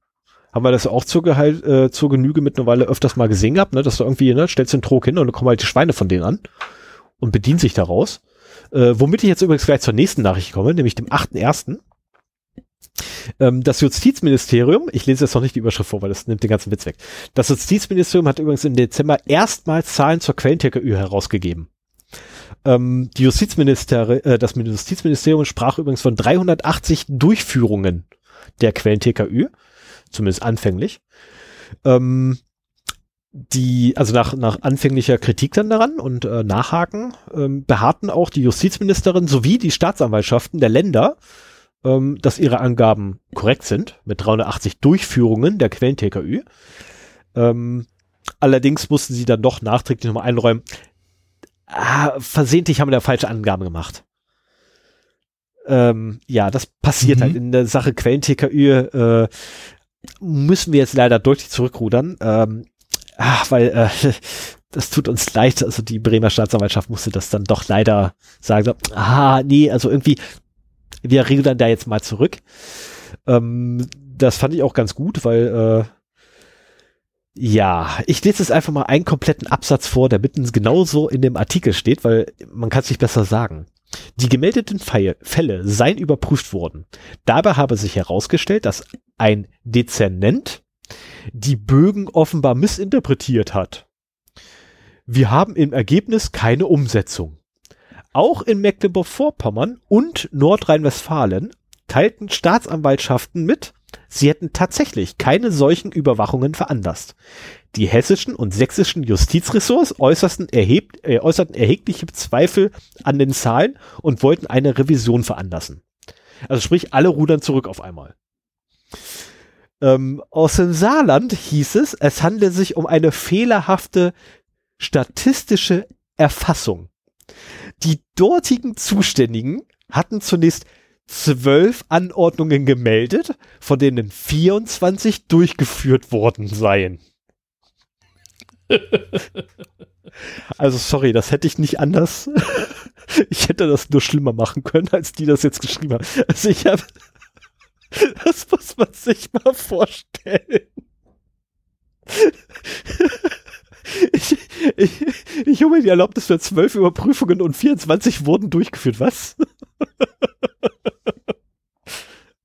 haben wir das auch zur, Gehalt, äh, zur Genüge mittlerweile öfters mal gesehen gehabt, ne, dass du irgendwie, ne, stellst den Trog hin und dann kommen halt die Schweine von denen an und bedienen sich daraus. Äh, womit ich jetzt übrigens gleich zur nächsten Nachricht komme, nämlich dem 8.1. Ähm, das Justizministerium, ich lese jetzt noch nicht die Überschrift vor, weil das nimmt den ganzen Witz weg. Das Justizministerium hat übrigens im Dezember erstmals Zahlen zur Quellen-TKÜ herausgegeben. Ähm, die Justizminister, äh, das Justizministerium sprach übrigens von 380 Durchführungen der Quellen-TKÜ, zumindest anfänglich. Ähm, die, also nach, nach anfänglicher Kritik dann daran und äh, Nachhaken, ähm, beharrten auch die Justizministerin sowie die Staatsanwaltschaften der Länder, ähm, dass ihre Angaben korrekt sind, mit 380 Durchführungen der Quellen-TKÜ. Ähm, allerdings mussten sie dann doch nachträglich nochmal einräumen, ah, versehentlich haben wir da falsche Angaben gemacht. Ähm, ja, das passiert mhm. halt in der Sache Quellen-TKÜ. Äh, müssen wir jetzt leider deutlich zurückrudern. Ähm, ach, weil äh, das tut uns leid. Also die Bremer Staatsanwaltschaft musste das dann doch leider sagen. So, ah, nee, also irgendwie, wir rudern da jetzt mal zurück. Ähm, das fand ich auch ganz gut, weil äh, ja, ich lese jetzt einfach mal einen kompletten Absatz vor, der mitten genauso in dem Artikel steht, weil man kann es nicht besser sagen. Die gemeldeten Fälle seien überprüft worden. Dabei habe sich herausgestellt, dass ein Dezernent die Bögen offenbar missinterpretiert hat. Wir haben im Ergebnis keine Umsetzung. Auch in Mecklenburg-Vorpommern und Nordrhein-Westfalen teilten Staatsanwaltschaften mit, sie hätten tatsächlich keine solchen Überwachungen veranlasst. Die hessischen und sächsischen Justizressorts äußerten, erhebt, äh, äußerten erhebliche Zweifel an den Zahlen und wollten eine Revision veranlassen. Also sprich, alle rudern zurück auf einmal. Ähm, aus dem Saarland hieß es, es handle sich um eine fehlerhafte statistische Erfassung. Die dortigen Zuständigen hatten zunächst zwölf Anordnungen gemeldet, von denen 24 durchgeführt worden seien. Also sorry, das hätte ich nicht anders. Ich hätte das nur schlimmer machen können, als die das jetzt geschrieben haben. Also ich habe, das muss man sich mal vorstellen. Ich, ich, ich hole mir die Erlaubnis für zwölf Überprüfungen und 24 wurden durchgeführt. Was?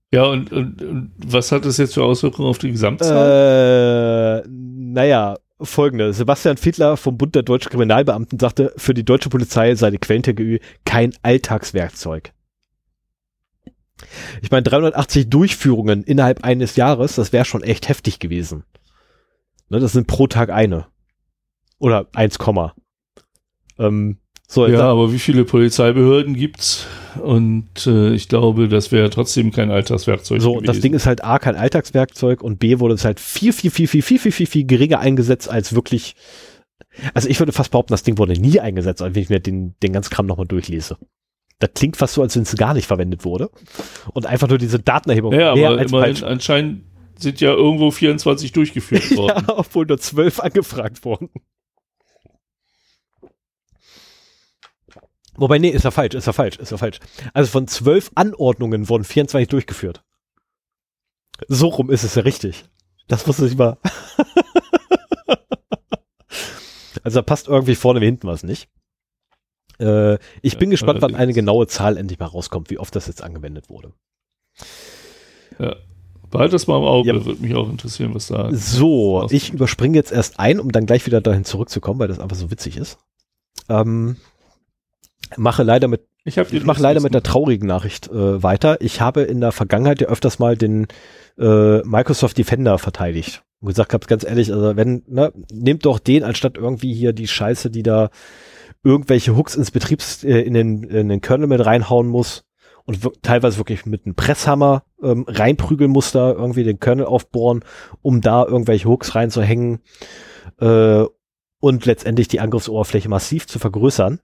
Ja, und, und, und was hat das jetzt für Auswirkungen auf die Gesamtzahl? Äh, naja, folgende. Sebastian Fiedler vom Bund der Deutschen Kriminalbeamten sagte, für die deutsche Polizei sei die Quellen-TGÜ kein Alltagswerkzeug. Ich meine, 380 Durchführungen innerhalb eines Jahres, das wäre schon echt heftig gewesen. Ne, das sind pro Tag eine. Oder 1, ähm, so, ja, aber wie viele Polizeibehörden gibt's? Und äh, ich glaube, das wäre trotzdem kein Alltagswerkzeug. So, und das Ding ist halt A, kein Alltagswerkzeug und B, wurde es halt viel, viel, viel, viel, viel, viel, viel, viel geringer eingesetzt als wirklich. Also ich würde fast behaupten, das Ding wurde nie eingesetzt, wenn ich mir den, den ganzen Kram nochmal durchlese. Das klingt fast so, als wenn es gar nicht verwendet wurde. Und einfach nur diese Datenerhebung. Ja, aber immerhin anscheinend sind ja irgendwo 24 durchgeführt worden. ja, obwohl nur 12 angefragt wurden. Wobei, nee, ist ja falsch, ist ja falsch, ist ja falsch. Also von zwölf Anordnungen wurden 24 durchgeführt. So rum ist es ja richtig. Das wusste ich mal. also da passt irgendwie vorne wie hinten was nicht. Äh, ich ja, bin gespannt, wann eine genaue Zahl endlich mal rauskommt, wie oft das jetzt angewendet wurde. Ja. Behalt das mal im Auge, ja. würde mich auch interessieren, was da. So, ich überspringe jetzt erst ein, um dann gleich wieder dahin zurückzukommen, weil das einfach so witzig ist. Ähm, mache leider mit ich, ich mache leider mit der traurigen Nachricht äh, weiter. Ich habe in der Vergangenheit ja öfters mal den äh, Microsoft Defender verteidigt und gesagt habe, ganz ehrlich, also wenn, ne, nehmt doch den anstatt irgendwie hier die Scheiße, die da irgendwelche Hooks ins Betriebs, äh, in den, in den Kernel mit reinhauen muss und teilweise wirklich mit einem Presshammer ähm, reinprügeln muss da irgendwie den Kernel aufbohren, um da irgendwelche Hooks reinzuhängen äh, und letztendlich die Angriffsoberfläche massiv zu vergrößern.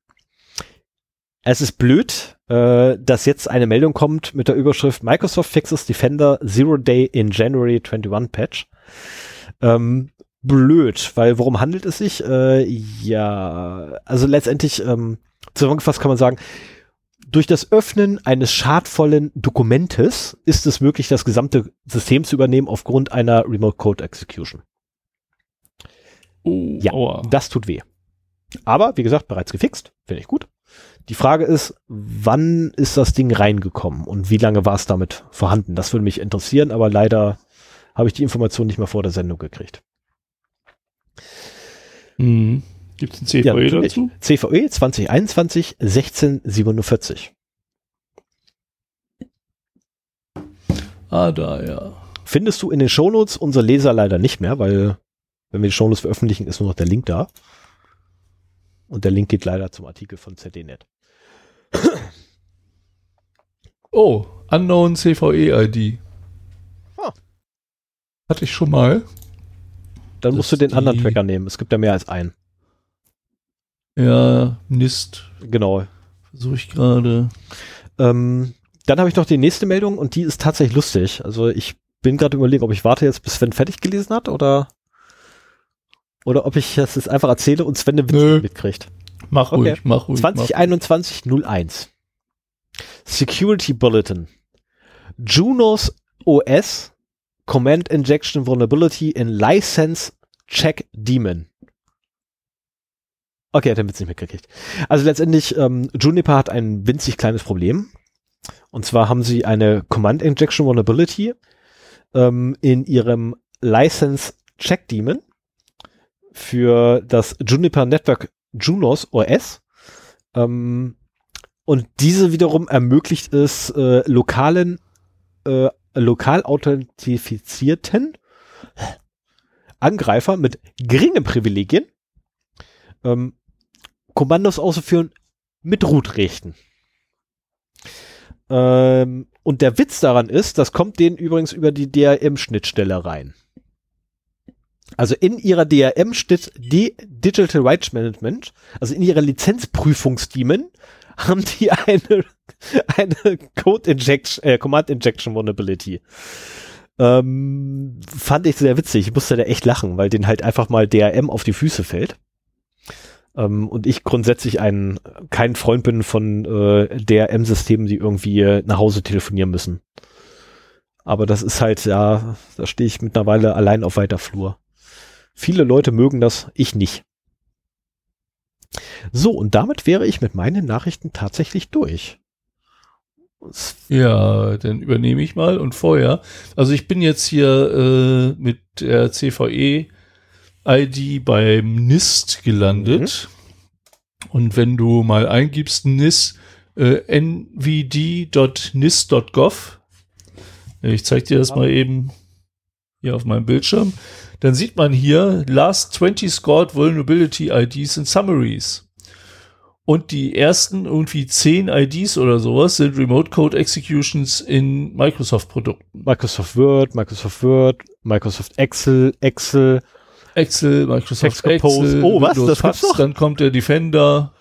Es ist blöd, äh, dass jetzt eine Meldung kommt mit der Überschrift Microsoft fixes Defender Zero Day in January 21 Patch. Ähm, blöd, weil worum handelt es sich? Äh, ja, also letztendlich ähm, zusammengefasst kann man sagen, durch das Öffnen eines schadvollen Dokumentes ist es möglich, das gesamte System zu übernehmen aufgrund einer Remote Code Execution. Oh, ja, aua. das tut weh. Aber wie gesagt, bereits gefixt, finde ich gut. Die Frage ist, wann ist das Ding reingekommen und wie lange war es damit vorhanden? Das würde mich interessieren, aber leider habe ich die Information nicht mehr vor der Sendung gekriegt. Mhm. Gibt es ein CVE ja, dazu? CVE 2021 1647. Ah, da, ja. Findest du in den Shownotes unsere Leser leider nicht mehr, weil wenn wir die Shownotes veröffentlichen, ist nur noch der Link da. Und der Link geht leider zum Artikel von ZDNet. Oh, Unknown CVE-ID. Ah. Hatte ich schon mal. Dann musst du den anderen Tracker nehmen. Es gibt ja mehr als einen. Ja, NIST. Genau. Versuche ich gerade. Ähm, dann habe ich noch die nächste Meldung und die ist tatsächlich lustig. Also ich bin gerade überlegen, ob ich warte jetzt, bis Sven fertig gelesen hat oder oder ob ich das jetzt einfach erzähle und Sven eine Witz mitkriegt. Mach okay. ruhig, mach ruhig. 2021 01. Security Bulletin. Junos OS Command Injection Vulnerability in License Check Daemon. Okay, hat er Witz nicht mitgekriegt. Also letztendlich, ähm, Juniper hat ein winzig kleines Problem. Und zwar haben sie eine Command Injection Vulnerability ähm, in ihrem License Check Daemon für das Juniper Network Junos OS. Ähm, und diese wiederum ermöglicht es äh, lokalen, äh, lokal authentifizierten Angreifer mit geringen Privilegien ähm, Kommandos auszuführen mit Root-Rechten. Ähm, und der Witz daran ist, das kommt denen übrigens über die DRM-Schnittstelle rein. Also in ihrer DRM-Schnitt die Digital Rights Management, also in ihrer Lizenzprüfungsdaemon, haben die eine, eine Code Injection, äh, Command Injection Vulnerability. Ähm, fand ich sehr witzig. Ich musste da echt lachen, weil den halt einfach mal DRM auf die Füße fällt. Ähm, und ich grundsätzlich ein, kein Freund bin von äh, DRM-Systemen, die irgendwie nach Hause telefonieren müssen. Aber das ist halt, ja, da stehe ich mittlerweile allein auf weiter Flur. Viele Leute mögen das, ich nicht. So, und damit wäre ich mit meinen Nachrichten tatsächlich durch. Ja, dann übernehme ich mal und vorher. Also ich bin jetzt hier äh, mit der CVE ID beim NIST gelandet. Mhm. Und wenn du mal eingibst NIST, äh, nvd.nist.gov, ich zeige dir das mal eben hier auf meinem Bildschirm, dann sieht man hier Last 20 Scored Vulnerability IDs and Summaries. Und die ersten irgendwie 10 IDs oder sowas sind Remote Code Executions in Microsoft Produkten. Microsoft Word, Microsoft Word, Microsoft Excel, Excel, Excel, Microsoft Excel, oh, was? Windows das gibt's noch? dann kommt der Defender.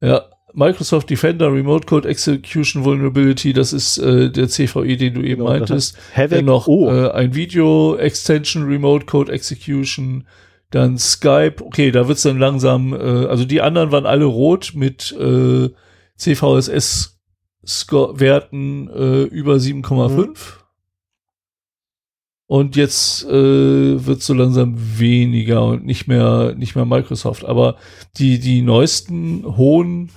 Ja, Microsoft Defender Remote Code Execution Vulnerability, das ist äh, der CVE, den du eben genau, meintest. Dann noch oh. äh, ein Video Extension Remote Code Execution, dann Skype. Okay, da wird's dann langsam, äh, also die anderen waren alle rot mit äh, CVSS Werten äh, über 7,5. Mhm. Und jetzt äh, wird so langsam weniger und nicht mehr nicht mehr Microsoft. Aber die die neuesten hohen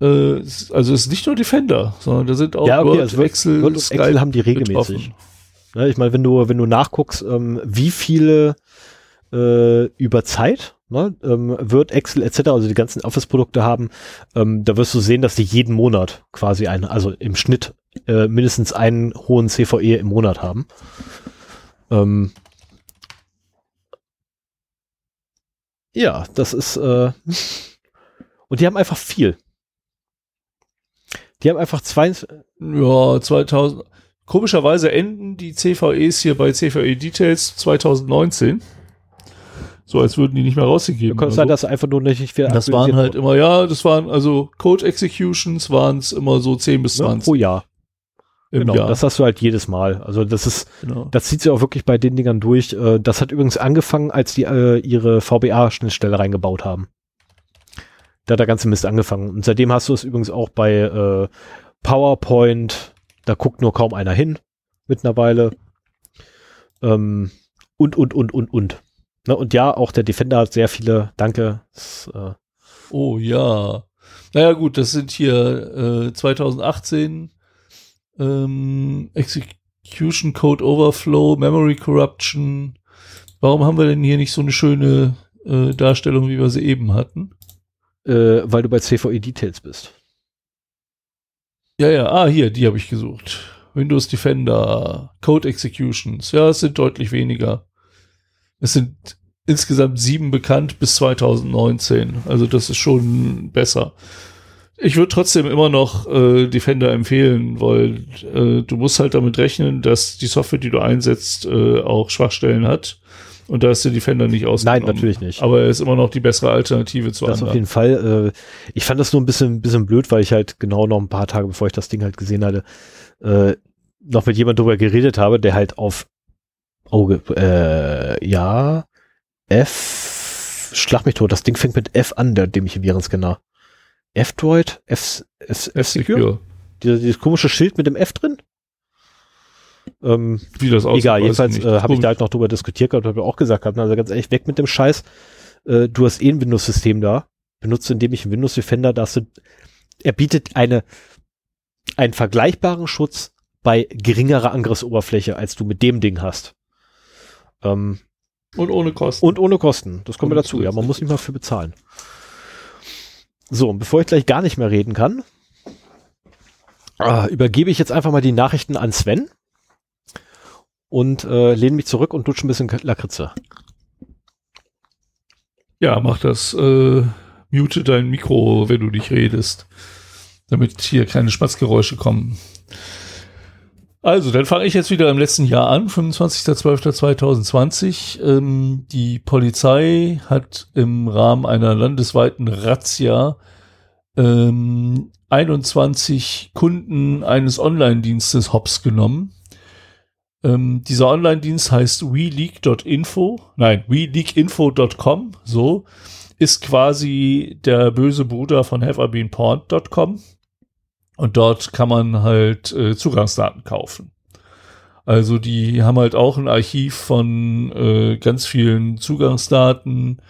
äh, also es ist nicht nur Defender, sondern da sind auch ja, okay, Word, also Excel, Word und Excel haben die regelmäßig. Ja, ich meine, wenn du wenn du nachguckst, ähm, wie viele äh, über Zeit ne, ähm, Word, Excel etc., also die ganzen Office-Produkte haben, ähm, da wirst du sehen, dass die jeden Monat quasi einen, also im Schnitt äh, mindestens einen hohen CVE im Monat haben. Ähm, ja, das ist äh, und die haben einfach viel. Die haben einfach zwei. Ja, 2000. Komischerweise enden die CVEs hier bei CVE Details 2019. So als würden die nicht mehr rausgegeben. Kann sein, so. dass einfach nur nicht viel Das waren halt immer, ja, das waren also Code Executions waren es immer so 10 bis 20. Ja, pro Jahr genau, Jahr. das hast du halt jedes Mal. Also das ist, genau. das zieht sich auch wirklich bei den Dingern durch. Äh, das hat übrigens angefangen, als die äh, ihre VBA-Schnittstelle reingebaut haben. Da hat der ganze Mist angefangen. Und seitdem hast du es übrigens auch bei äh, PowerPoint. Da guckt nur kaum einer hin mittlerweile. Ähm, und, und, und, und, und. Ne? Und ja, auch der Defender hat sehr viele, danke, das, äh, Oh ja. Naja gut, das sind hier äh, 2018 ähm, Execution Code Overflow, Memory Corruption. Warum haben wir denn hier nicht so eine schöne äh, Darstellung, wie wir sie eben hatten? Äh, weil du bei CVE Details bist. Ja, ja, ah, hier, die habe ich gesucht. Windows Defender, Code Executions. Ja, es sind deutlich weniger. Es sind insgesamt sieben bekannt bis 2019. Also das ist schon besser. Ich würde trotzdem immer noch äh, Defender empfehlen, weil äh, du musst halt damit rechnen, dass die Software, die du einsetzt, äh, auch Schwachstellen hat. Und da ist der Defender nicht ausgenommen. Nein, natürlich nicht. Aber er ist immer noch die bessere Alternative zu das anderen. auf jeden Fall. Äh, ich fand das nur ein bisschen, bisschen blöd, weil ich halt genau noch ein paar Tage, bevor ich das Ding halt gesehen hatte, äh, noch mit jemand drüber geredet habe, der halt auf Auge, äh, ja, F, schlag mich tot, das Ding fängt mit F an, der dämliche Virenscanner. F-Droid? F, F, F-Secure? Dieses, dieses komische Schild mit dem F drin? Ähm, Wie das aussieht, Egal, jedenfalls äh, habe ich da halt noch drüber diskutiert gehabt, habe auch gesagt gehabt, also ganz ehrlich, weg mit dem Scheiß. Äh, du hast eh ein Windows-System da. Benutzt indem ich einen Windows Defender, da du, er bietet eine, einen vergleichbaren Schutz bei geringerer Angriffsoberfläche, als du mit dem Ding hast. Ähm, und ohne Kosten. Und ohne Kosten. Das kommt mir dazu. Ja, man muss nicht mal für bezahlen. So, und bevor ich gleich gar nicht mehr reden kann, äh, übergebe ich jetzt einfach mal die Nachrichten an Sven und äh, lehne mich zurück und dutsche ein bisschen Lakritze. Ja, mach das. Äh, mute dein Mikro, wenn du nicht redest, damit hier keine Schmatzgeräusche kommen. Also, dann fange ich jetzt wieder im letzten Jahr an, 25.12.2020. Ähm, die Polizei hat im Rahmen einer landesweiten Razzia ähm, 21 Kunden eines Online-Dienstes hops genommen. Ähm, dieser Online-Dienst heißt WeLeak.info, nein, WeLeakInfo.com, so, ist quasi der böse Bruder von HaveIBeenPawned.com und dort kann man halt äh, Zugangsdaten kaufen. Also die haben halt auch ein Archiv von äh, ganz vielen Zugangsdaten.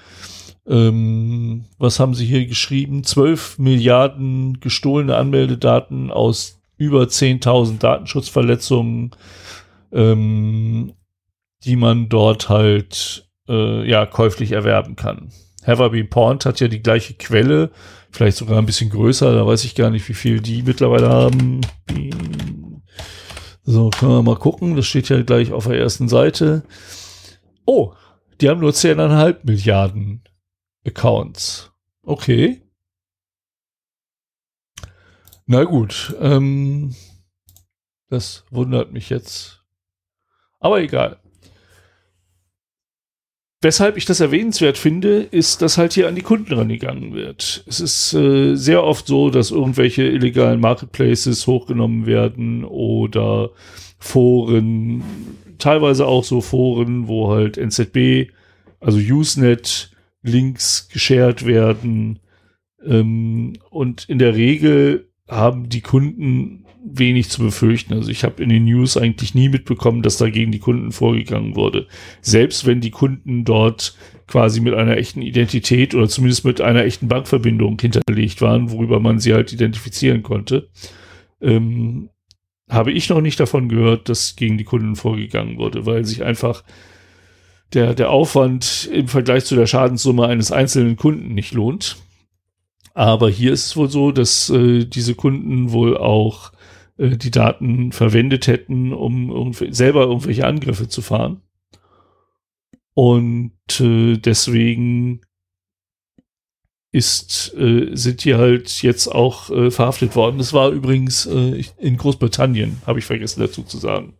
Ähm, was haben sie hier geschrieben? 12 Milliarden gestohlene Anmeldedaten aus über 10.000 Datenschutzverletzungen ähm, die man dort halt äh, ja käuflich erwerben kann. Been Pawned hat ja die gleiche Quelle, vielleicht sogar ein bisschen größer, da weiß ich gar nicht, wie viel die mittlerweile haben. So, können wir mal gucken, das steht ja gleich auf der ersten Seite. Oh, die haben nur 10,5 Milliarden Accounts. Okay. Na gut, ähm, das wundert mich jetzt aber egal. Weshalb ich das erwähnenswert finde, ist, dass halt hier an die Kunden rangegangen wird. Es ist äh, sehr oft so, dass irgendwelche illegalen Marketplaces hochgenommen werden oder Foren, teilweise auch so Foren, wo halt NZB, also Usenet, Links geshared werden. Ähm, und in der Regel haben die Kunden wenig zu befürchten. Also ich habe in den News eigentlich nie mitbekommen, dass da gegen die Kunden vorgegangen wurde. Selbst wenn die Kunden dort quasi mit einer echten Identität oder zumindest mit einer echten Bankverbindung hinterlegt waren, worüber man sie halt identifizieren konnte, ähm, habe ich noch nicht davon gehört, dass gegen die Kunden vorgegangen wurde, weil sich einfach der, der Aufwand im Vergleich zu der Schadenssumme eines einzelnen Kunden nicht lohnt. Aber hier ist es wohl so, dass äh, diese Kunden wohl auch äh, die Daten verwendet hätten, um irgendw selber irgendwelche Angriffe zu fahren. Und äh, deswegen ist, äh, sind die halt jetzt auch äh, verhaftet worden. Das war übrigens äh, in Großbritannien, habe ich vergessen dazu zu sagen.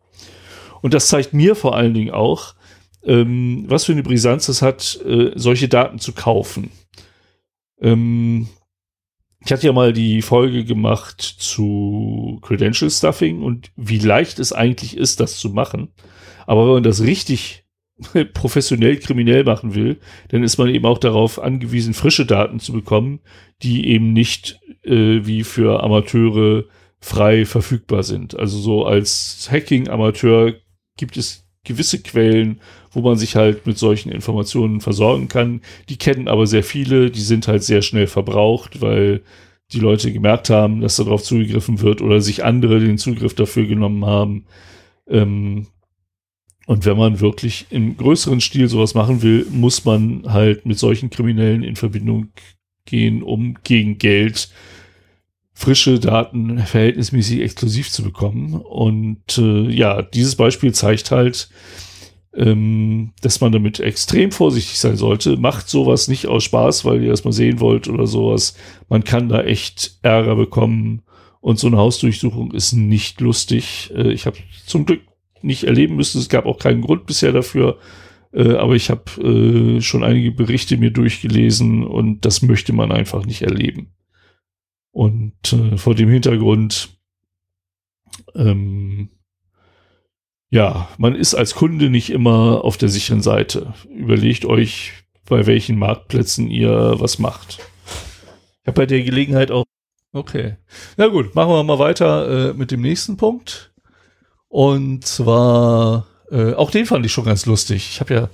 Und das zeigt mir vor allen Dingen auch, ähm, was für eine Brisanz es hat, äh, solche Daten zu kaufen. Ähm, ich hatte ja mal die Folge gemacht zu Credential Stuffing und wie leicht es eigentlich ist, das zu machen. Aber wenn man das richtig professionell kriminell machen will, dann ist man eben auch darauf angewiesen, frische Daten zu bekommen, die eben nicht äh, wie für Amateure frei verfügbar sind. Also so als Hacking-Amateur gibt es gewisse Quellen, wo man sich halt mit solchen Informationen versorgen kann. Die kennen aber sehr viele, die sind halt sehr schnell verbraucht, weil die Leute gemerkt haben, dass darauf zugegriffen wird oder sich andere den Zugriff dafür genommen haben. Ähm, und wenn man wirklich im größeren Stil sowas machen will, muss man halt mit solchen Kriminellen in Verbindung gehen, um gegen Geld frische Daten verhältnismäßig exklusiv zu bekommen. Und äh, ja, dieses Beispiel zeigt halt, ähm, dass man damit extrem vorsichtig sein sollte. Macht sowas nicht aus Spaß, weil ihr das mal sehen wollt oder sowas. Man kann da echt Ärger bekommen. Und so eine Hausdurchsuchung ist nicht lustig. Äh, ich habe zum Glück nicht erleben müssen. Es gab auch keinen Grund bisher dafür. Äh, aber ich habe äh, schon einige Berichte mir durchgelesen und das möchte man einfach nicht erleben. Und äh, vor dem Hintergrund, ähm, ja, man ist als Kunde nicht immer auf der sicheren Seite. Überlegt euch, bei welchen Marktplätzen ihr was macht. Ich habe bei der Gelegenheit auch. Okay. Na gut, machen wir mal weiter äh, mit dem nächsten Punkt. Und zwar, äh, auch den fand ich schon ganz lustig. Ich habe ja,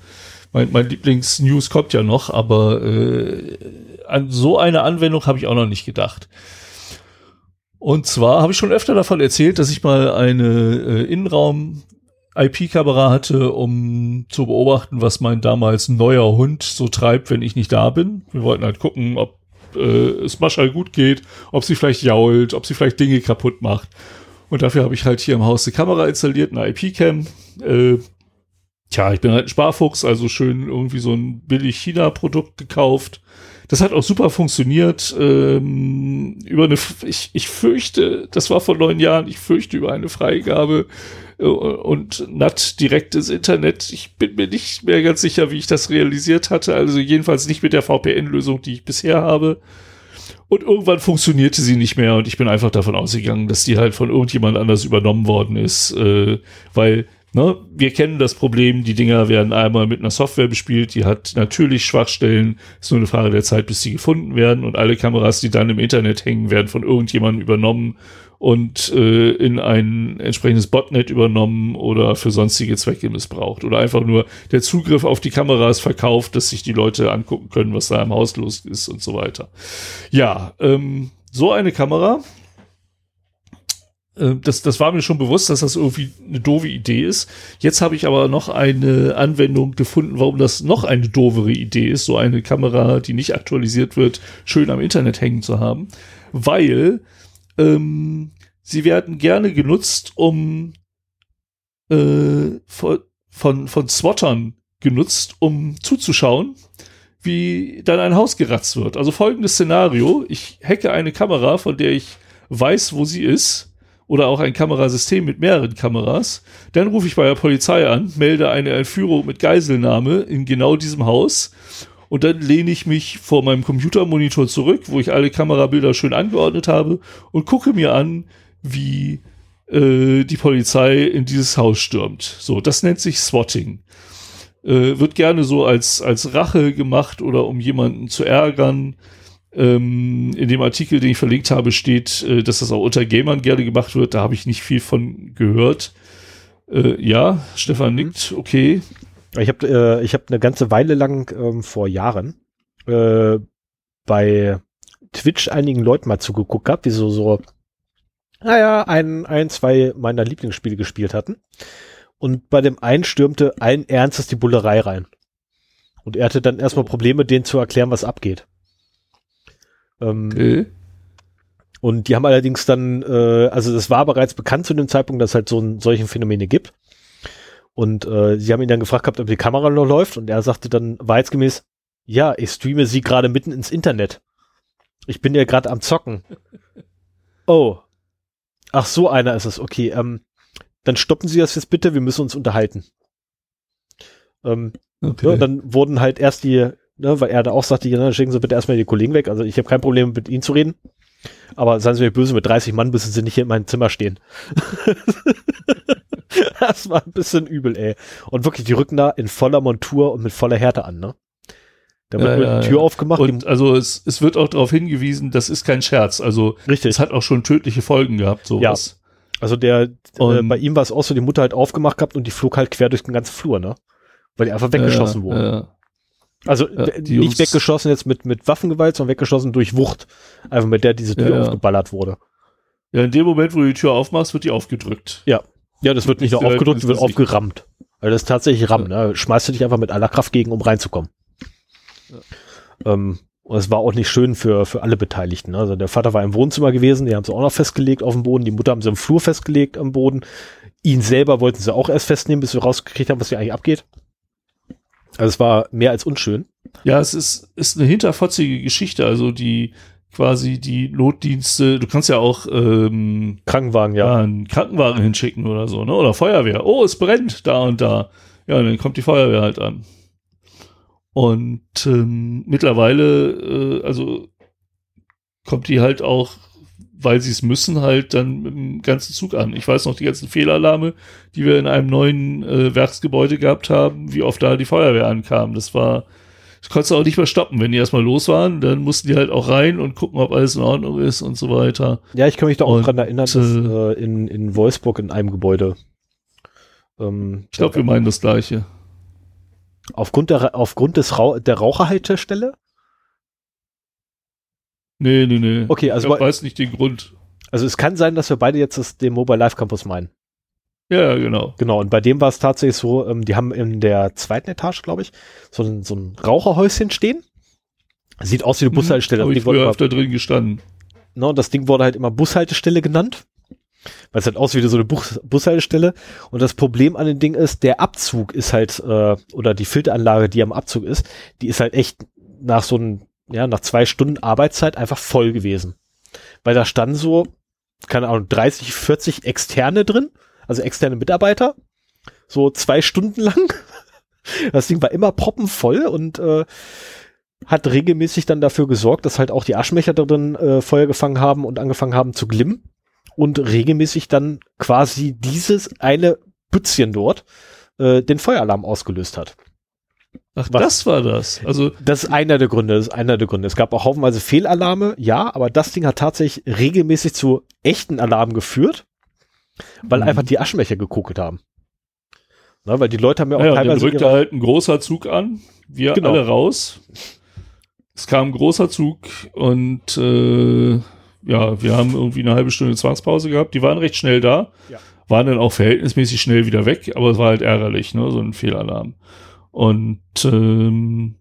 mein, mein Lieblingsnews kommt ja noch, aber äh, an so eine Anwendung habe ich auch noch nicht gedacht. Und zwar habe ich schon öfter davon erzählt, dass ich mal eine äh, Innenraum IP-Kamera hatte, um zu beobachten, was mein damals neuer Hund so treibt, wenn ich nicht da bin. Wir wollten halt gucken, ob äh, es Maschall gut geht, ob sie vielleicht jault, ob sie vielleicht Dinge kaputt macht. Und dafür habe ich halt hier im Haus eine Kamera installiert, eine IP-Cam. Äh, tja, ich bin halt ein Sparfuchs, also schön irgendwie so ein billig China-Produkt gekauft. Das hat auch super funktioniert. Ähm, über eine, ich, ich fürchte, das war vor neun Jahren, ich fürchte über eine Freigabe äh, und NAT direkt ins Internet. Ich bin mir nicht mehr ganz sicher, wie ich das realisiert hatte. Also jedenfalls nicht mit der VPN-Lösung, die ich bisher habe. Und irgendwann funktionierte sie nicht mehr und ich bin einfach davon ausgegangen, dass die halt von irgendjemand anders übernommen worden ist, äh, weil Ne, wir kennen das Problem, die Dinger werden einmal mit einer Software bespielt, die hat natürlich Schwachstellen, ist nur eine Frage der Zeit, bis sie gefunden werden. Und alle Kameras, die dann im Internet hängen, werden von irgendjemandem übernommen und äh, in ein entsprechendes Botnet übernommen oder für sonstige Zwecke missbraucht. Oder einfach nur der Zugriff auf die Kameras verkauft, dass sich die Leute angucken können, was da im Haus los ist und so weiter. Ja, ähm, so eine Kamera das, das war mir schon bewusst, dass das irgendwie eine doofe Idee ist. Jetzt habe ich aber noch eine Anwendung gefunden, warum das noch eine doofere Idee ist, so eine Kamera, die nicht aktualisiert wird, schön am Internet hängen zu haben. Weil ähm, sie werden gerne genutzt, um äh, von, von, von Swattern genutzt, um zuzuschauen, wie dann ein Haus geratzt wird. Also folgendes Szenario, ich hacke eine Kamera, von der ich weiß, wo sie ist, oder auch ein Kamerasystem mit mehreren Kameras. Dann rufe ich bei der Polizei an, melde eine Entführung mit Geiselnahme in genau diesem Haus und dann lehne ich mich vor meinem Computermonitor zurück, wo ich alle Kamerabilder schön angeordnet habe und gucke mir an, wie äh, die Polizei in dieses Haus stürmt. So, das nennt sich Swatting. Äh, wird gerne so als, als Rache gemacht oder um jemanden zu ärgern. Ähm, in dem Artikel, den ich verlinkt habe, steht, äh, dass das auch unter Gamern gerne gemacht wird. Da habe ich nicht viel von gehört. Äh, ja, Stefan mhm. nickt, okay. Ich habe äh, ich hab eine ganze Weile lang ähm, vor Jahren äh, bei Twitch einigen Leuten mal zugeguckt gehabt, die so, so, naja, ein, ein, zwei meiner Lieblingsspiele gespielt hatten. Und bei dem einen stürmte allen Ernstes die Bullerei rein. Und er hatte dann erstmal Probleme, denen zu erklären, was abgeht. Ähm, okay. Und die haben allerdings dann, äh, also das war bereits bekannt zu dem Zeitpunkt, dass es halt so ein, solche Phänomene gibt. Und äh, sie haben ihn dann gefragt gehabt, ob die Kamera noch läuft. Und er sagte dann wahrheitsgemäß, ja, ich streame sie gerade mitten ins Internet. Ich bin ja gerade am Zocken. Oh. Ach, so einer ist es. Okay, ähm, dann stoppen Sie das jetzt bitte, wir müssen uns unterhalten. Ähm, okay. ja, dann wurden halt erst die ne, weil er da auch sagte, ja, schicken Sie bitte erstmal die Kollegen weg. Also ich habe kein Problem mit Ihnen zu reden. Aber seien Sie mir böse, mit 30 Mann müssen Sie nicht hier in meinem Zimmer stehen. das war ein bisschen übel, ey. Und wirklich, die rücken da in voller Montur und mit voller Härte an, ne? Da wird ja, die Tür ja. aufgemacht. Und also es, es wird auch darauf hingewiesen, das ist kein Scherz. Also Richtig. es hat auch schon tödliche Folgen gehabt, sowas. Also der, äh, bei ihm war es auch so, die Mutter halt aufgemacht gehabt und die flog halt quer durch den ganzen Flur, ne? Weil die einfach weggeschossen ja, wurde. Ja. Also Ja, äh, die nicht Jungs- weggeschossen jetzt mit, mit Waffengewalt, sondern weggeschossen durch Wucht. Einfach mit der diese Tür Ja, ja. aufgeballert wurde. ja, in dem Moment, wo du die Tür aufmachst, wird die aufgedrückt. Ja, das wird nicht nur aufgedrückt, ins wird Gesicht. aufgerammt. Weil das ist tatsächlich Rammen, ne? Schmeißt du dich einfach mit aller Kraft gegen, um reinzukommen. Ähm, und es war auch nicht schön für, für alle Beteiligten. ne? Also der Vater war im Wohnzimmer gewesen, die haben sie auch noch festgelegt auf dem Boden, die Mutter haben sie im Flur festgelegt am Boden. Ihn selber wollten sie auch erst festnehmen, bis wir rausgekriegt haben, was hier eigentlich abgeht. Also es war mehr als unschön. Ja, es ist, ist eine hinterfotzige Geschichte. Also die quasi die Notdienste, du kannst ja auch ähm, Krankenwagen, ja. ja. einen Krankenwagen hinschicken oder so, ne? Oder Feuerwehr. Oh, es brennt da und da. Ja, und dann kommt die Feuerwehr halt an. Und ähm, mittlerweile, äh, also kommt die halt auch, weil sie es müssen, halt dann mit dem ganzen Zug an. Ich weiß noch die ganzen Fehlalarme, die wir in einem neuen äh, Werksgebäude gehabt haben, wie oft da die Feuerwehr ankam. Das war, das konntest du auch nicht mehr stoppen. Wenn die erstmal los waren, dann mussten die halt auch rein und gucken, ob alles in Ordnung ist und so weiter. Ja, ich kann mich da auch Und, dran erinnern, dass äh, äh, in, in Wolfsburg in einem Gebäude ähm, Ich glaube, wir meinen das Gleiche. aufgrund der aufgrund des Rauch, der Raucherhaltestelle, Nee, nee, nee. Okay, also ich weiß nicht den Grund. also es kann sein, dass wir beide jetzt das, den Mobile Life Campus meinen. Ja, genau. Genau, und bei dem war es tatsächlich so, ähm, die haben in der zweiten Etage, glaube ich, so ein, so ein Raucherhäuschen stehen. Sieht aus wie eine Bushaltestelle. Habe Das Mhm. ich früher öfter drin gestanden. Ne, das Ding wurde halt immer Bushaltestelle genannt. Weil es halt aussieht wie so eine Bus Bushaltestelle. Und das Problem an dem Ding ist, der Abzug ist halt, äh, oder die Filteranlage, die am Abzug ist, die ist halt echt nach so einem, ja, nach zwei Stunden Arbeitszeit einfach voll gewesen. Weil da standen so, keine Ahnung, 30, 40 Externe drin, also externe Mitarbeiter, so zwei Stunden lang. Das Ding war immer proppenvoll und äh, hat regelmäßig dann dafür gesorgt, dass halt auch die Aschenbecher drin äh, Feuer gefangen haben und angefangen haben zu glimmen und regelmäßig dann quasi dieses eine Bützchen dort äh, den Feueralarm ausgelöst hat. Ach, Was? das war das. Also, Das ist einer der Gründe, das ist einer der Gründe. Es gab auch haufenweise Fehlalarme, ja, aber das Ding hat tatsächlich regelmäßig zu echten Alarmen geführt, weil Mhm. einfach die Aschenbecher gekokelt haben. Na, weil die Leute haben ja auch ja, dann teilweise rückte ihre, halt ein großer Zug an. Wir Genau. alle raus. Es kam ein großer Zug und äh, ja, wir haben irgendwie eine halbe Stunde Zwangspause gehabt. Die waren recht schnell da. Ja. Waren dann auch verhältnismäßig schnell wieder weg, aber es war halt ärgerlich, ne? So ein Fehlalarm. Und ähm,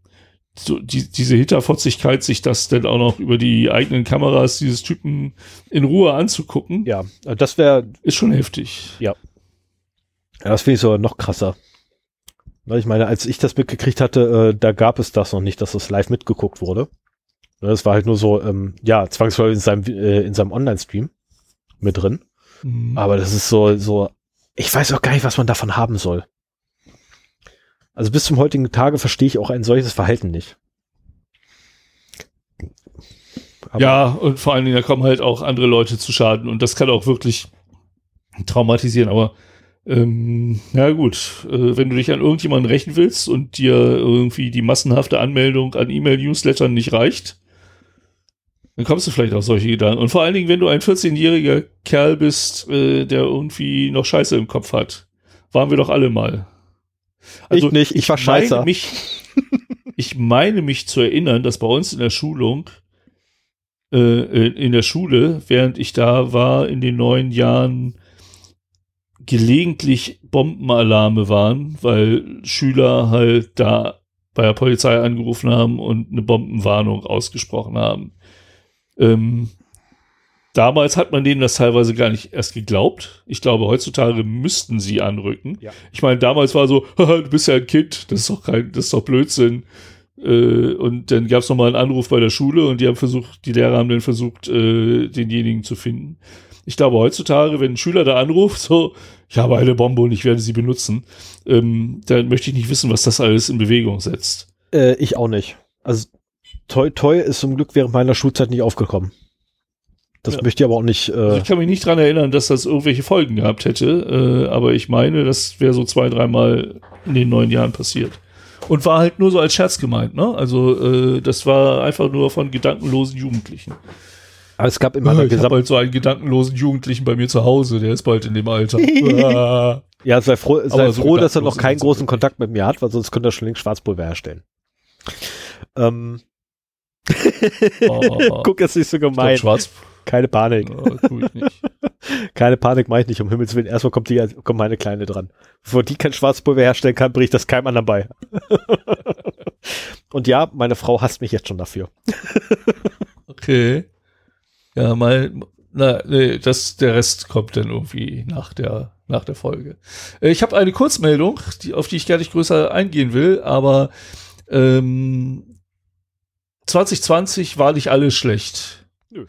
so die, diese Hinterfotzigkeit, sich das dann auch noch über die eigenen Kameras dieses Typen in Ruhe anzugucken, ja, das wäre, ist schon heftig. ja, das finde ich sogar noch krasser. Ich meine, als ich das mitgekriegt hatte, äh, da gab es das noch nicht, dass das live mitgeguckt wurde. Ne, Das war halt nur so, ähm, ja, zwangsläufig in seinem, äh, in seinem Online-Stream mit drin. Mhm. Aber das ist so, so, ich weiß auch gar nicht, was man davon haben soll. Also bis zum heutigen Tage verstehe ich auch ein solches Verhalten nicht. Aber- Ja, und vor allen Dingen, da kommen halt auch andere Leute zu Schaden und das kann auch wirklich traumatisieren. Aber ähm, ja gut, äh, wenn du dich an irgendjemanden rächen willst und dir irgendwie die massenhafte Anmeldung an E-Mail-Newslettern nicht reicht, dann kommst du vielleicht auf solche Gedanken. Und vor allen Dingen, wenn du ein 14-jähriger Kerl bist, äh, der irgendwie noch Scheiße im Kopf hat. Waren wir doch alle mal. Ich nicht, ich war meine Scheißer. Mich, ich meine mich zu erinnern, dass bei uns in der Schulung, äh, in der Schule, während ich da war, in den neun Jahren gelegentlich Bombenalarme waren, weil Schüler halt da bei der Polizei angerufen haben und eine Bombenwarnung ausgesprochen haben. Ähm, damals hat man denen das teilweise gar nicht erst geglaubt. Ich glaube, heutzutage müssten sie anrücken. Ja. Ich meine, damals war so, "Haha, du bist ja ein Kind, das ist doch kein, das ist doch Blödsinn. Äh, und dann gab es nochmal einen Anruf bei der Schule und die haben versucht, die Lehrer haben dann versucht, äh, denjenigen zu finden. Ich glaube, heutzutage, wenn ein Schüler da anruft, so, ich habe eine Bombe und ich werde sie benutzen, ähm, dann möchte ich nicht wissen, was das alles in Bewegung setzt. Äh, ich auch nicht. Also Toi Toi ist zum Glück während meiner Schulzeit nicht aufgekommen. Das Ja. möchte ich aber auch nicht. Also Äh, ich kann mich nicht dran erinnern, dass das irgendwelche Folgen gehabt hätte, äh, aber ich meine, das wäre so zwei, dreimal in den neun Jahren passiert. Und war halt nur so als Scherz gemeint, ne? Also äh, das war einfach nur von gedankenlosen Jugendlichen. Aber es gab immer Ich habe halt so einen gedankenlosen Jugendlichen bei mir zu Hause, der ist bald in dem Alter. ja, sei froh, sei so froh dass er noch keinen großen. Kontakt mit mir hat, weil sonst könnte er schon längst Schwarzpulver herstellen. Ähm, Oh, guck, es ist nicht so gemein. Schwarz. Keine Panik. Oh. Keine Panik mache ich nicht, um Himmels Willen. Erstmal kommt, die, kommt meine Kleine dran. Bevor die kein Schwarzpulver herstellen kann, bringe ich das keinem anderen bei. Und ja, meine Frau hasst mich jetzt schon dafür. Okay. Ja, mein, na, nee, das, der Rest kommt dann irgendwie nach der, nach der Folge. Äh, Ich habe eine Kurzmeldung, die, auf die ich gar nicht größer eingehen will, aber ähm, 2020 war nicht alles schlecht. Nö.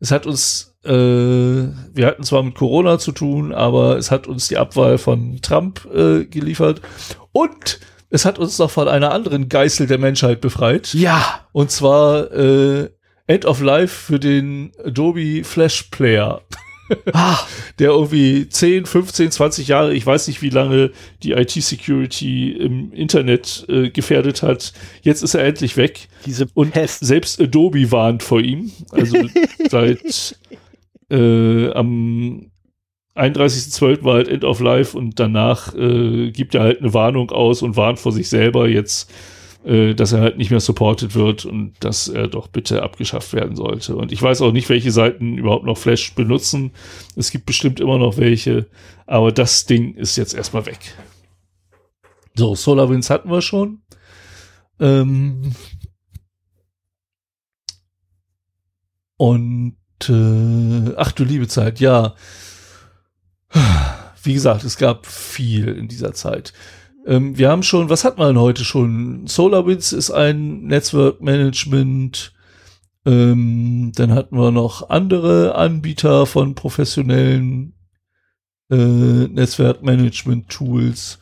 Es hat uns, äh, wir hatten zwar mit Corona zu tun, aber es hat uns die Abwahl von Trump äh, geliefert und es hat uns noch von einer anderen Geißel der Menschheit befreit. Ja. Und zwar äh, End of Life für den Adobe Flash Player, der irgendwie 10, 15, 20 Jahre, ich weiß nicht wie lange, die IT-Security im Internet äh, gefährdet hat. Jetzt ist er endlich weg. diese Und selbst Adobe warnt vor ihm. Also seit äh, am 31.12. war halt End of Life und danach äh, gibt er halt eine Warnung aus und warnt vor sich selber jetzt, äh, dass er halt nicht mehr supported wird und dass er doch bitte abgeschafft werden sollte. Und ich weiß auch nicht, welche Seiten überhaupt noch Flash benutzen. Es gibt bestimmt immer noch welche, aber das Ding ist jetzt erstmal weg. So, SolarWinds hatten wir schon. Ähm, und äh, ach du liebe Zeit, ja. Wie gesagt, es gab viel in dieser Zeit. Ähm, wir haben schon, was hat man heute schon? SolarWinds ist ein Netzwerkmanagement. Ähm, dann hatten wir noch andere Anbieter von professionellen äh, Netzwerkmanagement-Tools.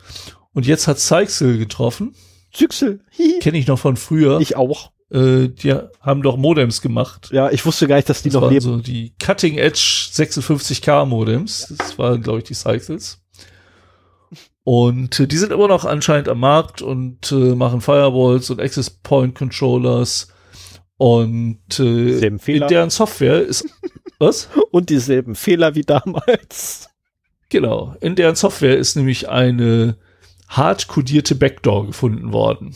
Und jetzt hat Seixel getroffen. Hihi. Kenne ich noch von früher. Ich auch. Äh, die haben doch Modems gemacht. Ja, ich wusste gar nicht, dass die Das noch waren leben. so die Cutting Edge 56K Modems. Das waren, glaube ich, die Cycles. Und äh, die sind immer noch anscheinend am Markt und äh, machen Firewalls und Access Point Controllers. Und äh, in deren Software ist was? Und dieselben Fehler wie damals. Genau. In deren Software ist nämlich eine hart kodierte Backdoor gefunden worden.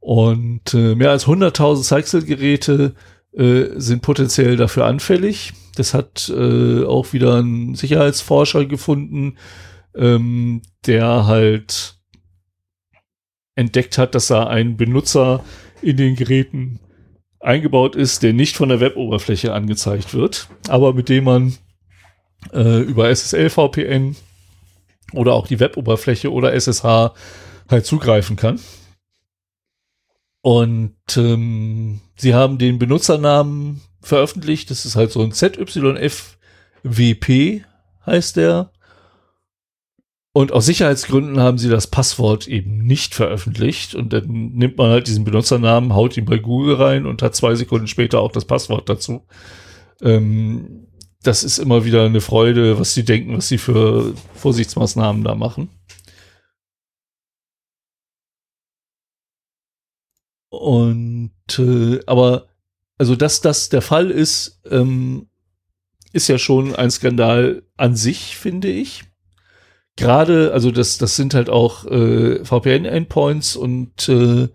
Und äh, mehr als 100.000 Cyxel-Geräte äh, sind potenziell dafür anfällig. Das hat äh, auch wieder ein Sicherheitsforscher gefunden, ähm, der halt entdeckt hat, dass da ein Benutzer in den Geräten eingebaut ist, der nicht von der Weboberfläche angezeigt wird, aber mit dem man äh, über SSL-VPN oder auch die Weboberfläche oder SSH halt zugreifen kann. Und ähm, sie haben den Benutzernamen veröffentlicht. Das ist halt so ein ZYFWP, heißt der. Und aus Sicherheitsgründen haben sie das Passwort eben nicht veröffentlicht. Und dann nimmt man halt diesen Benutzernamen, haut ihn bei Google rein und hat zwei Sekunden später auch das Passwort dazu. Ähm, das ist immer wieder eine Freude, was sie denken, was sie für Vorsichtsmaßnahmen da machen. Und äh, aber also dass das der Fall ist, ähm, ist ja schon ein Skandal an sich, finde ich. Gerade, also das, das sind halt auch äh, VPN-Endpoints und äh,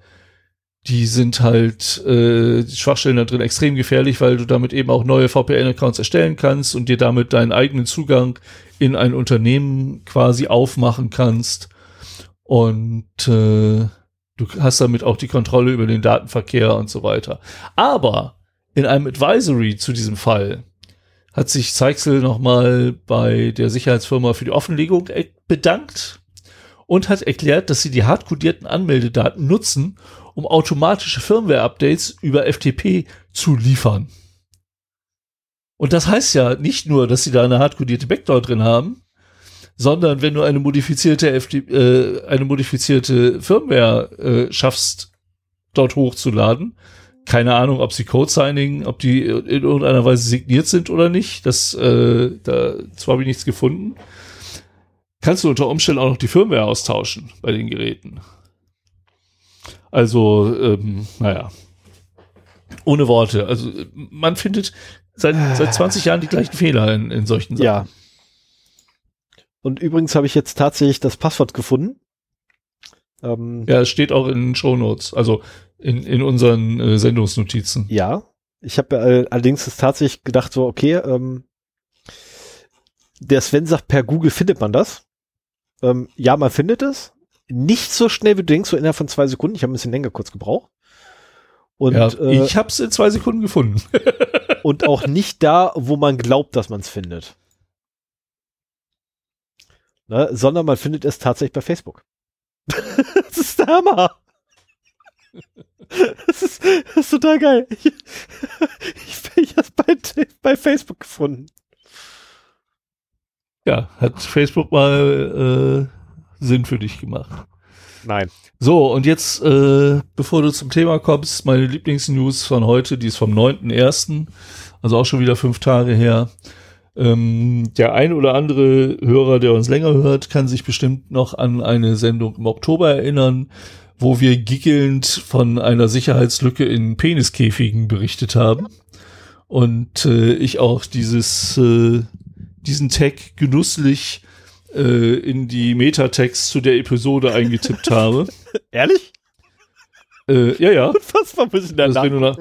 die sind halt äh, die Schwachstellen da drin extrem gefährlich, weil du damit eben auch neue VPN-Accounts erstellen kannst und dir damit deinen eigenen Zugang in ein Unternehmen quasi aufmachen kannst. Und äh, du hast damit auch die Kontrolle über den Datenverkehr und so weiter. Aber in einem Advisory zu diesem Fall hat sich Zeichsel nochmal bei der Sicherheitsfirma für die Offenlegung bedankt und hat erklärt, dass sie die hardcodierten Anmeldedaten nutzen, um automatische Firmware-Updates über FTP zu liefern. Und das heißt ja nicht nur, dass sie da eine hardcodierte Backdoor drin haben, sondern wenn du eine modifizierte FT, äh, eine modifizierte Firmware äh, schaffst, dort hochzuladen, keine Ahnung, ob sie Code-Signing, ob die in irgendeiner Weise signiert sind oder nicht. Das, äh, da zwar habe ich nichts gefunden. Kannst du unter Umständen auch noch die Firmware austauschen bei den Geräten. Also, ähm, naja. Ohne Worte. Also man findet seit, seit 20 Jahren die gleichen Fehler in, in solchen Sachen. Ja. Und übrigens habe ich jetzt tatsächlich das Passwort gefunden. Ähm, ja, es steht auch in den Show Notes, also in, in unseren äh, Sendungsnotizen. Ja. Ich habe äh, allerdings ist tatsächlich gedacht, so, okay, ähm, der Sven sagt, per Google findet man das. Ähm, ja, man findet es. Nicht so schnell wie du denkst, so innerhalb von zwei Sekunden. Ich habe ein bisschen länger kurz gebraucht. Und, ja, äh, ich habe es in zwei Sekunden gefunden. und auch nicht da, wo man glaubt, dass man es findet. Ne, sondern man findet es tatsächlich bei Facebook. das ist der Hammer. Das ist, das ist total geil. Ich, ich, ich habe es bei, bei Facebook gefunden. Ja, hat Facebook mal äh, Sinn für dich gemacht. Nein. So, und jetzt, äh, bevor du zum Thema kommst, meine Lieblingsnews von heute, die ist vom 9.1., also auch schon wieder fünf Tage her. Ähm, der ein oder andere Hörer, der uns länger hört, kann sich bestimmt noch an eine Sendung im Oktober erinnern, wo wir giggelnd von einer Sicherheitslücke in Peniskäfigen berichtet haben. Und äh, ich auch dieses, äh, diesen Tag genüsslich äh, in die Metatext zu der Episode eingetippt habe. Ehrlich? Äh, ja, ja. War ein bisschen also, wenn, du nach,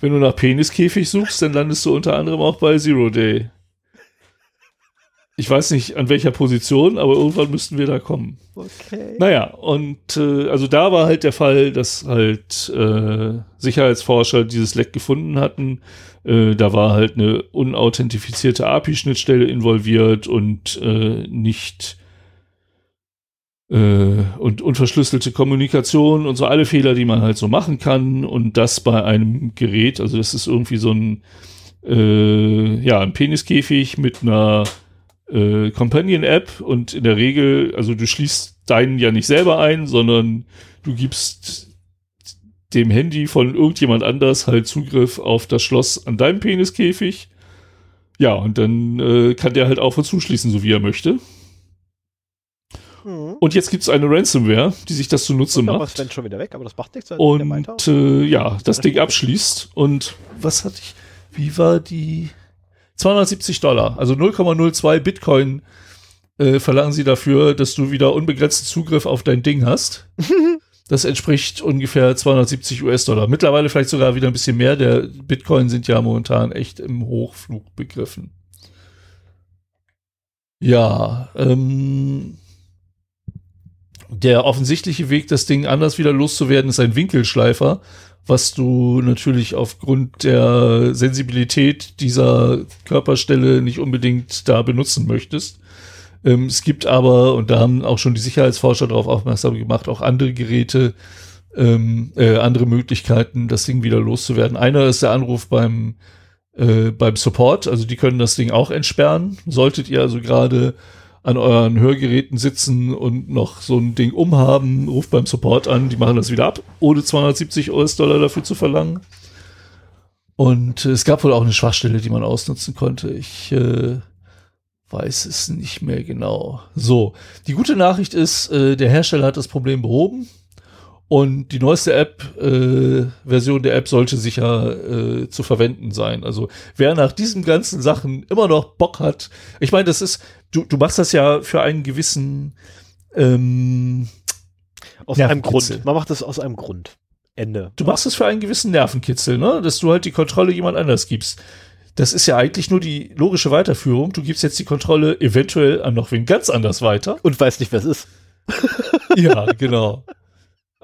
wenn du nach Peniskäfig suchst, dann landest du unter anderem auch bei Zero Day. Ich weiß nicht an welcher Position, aber irgendwann müssten wir da kommen. Okay. Naja, und äh, also da war halt der Fall, dass halt äh, Sicherheitsforscher dieses Leck gefunden hatten. Äh, da war halt eine unauthentifizierte API-Schnittstelle involviert und äh, nicht äh, und unverschlüsselte Kommunikation und so alle Fehler, die man halt so machen kann. Und das bei einem Gerät, also das ist irgendwie so ein äh, ja, ein Peniskäfig mit einer äh, Companion-App und in der Regel, also du schließt deinen ja nicht selber ein, sondern du gibst dem Handy von irgendjemand anders halt Zugriff auf das Schloss an deinem Peniskäfig. Ja, und dann äh, kann der halt auf und zuschließen, so wie er möchte. Mhm. Und jetzt gibt es eine Ransomware, die sich das zunutze und macht. Sven schon wieder weg, aber das macht nichts. Und äh, ja, das Ding abschließt. Und was hatte ich? Wie war die? 270 Dollar, also 0,02 Bitcoin äh, verlangen sie dafür, dass du wieder unbegrenzten Zugriff auf dein Ding hast. Das entspricht ungefähr 270 US-Dollar. Mittlerweile vielleicht sogar wieder ein bisschen mehr. Der Bitcoin sind ja momentan echt im Hochflug begriffen. Ja, ähm, der offensichtliche Weg, das Ding anders wieder loszuwerden, ist ein Winkelschleifer was du natürlich aufgrund der Sensibilität dieser Körperstelle nicht unbedingt da benutzen möchtest. Ähm, es gibt aber, und da haben auch schon die Sicherheitsforscher darauf aufmerksam gemacht, auch andere Geräte, ähm, äh, andere Möglichkeiten, das Ding wieder loszuwerden. Einer ist der Anruf beim, äh, beim Support, also die können das Ding auch entsperren. Solltet ihr also gerade an euren Hörgeräten sitzen und noch so ein Ding umhaben, ruft beim Support an, die machen das wieder ab, ohne 270 US-Dollar dafür zu verlangen. Und es gab wohl auch eine Schwachstelle, die man ausnutzen konnte. Ich äh, weiß es nicht mehr genau. So, die gute Nachricht ist, äh, der Hersteller hat das Problem behoben. Und die neueste App, äh, Version der App sollte sicher äh, zu verwenden sein. Also wer nach diesen ganzen Sachen immer noch Bock hat, ich meine, das ist, du, du machst das ja für einen gewissen ähm, aus einem Grund. Man macht das aus einem Grund. Ende. Du machst das für einen gewissen Nervenkitzel, ne? Dass du halt die Kontrolle jemand anders gibst. Das ist ja eigentlich nur die logische Weiterführung. Du gibst jetzt die Kontrolle eventuell an noch wen ganz anders weiter. Und weißt nicht, wer es ist. ja, genau.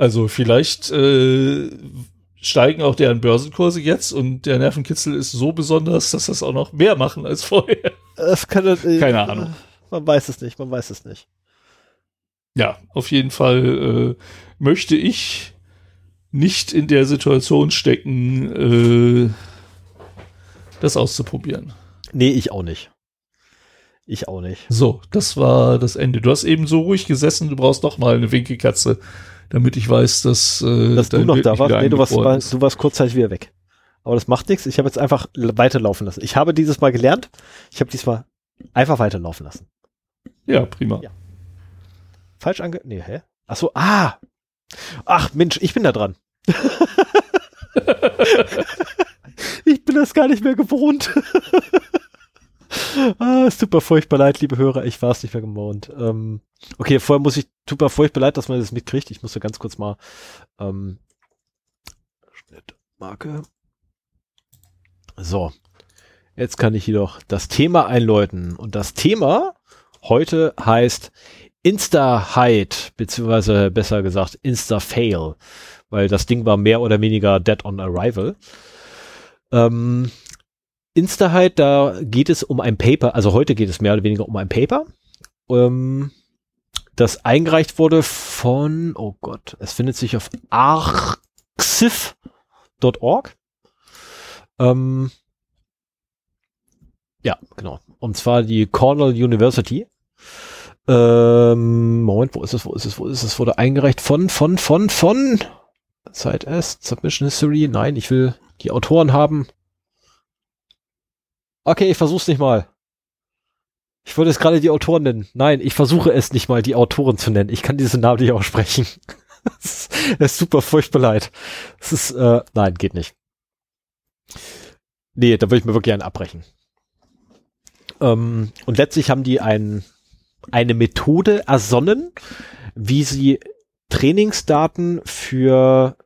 Also vielleicht äh, steigen auch deren Börsenkurse jetzt und der Nervenkitzel ist so besonders, dass das auch noch mehr machen als vorher. Das kann, äh, Keine Ahnung. Man weiß es nicht, man weiß es nicht. Ja, auf jeden Fall äh, möchte ich nicht in der Situation stecken, äh, das auszuprobieren. Nee, ich auch nicht. Ich auch nicht. So, das war das Ende. Du hast eben so ruhig gesessen, du brauchst doch mal eine Winkelkatze damit ich weiß, dass, äh, dass du noch da warst. Nee, du warst, war, du warst kurzzeitig wieder weg. Aber das macht nichts. Ich habe jetzt einfach weiterlaufen lassen. Ich habe dieses Mal gelernt. Ich habe diesmal einfach weiterlaufen lassen. Ja, prima. Ja. Falsch ange... Nee, hä? Ach so, ah! Ach, Mensch, ich bin da dran. ich bin das gar nicht mehr gewohnt. ah, es tut mir furchtbar leid, liebe Hörer, ich war es nicht mehr gewohnt. Ähm, okay, vorher muss ich, tut mir furchtbar leid, dass man das mitkriegt. Ich muss da ganz kurz mal ähm, Schnittmarke. So, jetzt kann ich jedoch das Thema einläuten. Und das Thema heute heißt Insta-Hide, beziehungsweise besser gesagt Insta-Fail, weil das Ding war mehr oder weniger dead on arrival. Ähm, Insta-Hide, da geht es um ein Paper, also heute geht es mehr oder weniger um ein Paper, ähm, das eingereicht wurde von, oh Gott, es findet sich auf arxif.org. Ähm, ja, genau. Und zwar die Cornell University. Ähm, Moment, wo ist es, wo ist es, wo ist es? Wurde eingereicht von, von, von, von Zeit S, Submission History. Nein, ich will die Autoren haben. Okay, ich versuch's nicht mal. Ich wollte jetzt gerade die Autoren nennen. Nein, ich versuche es nicht mal, die Autoren zu nennen. Ich kann diesen Namen nicht aussprechen. Es ist super furchtbar leid. Es ist, äh, nein, geht nicht. Nee, da würde ich mir wirklich einen abbrechen. Ähm, und letztlich haben die ein, eine Methode ersonnen, wie sie Trainingsdaten für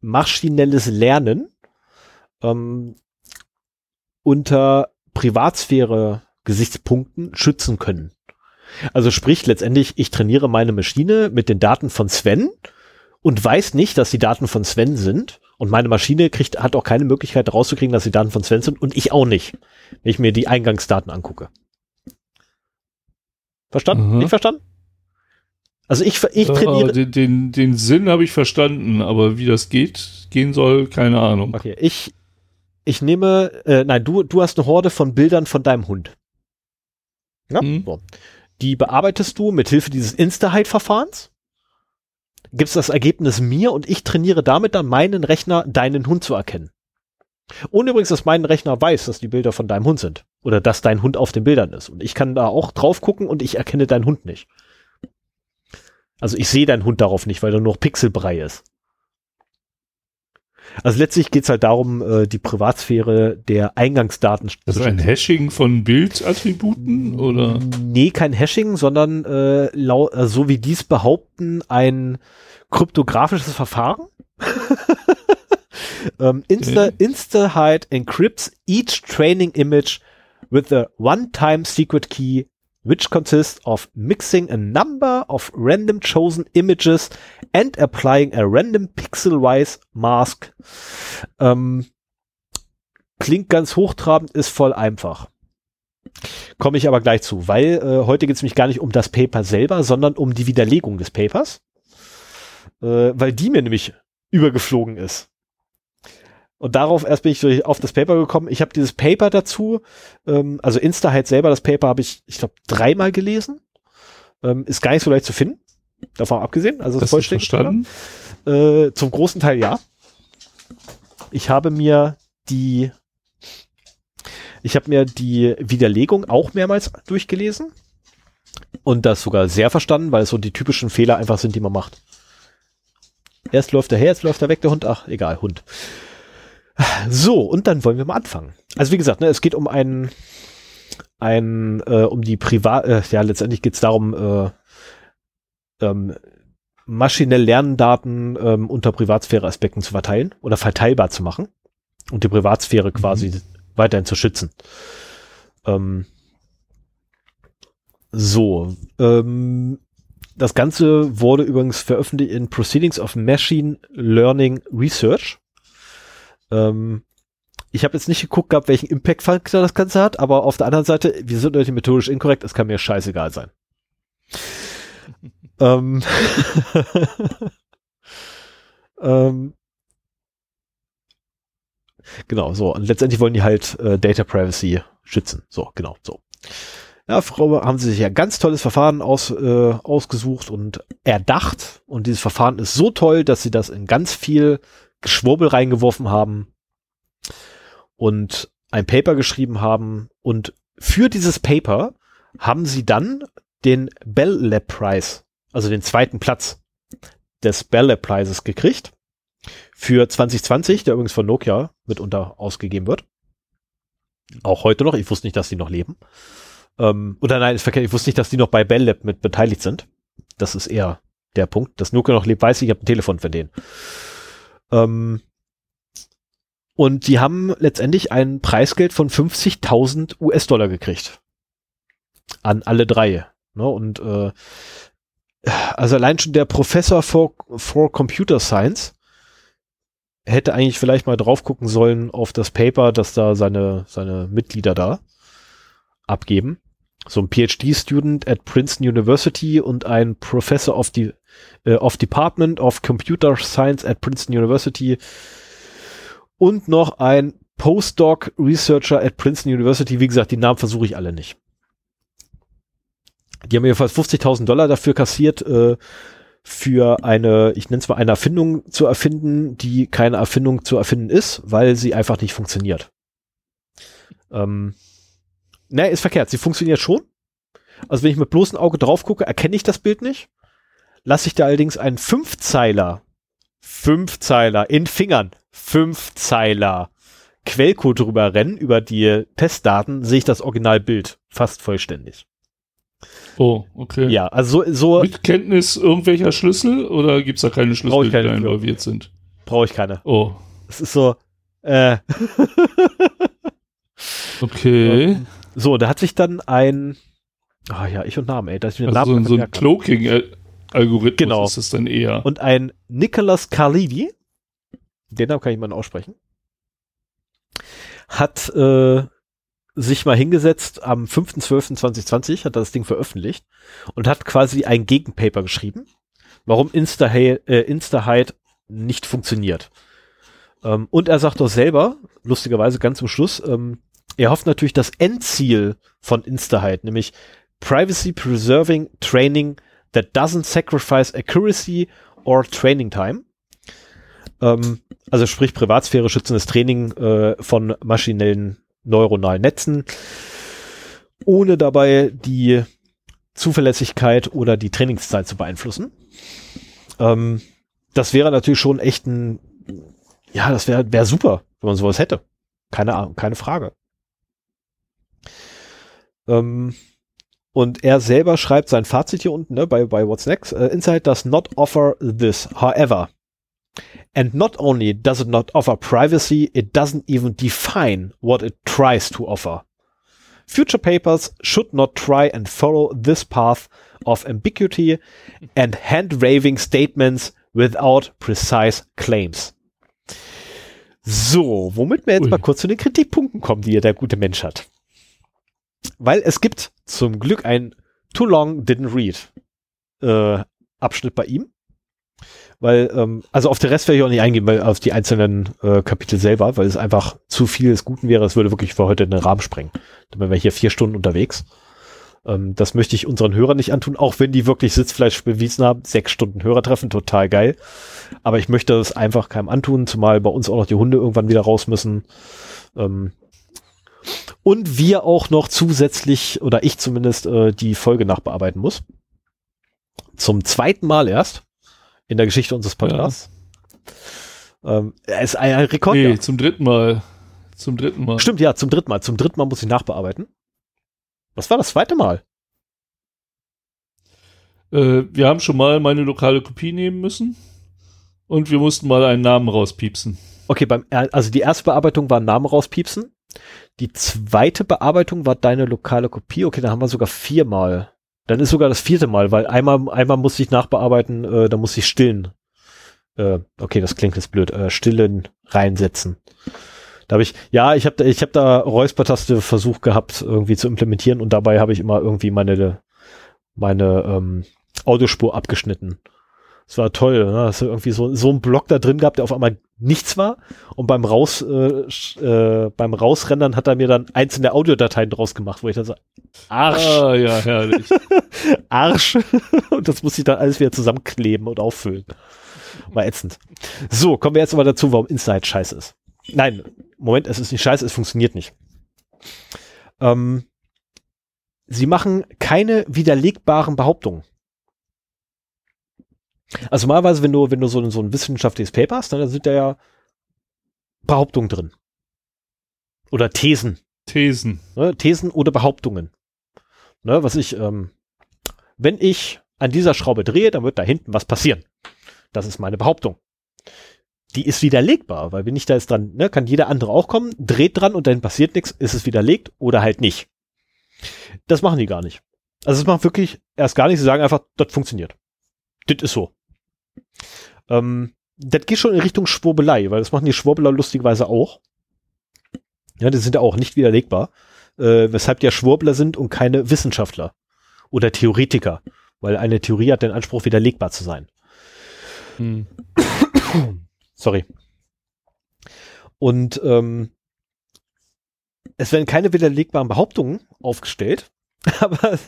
maschinelles Lernen ähm, unter Privatsphäre Gesichtspunkten schützen können. Also sprich letztendlich, ich trainiere meine Maschine mit den Daten von Sven und weiß nicht, dass die Daten von Sven sind. Und meine Maschine kriegt, hat auch keine Möglichkeit rauszukriegen, dass die Daten von Sven sind und ich auch nicht, wenn ich mir die Eingangsdaten angucke. Verstanden? Mhm. Nicht verstanden? Also ich, ich trainiere. den, den, den Sinn habe ich verstanden, aber wie das geht, gehen soll, keine Ahnung. Okay, ich, ich nehme, äh, nein, du, du hast eine Horde von Bildern von deinem Hund. Ja? Mhm. So. Die bearbeitest du mit Hilfe dieses Insta-Hide-Verfahrens gibst das Ergebnis mir und ich trainiere damit dann meinen Rechner, deinen Hund zu erkennen. Ohne übrigens, dass mein Rechner weiß, dass die Bilder von deinem Hund sind. Oder dass dein Hund auf den Bildern ist. Und ich kann da auch drauf gucken und ich erkenne deinen Hund nicht. Also ich sehe deinen Hund darauf nicht, weil er nur noch Pixelbrei ist. Also letztlich geht's halt darum, äh, die Privatsphäre der Eingangsdaten. Das ist ein Hashing von Bildattributen oder? Nee, kein Hashing, sondern äh, lau äh, so wie dies behaupten, ein kryptografisches Verfahren. ähm, Insta, okay. InstaHide encrypts each training image with a one-time secret key which consists of mixing a number of random chosen images and applying a random pixel-wise mask. Ähm, klingt ganz hochtrabend, ist voll einfach. Komme ich aber gleich zu, weil äh, heute geht es mich gar nicht um das Paper selber, sondern um die Widerlegung des Papers, äh, weil die mir nämlich übergeflogen ist. Und darauf erst bin ich auf das Paper gekommen. Ich habe dieses Paper dazu, ähm, also Insta halt selber, das Paper habe ich, ich glaube, dreimal gelesen. Ähm, ist gar nicht so leicht zu finden. Davon abgesehen. Also das vollständig. Verstanden? Äh, zum großen Teil ja. Ich habe mir die, ich habe mir die Widerlegung auch mehrmals durchgelesen und das sogar sehr verstanden, weil es so die typischen Fehler einfach sind, die man macht. Erst läuft er her, jetzt läuft er weg, der Hund. Ach, egal, Hund. So, und dann wollen wir mal anfangen. Also wie gesagt, ne, es geht um ein, ein äh, um die Privat, äh, ja, letztendlich geht es darum, äh, ähm, maschinell Lerndaten ähm, unter Privatsphäre-Aspekten zu verteilen oder verteilbar zu machen und die Privatsphäre mhm. quasi weiterhin zu schützen. Ähm, so, ähm, das Ganze wurde übrigens veröffentlicht in Proceedings of Machine Learning Research. Ähm, ich habe jetzt nicht geguckt gehabt, welchen Impact-Faktor das Ganze hat, aber auf der anderen Seite, wir sind natürlich methodisch inkorrekt, es kann mir scheißegal sein. ähm, ähm, genau, so. Und letztendlich wollen die halt äh, Data Privacy schützen. So, genau, so. Ja, Frau, haben sie sich ja ganz tolles Verfahren aus, äh, ausgesucht und erdacht. Und dieses Verfahren ist so toll, dass sie das in ganz viel Schwurbel reingeworfen haben und ein Paper geschrieben haben. Und für dieses Paper haben sie dann den Bell Lab Prize, also den zweiten Platz des Bell Lab Prizes gekriegt. für 2020, der übrigens von Nokia mitunter ausgegeben wird. Auch heute noch. Ich wusste nicht, dass die noch leben. Ähm, oder nein. Ich wusste nicht, dass die noch bei Bell Lab mit beteiligt sind. Das ist eher der Punkt. Dass Nokia noch lebt, weiß ich. Ich habe ein Telefon für den. Ähm, und die haben letztendlich ein Preisgeld von 50.000 US-Dollar gekriegt. An alle drei. Ne? Und äh, also allein schon der Professor for, for Computer Science hätte eigentlich vielleicht mal drauf gucken sollen auf das Paper, das da seine, seine Mitglieder da abgeben. So ein PhD-Student at Princeton University und ein Professor of, the, äh, of Department of Computer Science at Princeton University und noch ein Postdoc Researcher at Princeton University. Wie gesagt, die Namen versuche ich alle nicht. Die haben jedenfalls 50.000 Dollar dafür kassiert, äh, für eine, ich nenne es mal eine Erfindung zu erfinden, die keine Erfindung zu erfinden ist, weil sie einfach nicht funktioniert. Ähm, ne, ist verkehrt. Sie funktioniert schon. Also wenn ich mit bloßem Auge drauf gucke, erkenne ich das Bild nicht. Lasse ich da allerdings einen Fünfzeiler, Fünfzeiler in Fingern, Fünfzeiler Quellcode drüber rennen, über die Testdaten, sehe ich das Originalbild fast vollständig. Oh, okay. Ja, also so, so Mit Kenntnis irgendwelcher Schlüssel oder gibt es da keine Schlüssel, keine die da involviert sind? brauche ich keine. Oh, Es ist so, äh, okay. so, da hat sich dann ein, ah ja, ich und Namen, ey, dass ich mir Also Namen so, ein- so ein vermerken kann. Cloaking-Algorithmus Genau. ist es dann eher. Und ein Nicholas Carlidi, den Namen kann ich mal aussprechen, hat äh, sich mal hingesetzt am 5.12.2020, hat das Ding veröffentlicht und hat quasi ein Gegenpaper geschrieben, warum Insta-Hide äh, Insta nicht funktioniert. Ähm, und er sagt doch selber, lustigerweise ganz zum Schluss, ähm, er hofft natürlich das Endziel von Insta-Hide, nämlich Privacy Preserving Training that doesn't sacrifice accuracy or training time. Ähm, also sprich Privatsphäre schützendes Training äh, von maschinellen neuronalen Netzen, ohne dabei die Zuverlässigkeit oder die Trainingszeit zu beeinflussen. Ähm, das wäre natürlich schon echt ein, ja, das wäre wär super, wenn man sowas hätte. Keine Ahnung, keine Frage. Ähm, und er selber schreibt sein Fazit hier unten ne, bei, bei What's Next. Uh, Inside does not offer this, however. And not only does it not offer privacy, it doesn't even define what it tries to offer. Future papers should not try and follow this path of ambiguity and hand-waving statements without precise claims. So, womit wir jetzt Ui. mal kurz zu den Kritikpunkten kommen, die der gute Mensch hat. Weil es gibt zum Glück ein Too Long Didn't Read äh, Abschnitt bei ihm. Weil, ähm, also auf den Rest werde ich auch nicht eingehen, weil auf die einzelnen äh, Kapitel selber, weil es einfach zu viel des Guten wäre. Es würde wirklich für heute den Rahmen sprengen. Dann wären wir hier vier Stunden unterwegs. Ähm, das möchte ich unseren Hörern nicht antun, auch wenn die wirklich Sitzfleisch bewiesen haben. Sechs Stunden Hörertreffen, total geil. Aber ich möchte es einfach keinem antun, zumal bei uns auch noch die Hunde irgendwann wieder raus müssen. Ähm, und wir auch noch zusätzlich, oder ich zumindest, äh, die Folge nachbearbeiten muss. Zum zweiten Mal erst in der Geschichte unseres Podcasts. Ähm, es ist ein, ein Rekord. Nee, ja. zum dritten Mal. Zum dritten Mal. Stimmt, ja, zum dritten Mal. Zum dritten Mal muss ich nachbearbeiten. Was war das zweite Mal? Äh, wir haben schon mal meine lokale Kopie nehmen müssen. Und wir mussten mal einen Namen rauspiepsen. Okay, beim, also die erste Bearbeitung war Namen rauspiepsen. Die zweite Bearbeitung war deine lokale Kopie. Okay, da haben wir sogar viermal. Dann ist sogar das vierte Mal, weil einmal, einmal musste ich nachbearbeiten, äh, da musste ich stillen. Äh, okay, das klingt jetzt blöd. Äh, stillen reinsetzen. Da habe ich, ja, ich habe da, ich habe da Räuspertaste versucht gehabt, irgendwie zu implementieren und dabei habe ich immer irgendwie meine, meine ähm, Audiospur abgeschnitten. Es war toll, ne? Du irgendwie so, so einen Block da drin gehabt, der auf einmal nichts war. Und beim Raus, äh, äh, beim Rausrendern hat er mir dann einzelne Audiodateien draus gemacht, wo ich dann so, Arsch, Ah, ja, herrlich. Arsch. und das muss ich dann alles wieder zusammenkleben und auffüllen. War ätzend. So, kommen wir jetzt aber dazu, warum Inside scheiße ist. Nein, Moment, es ist nicht scheiße, es funktioniert nicht. Ähm, sie machen keine widerlegbaren Behauptungen. Also normalerweise, wenn du, wenn du so, so ein wissenschaftliches Paper hast, dann sind da ja Behauptungen drin. Oder Thesen. Thesen. Ne? Thesen oder Behauptungen. Ne? Was ich, ähm, wenn ich an dieser Schraube drehe, dann wird da hinten was passieren. Das ist meine Behauptung. Die ist widerlegbar, weil wenn ich da jetzt dran, ne, kann jeder andere auch kommen, dreht dran und dann passiert nichts, ist es widerlegt oder halt nicht. Das machen die gar nicht. Also es macht wirklich erst gar nicht, sie sagen einfach, das funktioniert. Das ist so. Ähm, das geht schon in Richtung Schwurbelei, weil das machen die Schwurbeler lustigerweise auch. Ja, die sind ja auch nicht widerlegbar, äh, weshalb die ja Schwurbler sind und keine Wissenschaftler oder Theoretiker, weil eine Theorie hat den Anspruch, widerlegbar zu sein. Hm. Sorry. Und ähm, es werden keine widerlegbaren Behauptungen aufgestellt, aber,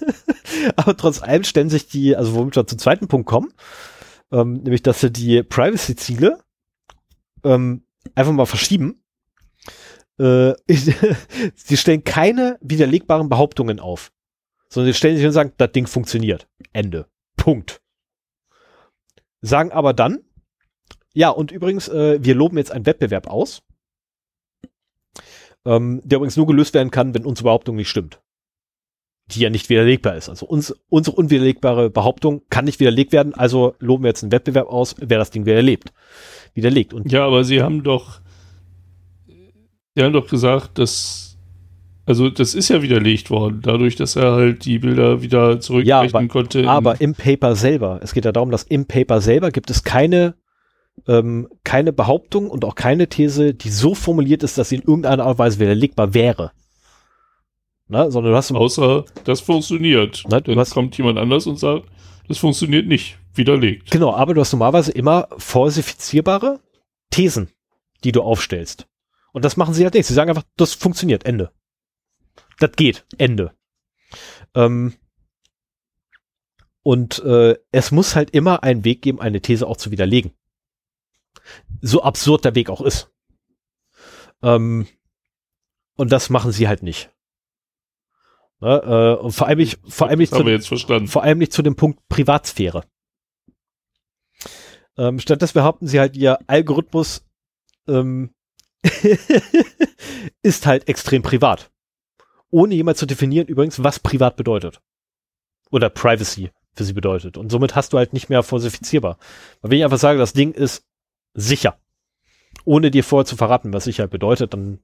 aber trotz allem stellen sich die, also womit wir zum zweiten Punkt kommen, ähm, nämlich dass sie die Privacy-Ziele ähm, einfach mal verschieben. Äh, sie stellen keine widerlegbaren Behauptungen auf, sondern sie stellen sich und sagen, das Ding funktioniert. Ende. Punkt. Sagen aber dann, ja, und übrigens, äh, wir loben jetzt einen Wettbewerb aus, ähm, der übrigens nur gelöst werden kann, wenn unsere Behauptung nicht stimmt die ja nicht widerlegbar ist. Also uns, unsere unwiderlegbare Behauptung kann nicht widerlegt werden, also loben wir jetzt einen Wettbewerb aus, wer das Ding widerlebt. Widerlegt. Und ja, aber sie haben doch, sie haben doch gesagt, dass, also das ist ja widerlegt worden, dadurch, dass er halt die Bilder wieder zurückrechnen ja, konnte. Aber im Paper selber, es geht ja darum, dass im Paper selber gibt es keine ähm, keine Behauptung und auch keine These, die so formuliert ist, dass sie in irgendeiner Art und Weise widerlegbar wäre. Ne? Sondern du hast Außer das funktioniert. Ne? Dann hast, kommt jemand anders und sagt, das funktioniert nicht. Widerlegt. Genau, aber du hast normalerweise immer falsifizierbare Thesen, die du aufstellst. Und das machen sie halt nicht. Sie sagen einfach, das funktioniert, Ende. Das geht, Ende. Ähm, und äh, es muss halt immer einen Weg geben, eine These auch zu widerlegen. So absurd der Weg auch ist. Ähm, und das machen sie halt nicht. Ne, äh, und vor allem nicht, vor allem nicht, zu, vor allem nicht zu dem Punkt Privatsphäre. Ähm, stattdessen behaupten sie halt, ihr Algorithmus ähm, ist halt extrem privat. Ohne jemals zu definieren übrigens, was privat bedeutet. Oder Privacy für sie bedeutet. Und somit hast du halt nicht mehr falsifizierbar. Weil wenn ich einfach sage, das Ding ist sicher, ohne dir vorher zu verraten, was Sicherheit bedeutet, dann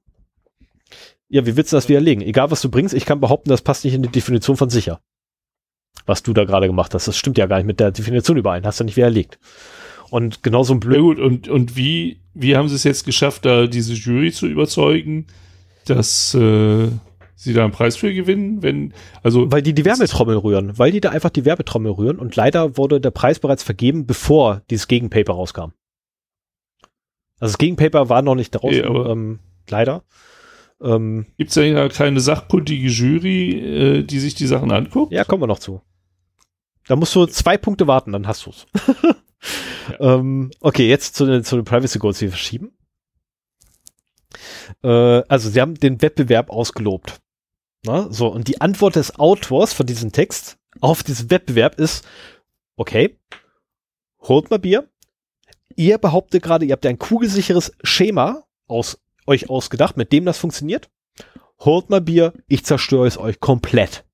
ja, wie willst du das widerlegen? Egal, was du bringst, ich kann behaupten, das passt nicht in die Definition von sicher. Was du da gerade gemacht hast. Das stimmt ja gar nicht mit der Definition überein. Hast du nicht widerlegt. Und genauso ein blöd. Ja gut, und, und wie, wie haben sie es jetzt geschafft, da diese Jury zu überzeugen, dass äh, sie da einen Preis für gewinnen? Wenn, also weil die die Werbetrommel rühren. Weil die da einfach die Werbetrommel rühren. Und leider wurde der Preis bereits vergeben, bevor dieses Gegenpaper rauskam. Also das Gegenpaper war noch nicht draußen, ja, ähm, leider. Ähm, Gibt es ja keine sachkundige Jury, äh, die sich die Sachen anguckt? Ja, kommen wir noch zu. Da musst du zwei Punkte warten, dann hast du es. ja. ähm, okay, jetzt zu den, zu den Privacy Goals, die wir verschieben. Äh, also, sie haben den Wettbewerb ausgelobt. Na, so, und die Antwort des Autors von diesem Text auf diesen Wettbewerb ist, okay, holt mal Bier. Ihr behauptet gerade, ihr habt ein kugelsicheres Schema aus euch ausgedacht, mit dem das funktioniert. Holt mal Bier, ich zerstöre es euch komplett.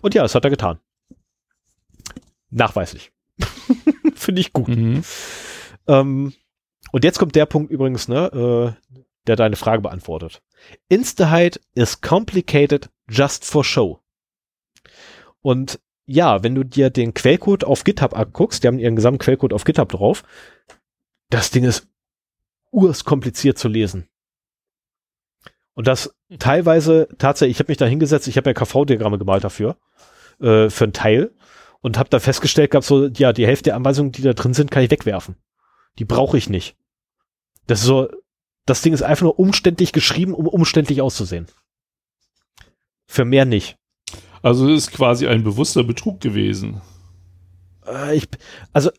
Und ja, das hat er getan. Nachweislich. Finde ich gut. Mhm. Ähm, und jetzt kommt der Punkt übrigens, ne, äh, der deine Frage beantwortet. Instahide is complicated just for show. Und ja, wenn du dir den Quellcode auf GitHub anguckst, die haben ihren gesamten Quellcode auf GitHub drauf, das Ding ist urs kompliziert zu lesen. Und das teilweise tatsächlich, ich habe mich da hingesetzt, ich habe ja KV-Diagramme gemalt dafür, äh, für einen Teil und habe da festgestellt gehabt, so, ja, die Hälfte der Anweisungen, die da drin sind, kann ich wegwerfen. Die brauche ich nicht. Das ist so, das Ding ist einfach nur umständlich geschrieben, um umständlich auszusehen. Für mehr nicht. Also ist quasi ein bewusster Betrug gewesen. Äh, ich, also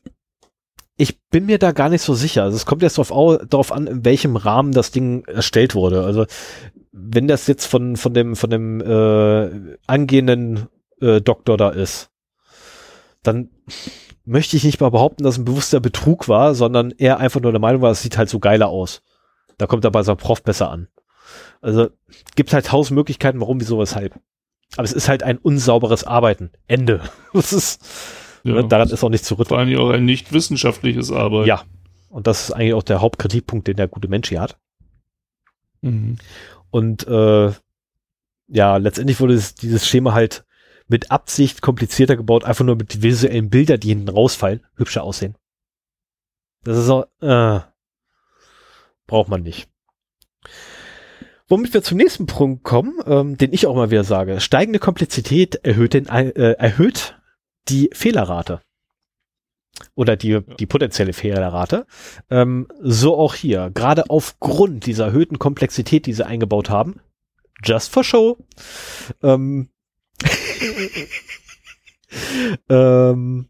ich bin mir da gar nicht so sicher. Also es kommt jetzt darauf, darauf an, in welchem Rahmen das Ding erstellt wurde. Also wenn das jetzt von, von dem, von dem äh, angehenden äh, Doktor da ist, dann möchte ich nicht mal behaupten, dass ein bewusster Betrug war, sondern er einfach nur der Meinung war, es sieht halt so geiler aus. Da kommt er bei seinem Prof besser an. Also gibt halt tausend Möglichkeiten, warum, wieso, weshalb. Aber es ist halt ein unsauberes Arbeiten. Ende. Das ist, ja, ne, daran ist auch nichts zu rütteln. Vor allem auch ein nicht wissenschaftliches Arbeiten. Ja. Und das ist eigentlich auch der Hauptkritikpunkt, den der gute Mensch hier hat. Mhm. Und äh, ja, letztendlich wurde dieses Schema halt mit Absicht komplizierter gebaut, einfach nur mit visuellen Bildern, die hinten rausfallen, hübscher aussehen. Das ist auch, äh, braucht man nicht. Womit wir zum nächsten Punkt kommen, ähm, den ich auch mal wieder sage. Steigende Komplexität erhöht, den, äh, erhöht die Fehlerrate. Oder die, die potenzielle Fehlerrate. Ähm, so auch hier. Gerade aufgrund dieser erhöhten Komplexität, die sie eingebaut haben, just for show, ähm, ähm,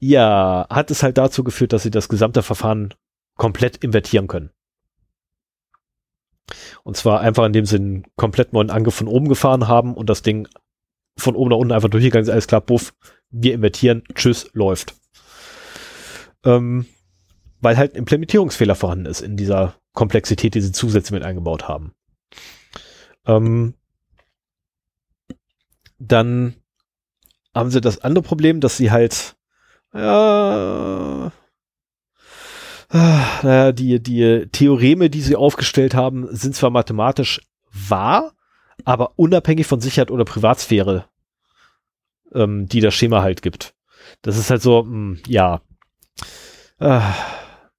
ja, hat es halt dazu geführt, dass sie das gesamte Verfahren komplett invertieren können. Und zwar einfach, indem sie einen komplett neuen Angriff von oben gefahren haben und das Ding von oben nach unten einfach durchgegangen ist, alles klar, buff, wir invertieren, tschüss, läuft. Ähm, weil halt ein Implementierungsfehler vorhanden ist in dieser Komplexität, die sie zusätzlich mit eingebaut haben. Ähm, dann haben sie das andere Problem, dass sie halt, ja, naja, die, die Theoreme, die sie aufgestellt haben, sind zwar mathematisch wahr, aber unabhängig von Sicherheit oder Privatsphäre, ähm, die das Schema halt gibt. Das ist halt so, mh, hm, ja, äh,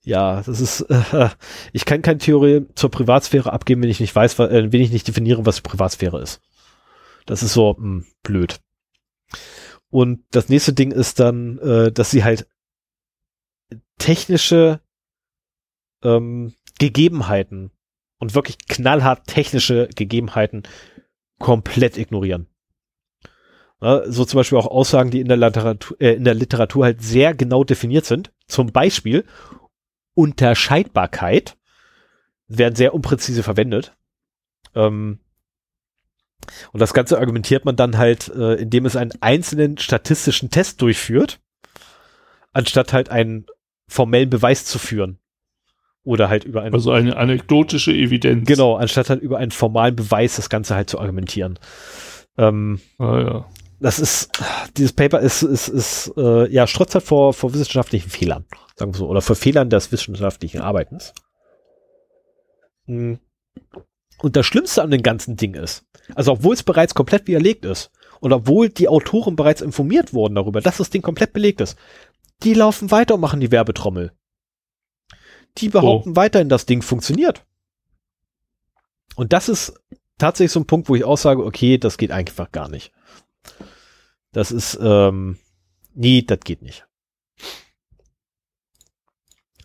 ja, das ist, äh, ich kann keine Theorie zur Privatsphäre abgeben, wenn ich nicht weiß, äh, wenn ich nicht definiere, was Privatsphäre ist. Das ist so mh, hm, blöd. Und das nächste Ding ist dann, äh, dass sie halt technische ähm, Gegebenheiten und wirklich knallhart technische Gegebenheiten komplett ignorieren. So zum Beispiel auch Aussagen, die in der, Literatur, äh, in der Literatur halt sehr genau definiert sind. Zum Beispiel Unterscheidbarkeit werden sehr unpräzise verwendet. Ähm, und das Ganze argumentiert man dann halt, äh, indem es einen einzelnen statistischen Test durchführt, anstatt halt einen formellen Beweis zu führen. Oder halt über eine. Also eine anekdotische Evidenz. Genau, anstatt halt über einen formalen Beweis das Ganze halt zu argumentieren. Ähm, ah, ja. Das ist, dieses Paper ist, ist, ist äh, ja, strotzt halt vor, vor wissenschaftlichen Fehlern, sagen wir so, oder vor Fehlern des wissenschaftlichen Arbeitens. Hm. Und das Schlimmste an dem ganzen Ding ist, also obwohl es bereits komplett widerlegt ist und obwohl die Autoren bereits informiert wurden darüber, dass das Ding komplett belegt ist, die laufen weiter und machen die Werbetrommel. Die behaupten oh. weiterhin, das Ding funktioniert. Und das ist tatsächlich so ein Punkt, wo ich auch sage, okay, das geht einfach gar nicht. Das ist, ähm, nee, das geht nicht.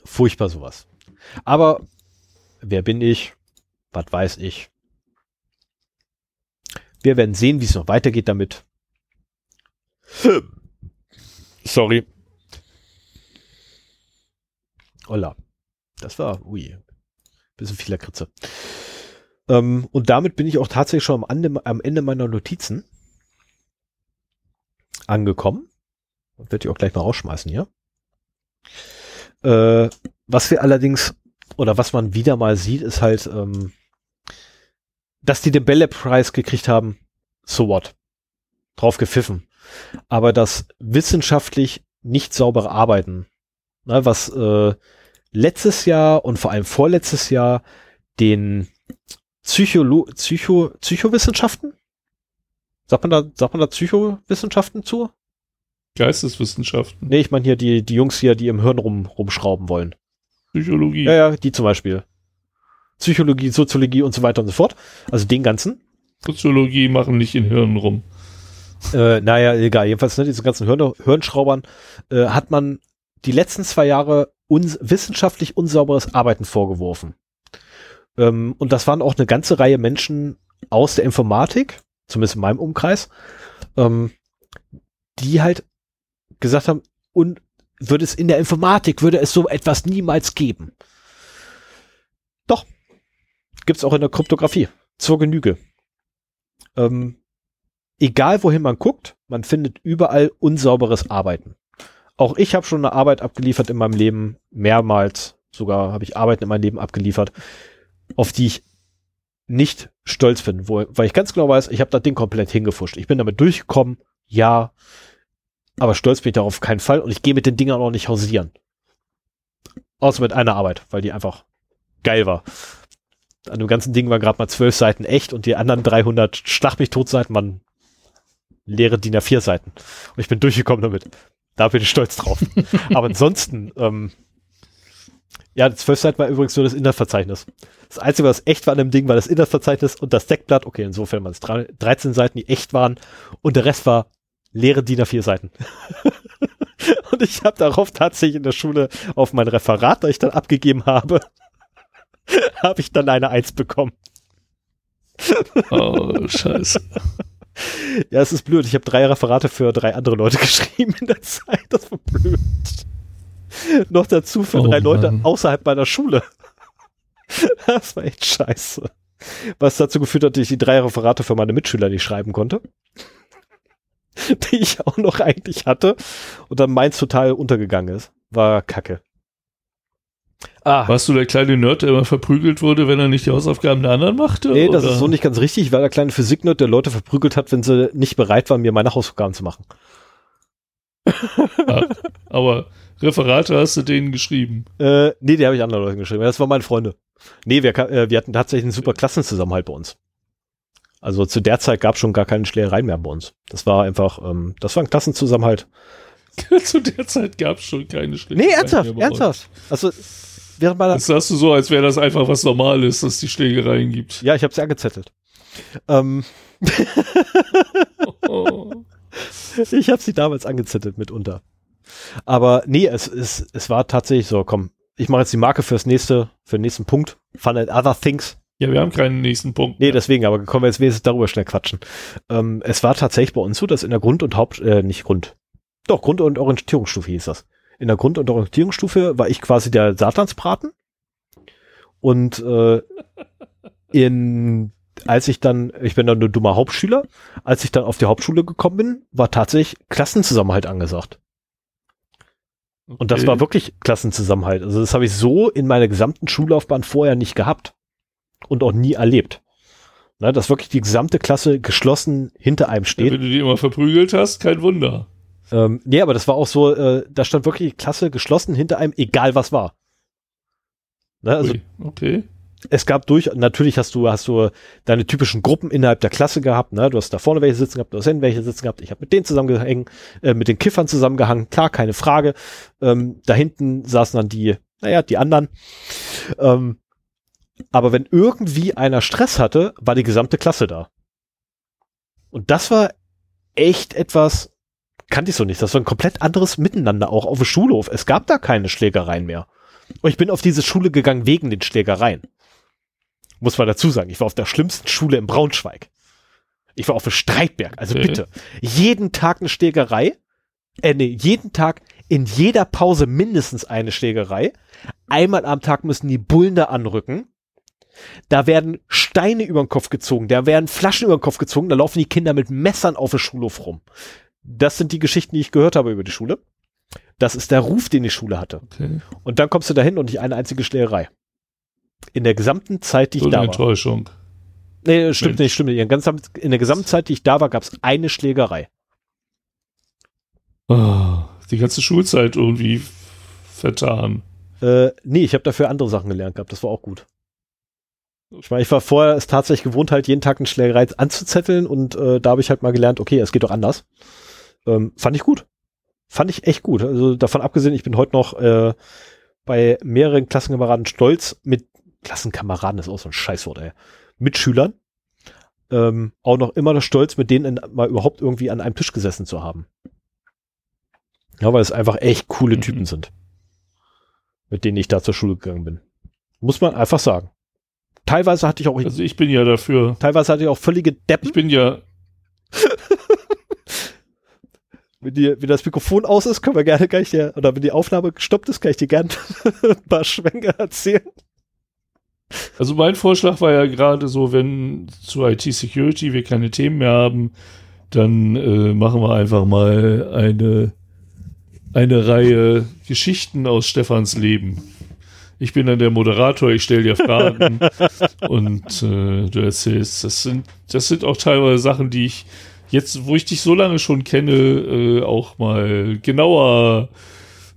Furchtbar sowas. Aber wer bin ich? Was weiß ich? Wir werden sehen, wie es noch weitergeht damit. Sorry. Holla. Das war, ui, bisschen viel Lakritze. Ähm, und damit bin ich auch tatsächlich schon am Ende, am Ende meiner Notizen angekommen. Werde ich auch gleich mal rausschmeißen hier. Äh, was wir allerdings, oder was man wieder mal sieht, ist halt, ähm, dass die den Belle Prize gekriegt haben, so what? Drauf gepfiffen. Aber das wissenschaftlich nicht saubere Arbeiten, ne, was äh, letztes Jahr und vor allem vorletztes Jahr den Psycholo Psycho Psychowissenschaften? Sagt man da, sagt man da Psychowissenschaften zu? Geisteswissenschaften. Nee, ich meine hier die, die Jungs hier, die im Hirn rum, rumschrauben wollen. Psychologie. Ja, ja, die zum Beispiel. Psychologie, Soziologie und so weiter und so fort. Also den ganzen. Soziologie machen nicht in Hirn rum. Äh, naja, egal. Jedenfalls, ne, diese ganzen Hirn Hirnschraubern äh, hat man die letzten zwei Jahre uns wissenschaftlich unsauberes Arbeiten vorgeworfen. Ähm, und das waren auch eine ganze Reihe Menschen aus der Informatik, zumindest in meinem Umkreis, ähm, die halt gesagt haben, und würde es in der Informatik, würde es so etwas niemals geben. Doch. Gibt es auch in der Kryptographie. Zur Genüge. Ähm, egal wohin man guckt, man findet überall unsauberes Arbeiten. Auch ich habe schon eine Arbeit abgeliefert in meinem Leben, mehrmals sogar habe ich Arbeiten in meinem Leben abgeliefert, auf die ich nicht stolz bin, wo, weil ich ganz genau weiß, ich habe das Ding komplett hingefuscht. Ich bin damit durchgekommen, ja, aber stolz bin ich darauf keinen Fall und ich gehe mit den Dingern auch nicht hausieren. Außer mit einer Arbeit, weil die einfach geil war. An dem ganzen Ding waren gerade mal zwölf Seiten echt und die anderen 300 Schlag mich tot Seiten waren leere DIN A4 Seiten. Und ich bin durchgekommen damit. Da bin ich stolz drauf. Aber ansonsten, ähm, ja, das zwölf Seiten war übrigens nur das Inhaltsverzeichnis. Das Einzige, was echt war an dem Ding, war das Inhaltsverzeichnis und das Deckblatt. Okay, insofern waren es 13 Seiten, die echt waren. Und der Rest war leere DIN A4 Seiten. und ich habe darauf tatsächlich in der Schule auf mein Referat, das ich dann abgegeben habe, habe ich dann eine Eins bekommen. Oh, scheiße. Ja, es ist blöd. Ich habe drei Referate für drei andere Leute geschrieben in der Zeit. Das war blöd. Noch dazu für oh, drei Mann. Leute außerhalb meiner Schule. Das war echt scheiße. Was dazu geführt hat, dass ich die drei Referate für meine Mitschüler nicht schreiben konnte. Die ich auch noch eigentlich hatte. Und dann meins total untergegangen ist. War kacke. Ah. Warst du der kleine Nerd, der immer verprügelt wurde, wenn er nicht die Hausaufgaben der anderen machte? Nee, das ist so nicht ganz richtig. Ich war der kleine Physik-Nerd, der Leute verprügelt hat, wenn sie nicht bereit waren, mir meine Hausaufgaben zu machen. ah, aber Referate hast du denen geschrieben? Äh, nee, die habe ich anderen Leuten geschrieben. Das waren meine Freunde. Nee, wir, äh, wir hatten tatsächlich einen super Klassenzusammenhalt bei uns. Also zu der Zeit gab es schon gar keine Schlägereien mehr bei uns. Das war einfach, ähm, das war ein Klassenzusammenhalt. zu der Zeit gab es schon keine Schlägereien. Nee, ernsthaft, ernsthaft. Also während meiner. Das sagst du so, als wäre das einfach was Normales, dass die Schlägereien gibt. Ja, ich habe sie angezettelt. Ähm. oh. Ich habe sie damals angezettelt mitunter. Aber nee, es, es, es war tatsächlich so, komm, ich mache jetzt die Marke fürs nächste, für den nächsten Punkt. Fun and Other Things. Ja, wir haben keinen nächsten Punkt. Nee, deswegen, aber kommen wir jetzt wenigstens darüber schnell quatschen. Ähm, es war tatsächlich bei uns so, dass in der Grund- und Haupt, äh, nicht Grund, doch, Grund- und Orientierungsstufe hieß das in der Grund- und Orientierungsstufe war ich quasi der Satansbraten. Und äh, in als ich dann, ich bin dann nur dummer Hauptschüler, als ich dann auf die Hauptschule gekommen bin, war tatsächlich Klassenzusammenhalt angesagt. Okay. Und das war wirklich Klassenzusammenhalt. Also das habe ich so in meiner gesamten Schullaufbahn vorher nicht gehabt und auch nie erlebt. Na, dass wirklich die gesamte Klasse geschlossen hinter einem steht. Ja, wenn du die immer verprügelt hast, kein Wunder. Ähm, nee, aber das war auch so, äh, da stand wirklich Klasse geschlossen hinter einem, egal was war. Ne, also, okay. Es gab durch, natürlich hast du, hast du deine typischen Gruppen innerhalb der Klasse gehabt, ne? Du hast da vorne welche sitzen gehabt, du hast hinten welche sitzen gehabt. Ich habe mit denen zusammengehangen, äh, mit den Kiffern zusammengehangen, klar, keine Frage. Ähm, da hinten saßen dann die, naja, die anderen. Ähm, aber wenn irgendwie einer Stress hatte, war die gesamte Klasse da. Und das war echt etwas, kannte ich so nicht. Das war ein komplett anderes Miteinander auch auf dem Schulhof. Es gab da keine Schlägereien mehr. Und ich bin auf diese Schule gegangen wegen den Schlägereien. Muss man dazu sagen. Ich war auf der schlimmsten Schule in Braunschweig. Ich war auf dem Streitberg. Also okay. bitte. Jeden Tag eine Schlägerei. Äh, nee, jeden Tag in jeder Pause mindestens eine Schlägerei. Einmal am Tag müssen die Bullen da anrücken. Da werden Steine über den Kopf gezogen, da werden Flaschen über den Kopf gezogen, da laufen die Kinder mit Messern auf dem Schulhof rum. Das sind die Geschichten, die ich gehört habe über die Schule. Das ist der Ruf, den die Schule hatte. Okay. Und dann kommst du dahin und nicht eine einzige Schlägerei. In der gesamten Zeit, die so ich da war. Enttäuschung. Nee, stimmt Mensch. nicht, stimmt nicht. In, der gesamten Zeit, die ich da war, gab es eine Schlägerei. Oh, die ganze Schulzeit irgendwie vertan. Äh, nee, ich habe dafür andere Sachen gelernt gehabt. Das war auch gut. Ich meine, ich war vorher es tatsächlich gewohnt, halt jeden Tag eine Schlägerei anzuzetteln und äh, da habe ich halt mal gelernt, okay, es geht doch anders. Ähm, fand ich gut. Fand ich echt gut. Also davon abgesehen, ich bin heute noch äh, bei mehreren Klassenkameraden stolz mit Klassenkameraden ist auch so ein Scheißwort, ey. Mitschülern. Ähm, auch noch immer noch stolz, mit denen in, mal überhaupt irgendwie an einem Tisch gesessen zu haben. Ja, weil es einfach echt coole mhm. Typen sind. Mit denen ich da zur Schule gegangen bin. Muss man einfach sagen. Teilweise hatte ich auch. Also ich bin ja dafür. Teilweise hatte ich auch völlige Deppen. Ich bin ja. wenn, die, wenn das Mikrofon aus ist, können wir gerne gleich dir, oder wenn die Aufnahme gestoppt ist, kann ich dir gerne ein paar Schwänge erzählen. Also mein Vorschlag war ja gerade so, wenn zu IT-Security wir keine Themen mehr haben, dann äh, machen wir einfach mal eine eine Reihe Geschichten aus Stefans Leben. Ich bin dann der Moderator, ich stelle dir Fragen und äh, du erzählst. Das sind, das sind auch teilweise Sachen, die ich jetzt, wo ich dich so lange schon kenne, äh, auch mal genauer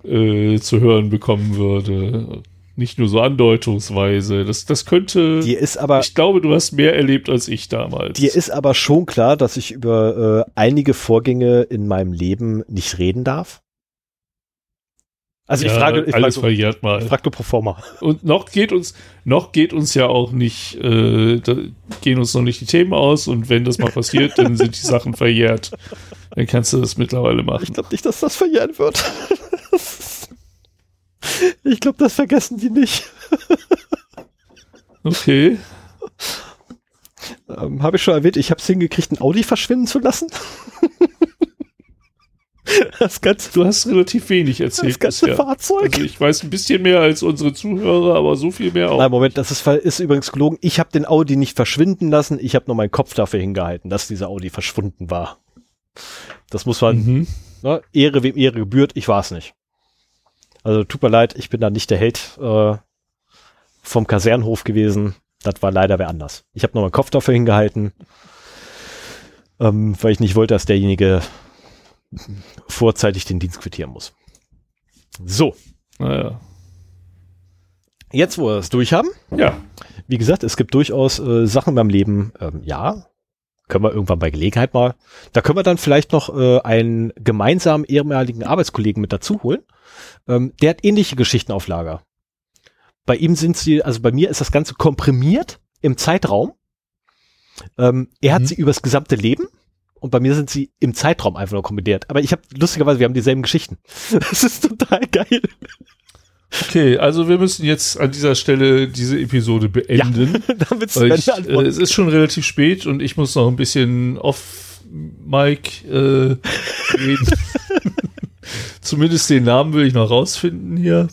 äh, zu hören bekommen würde. Nicht nur so andeutungsweise. Das, das könnte. Dir ist aber. Ich glaube, du hast mehr erlebt als ich damals. Dir ist aber schon klar, dass ich über äh, einige Vorgänge in meinem Leben nicht reden darf. Also ja, ich frage, ich alles frage, verjährt mal. Ich frage du pro forma. Und noch geht uns, noch geht uns ja auch nicht, äh, da gehen uns noch nicht die Themen aus und wenn das mal passiert, dann sind die Sachen verjährt. Dann kannst du das mittlerweile machen. Ich glaube nicht, dass das verjähren wird. ich glaube, das vergessen die nicht. okay. Ähm, habe ich schon erwähnt, ich habe es hingekriegt, ein Audi verschwinden zu lassen. Das ganze, du hast relativ wenig erzählt. Das ganze bisher. Fahrzeug. Also ich weiß ein bisschen mehr als unsere Zuhörer, aber so viel mehr auch. Nein, Moment, das ist, ist übrigens gelogen. Ich habe den Audi nicht verschwinden lassen. Ich habe nur meinen Kopf dafür hingehalten, dass dieser Audi verschwunden war. Das muss man, mhm. ne, Ehre wem Ehre gebührt. Ich war es nicht. Also tut mir leid, ich bin da nicht der Held äh, vom Kasernhof gewesen. Das war leider wer anders. Ich habe nur meinen Kopf dafür hingehalten, ähm, weil ich nicht wollte, dass derjenige vorzeitig den Dienst quittieren muss. So. Naja. Jetzt, wo wir es durch haben. Ja. Wie gesagt, es gibt durchaus äh, Sachen beim Leben, ähm, ja, können wir irgendwann bei Gelegenheit mal. Da können wir dann vielleicht noch äh, einen gemeinsamen ehemaligen Arbeitskollegen mit dazu holen. Ähm, der hat ähnliche Geschichten auf Lager. Bei ihm sind sie, also bei mir ist das Ganze komprimiert im Zeitraum. Ähm, er hat mhm. sie übers gesamte Leben und bei mir sind sie im Zeitraum einfach nur kombiniert. Aber ich habe lustigerweise, wir haben dieselben Geschichten. Das ist total geil. Okay, also wir müssen jetzt an dieser Stelle diese Episode beenden. Ja, damit ich, äh, es ist schon relativ spät und ich muss noch ein bisschen off Mike äh, reden. Zumindest den Namen will ich noch rausfinden hier.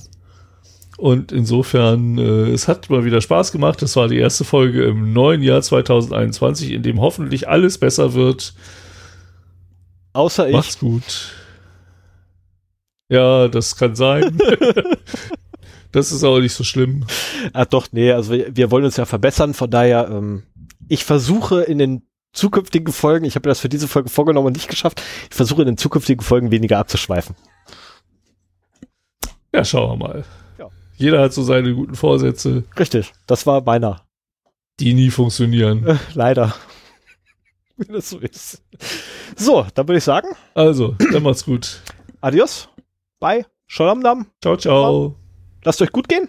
Und insofern, äh, es hat mal wieder Spaß gemacht. Das war die erste Folge im neuen Jahr 2021, in dem hoffentlich alles besser wird. Außer ich. Macht's gut. Ja, das kann sein. das ist aber nicht so schlimm. Ach doch, nee, also wir, wir wollen uns ja verbessern. Von daher, ähm, ich versuche in den zukünftigen Folgen, ich habe mir das für diese Folge vorgenommen und nicht geschafft, ich versuche in den zukünftigen Folgen weniger abzuschweifen. Ja, schauen wir mal. Jeder hat so seine guten Vorsätze. Richtig, das war meiner. Die nie funktionieren. Äh, leider. Wie das so ist. So, dann würde ich sagen. Also, dann macht's gut. Adios. Bye. Shalom Ciao, ciao. Lasst euch gut gehen.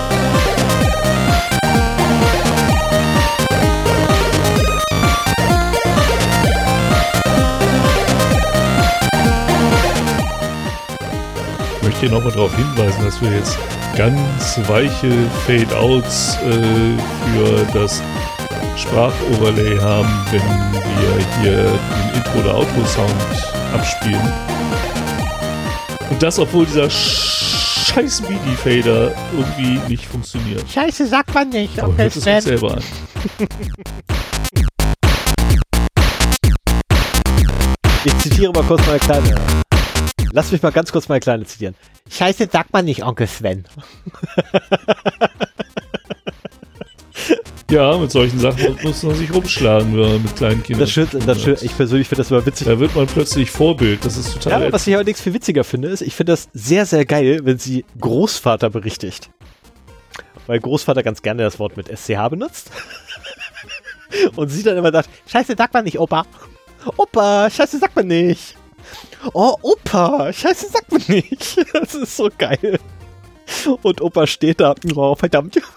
hier nochmal darauf hinweisen, dass wir jetzt ganz weiche Fade-Outs äh, für das Sprachoverlay haben, wenn wir hier den Intro- oder Outro-Sound abspielen. Und das, obwohl dieser scheiß MIDI-Fader irgendwie nicht funktioniert. Scheiße, sagt man nicht. Aber hört es uns selber an. Ich zitiere mal kurz meine kleine Lass mich mal ganz kurz mal Kleine zitieren. Scheiße, sagt man nicht, Onkel Sven. Ja, mit solchen Sachen muss man sich rumschlagen, wenn man mit kleinen Kindern. Das stimmt, das stimmt. Ich persönlich finde das immer witzig. Da wird man plötzlich Vorbild. Das ist total. Ja, was ich allerdings viel witziger finde, ist, ich finde das sehr, sehr geil, wenn sie Großvater berichtigt. Weil Großvater ganz gerne das Wort mit SCH benutzt. Und sie dann immer sagt, scheiße, sagt man nicht, Opa. Opa, scheiße, sagt man nicht. Oh, Opa, scheiße, sagt man nicht. Das ist so geil. Und Opa steht da, oh, verdammt.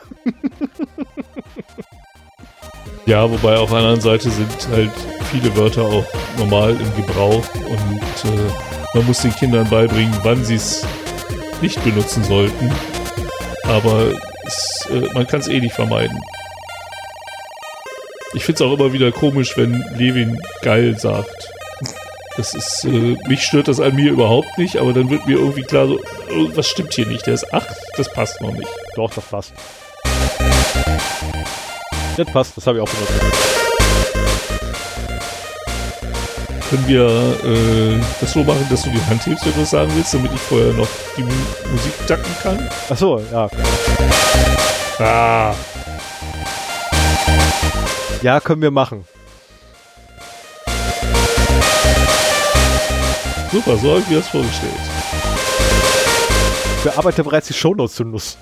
Ja, wobei auf der anderen Seite sind halt viele Wörter auch normal im Gebrauch und äh, man muss den Kindern beibringen, wann sie es nicht benutzen sollten. Aber es, äh, man kann es eh nicht vermeiden. Ich finde es auch immer wieder komisch, wenn Levin geil sagt. Das ist, äh, mich stört das an mir überhaupt nicht, aber dann wird mir irgendwie klar, so, was stimmt hier nicht? Der ist acht, das passt noch nicht. Doch, das passt. Das passt, das habe ich auch benutzt. Können wir äh, das so machen, dass du die Hand hebst, wenn du was sagen willst, damit ich vorher noch die Mu Musik tacken kann? Ach so, ja. Ah, Ja, können wir machen. Super, so habe ich mir das vorgestellt. Ich bearbeite bereits die Shownotes zu Nuss.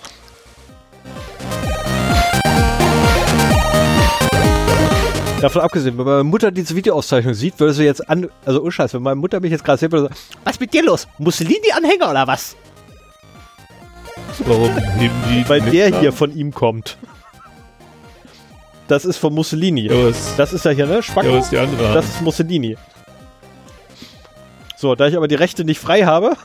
Davon abgesehen, wenn meine Mutter diese Videoauszeichnung sieht, würde sie jetzt an, also oh Scheiß, wenn meine Mutter mich jetzt gerade sehen würde, so, was ist mit dir los? Mussolini-Anhänger oder was? Warum heben die Weil der ab? hier von ihm kommt. Das ist von Mussolini. Ja, Das ist ja hier, ne? Spacko. ja, ist die andere? Das ist Mussolini. So, da ich aber die Rechte nicht frei habe,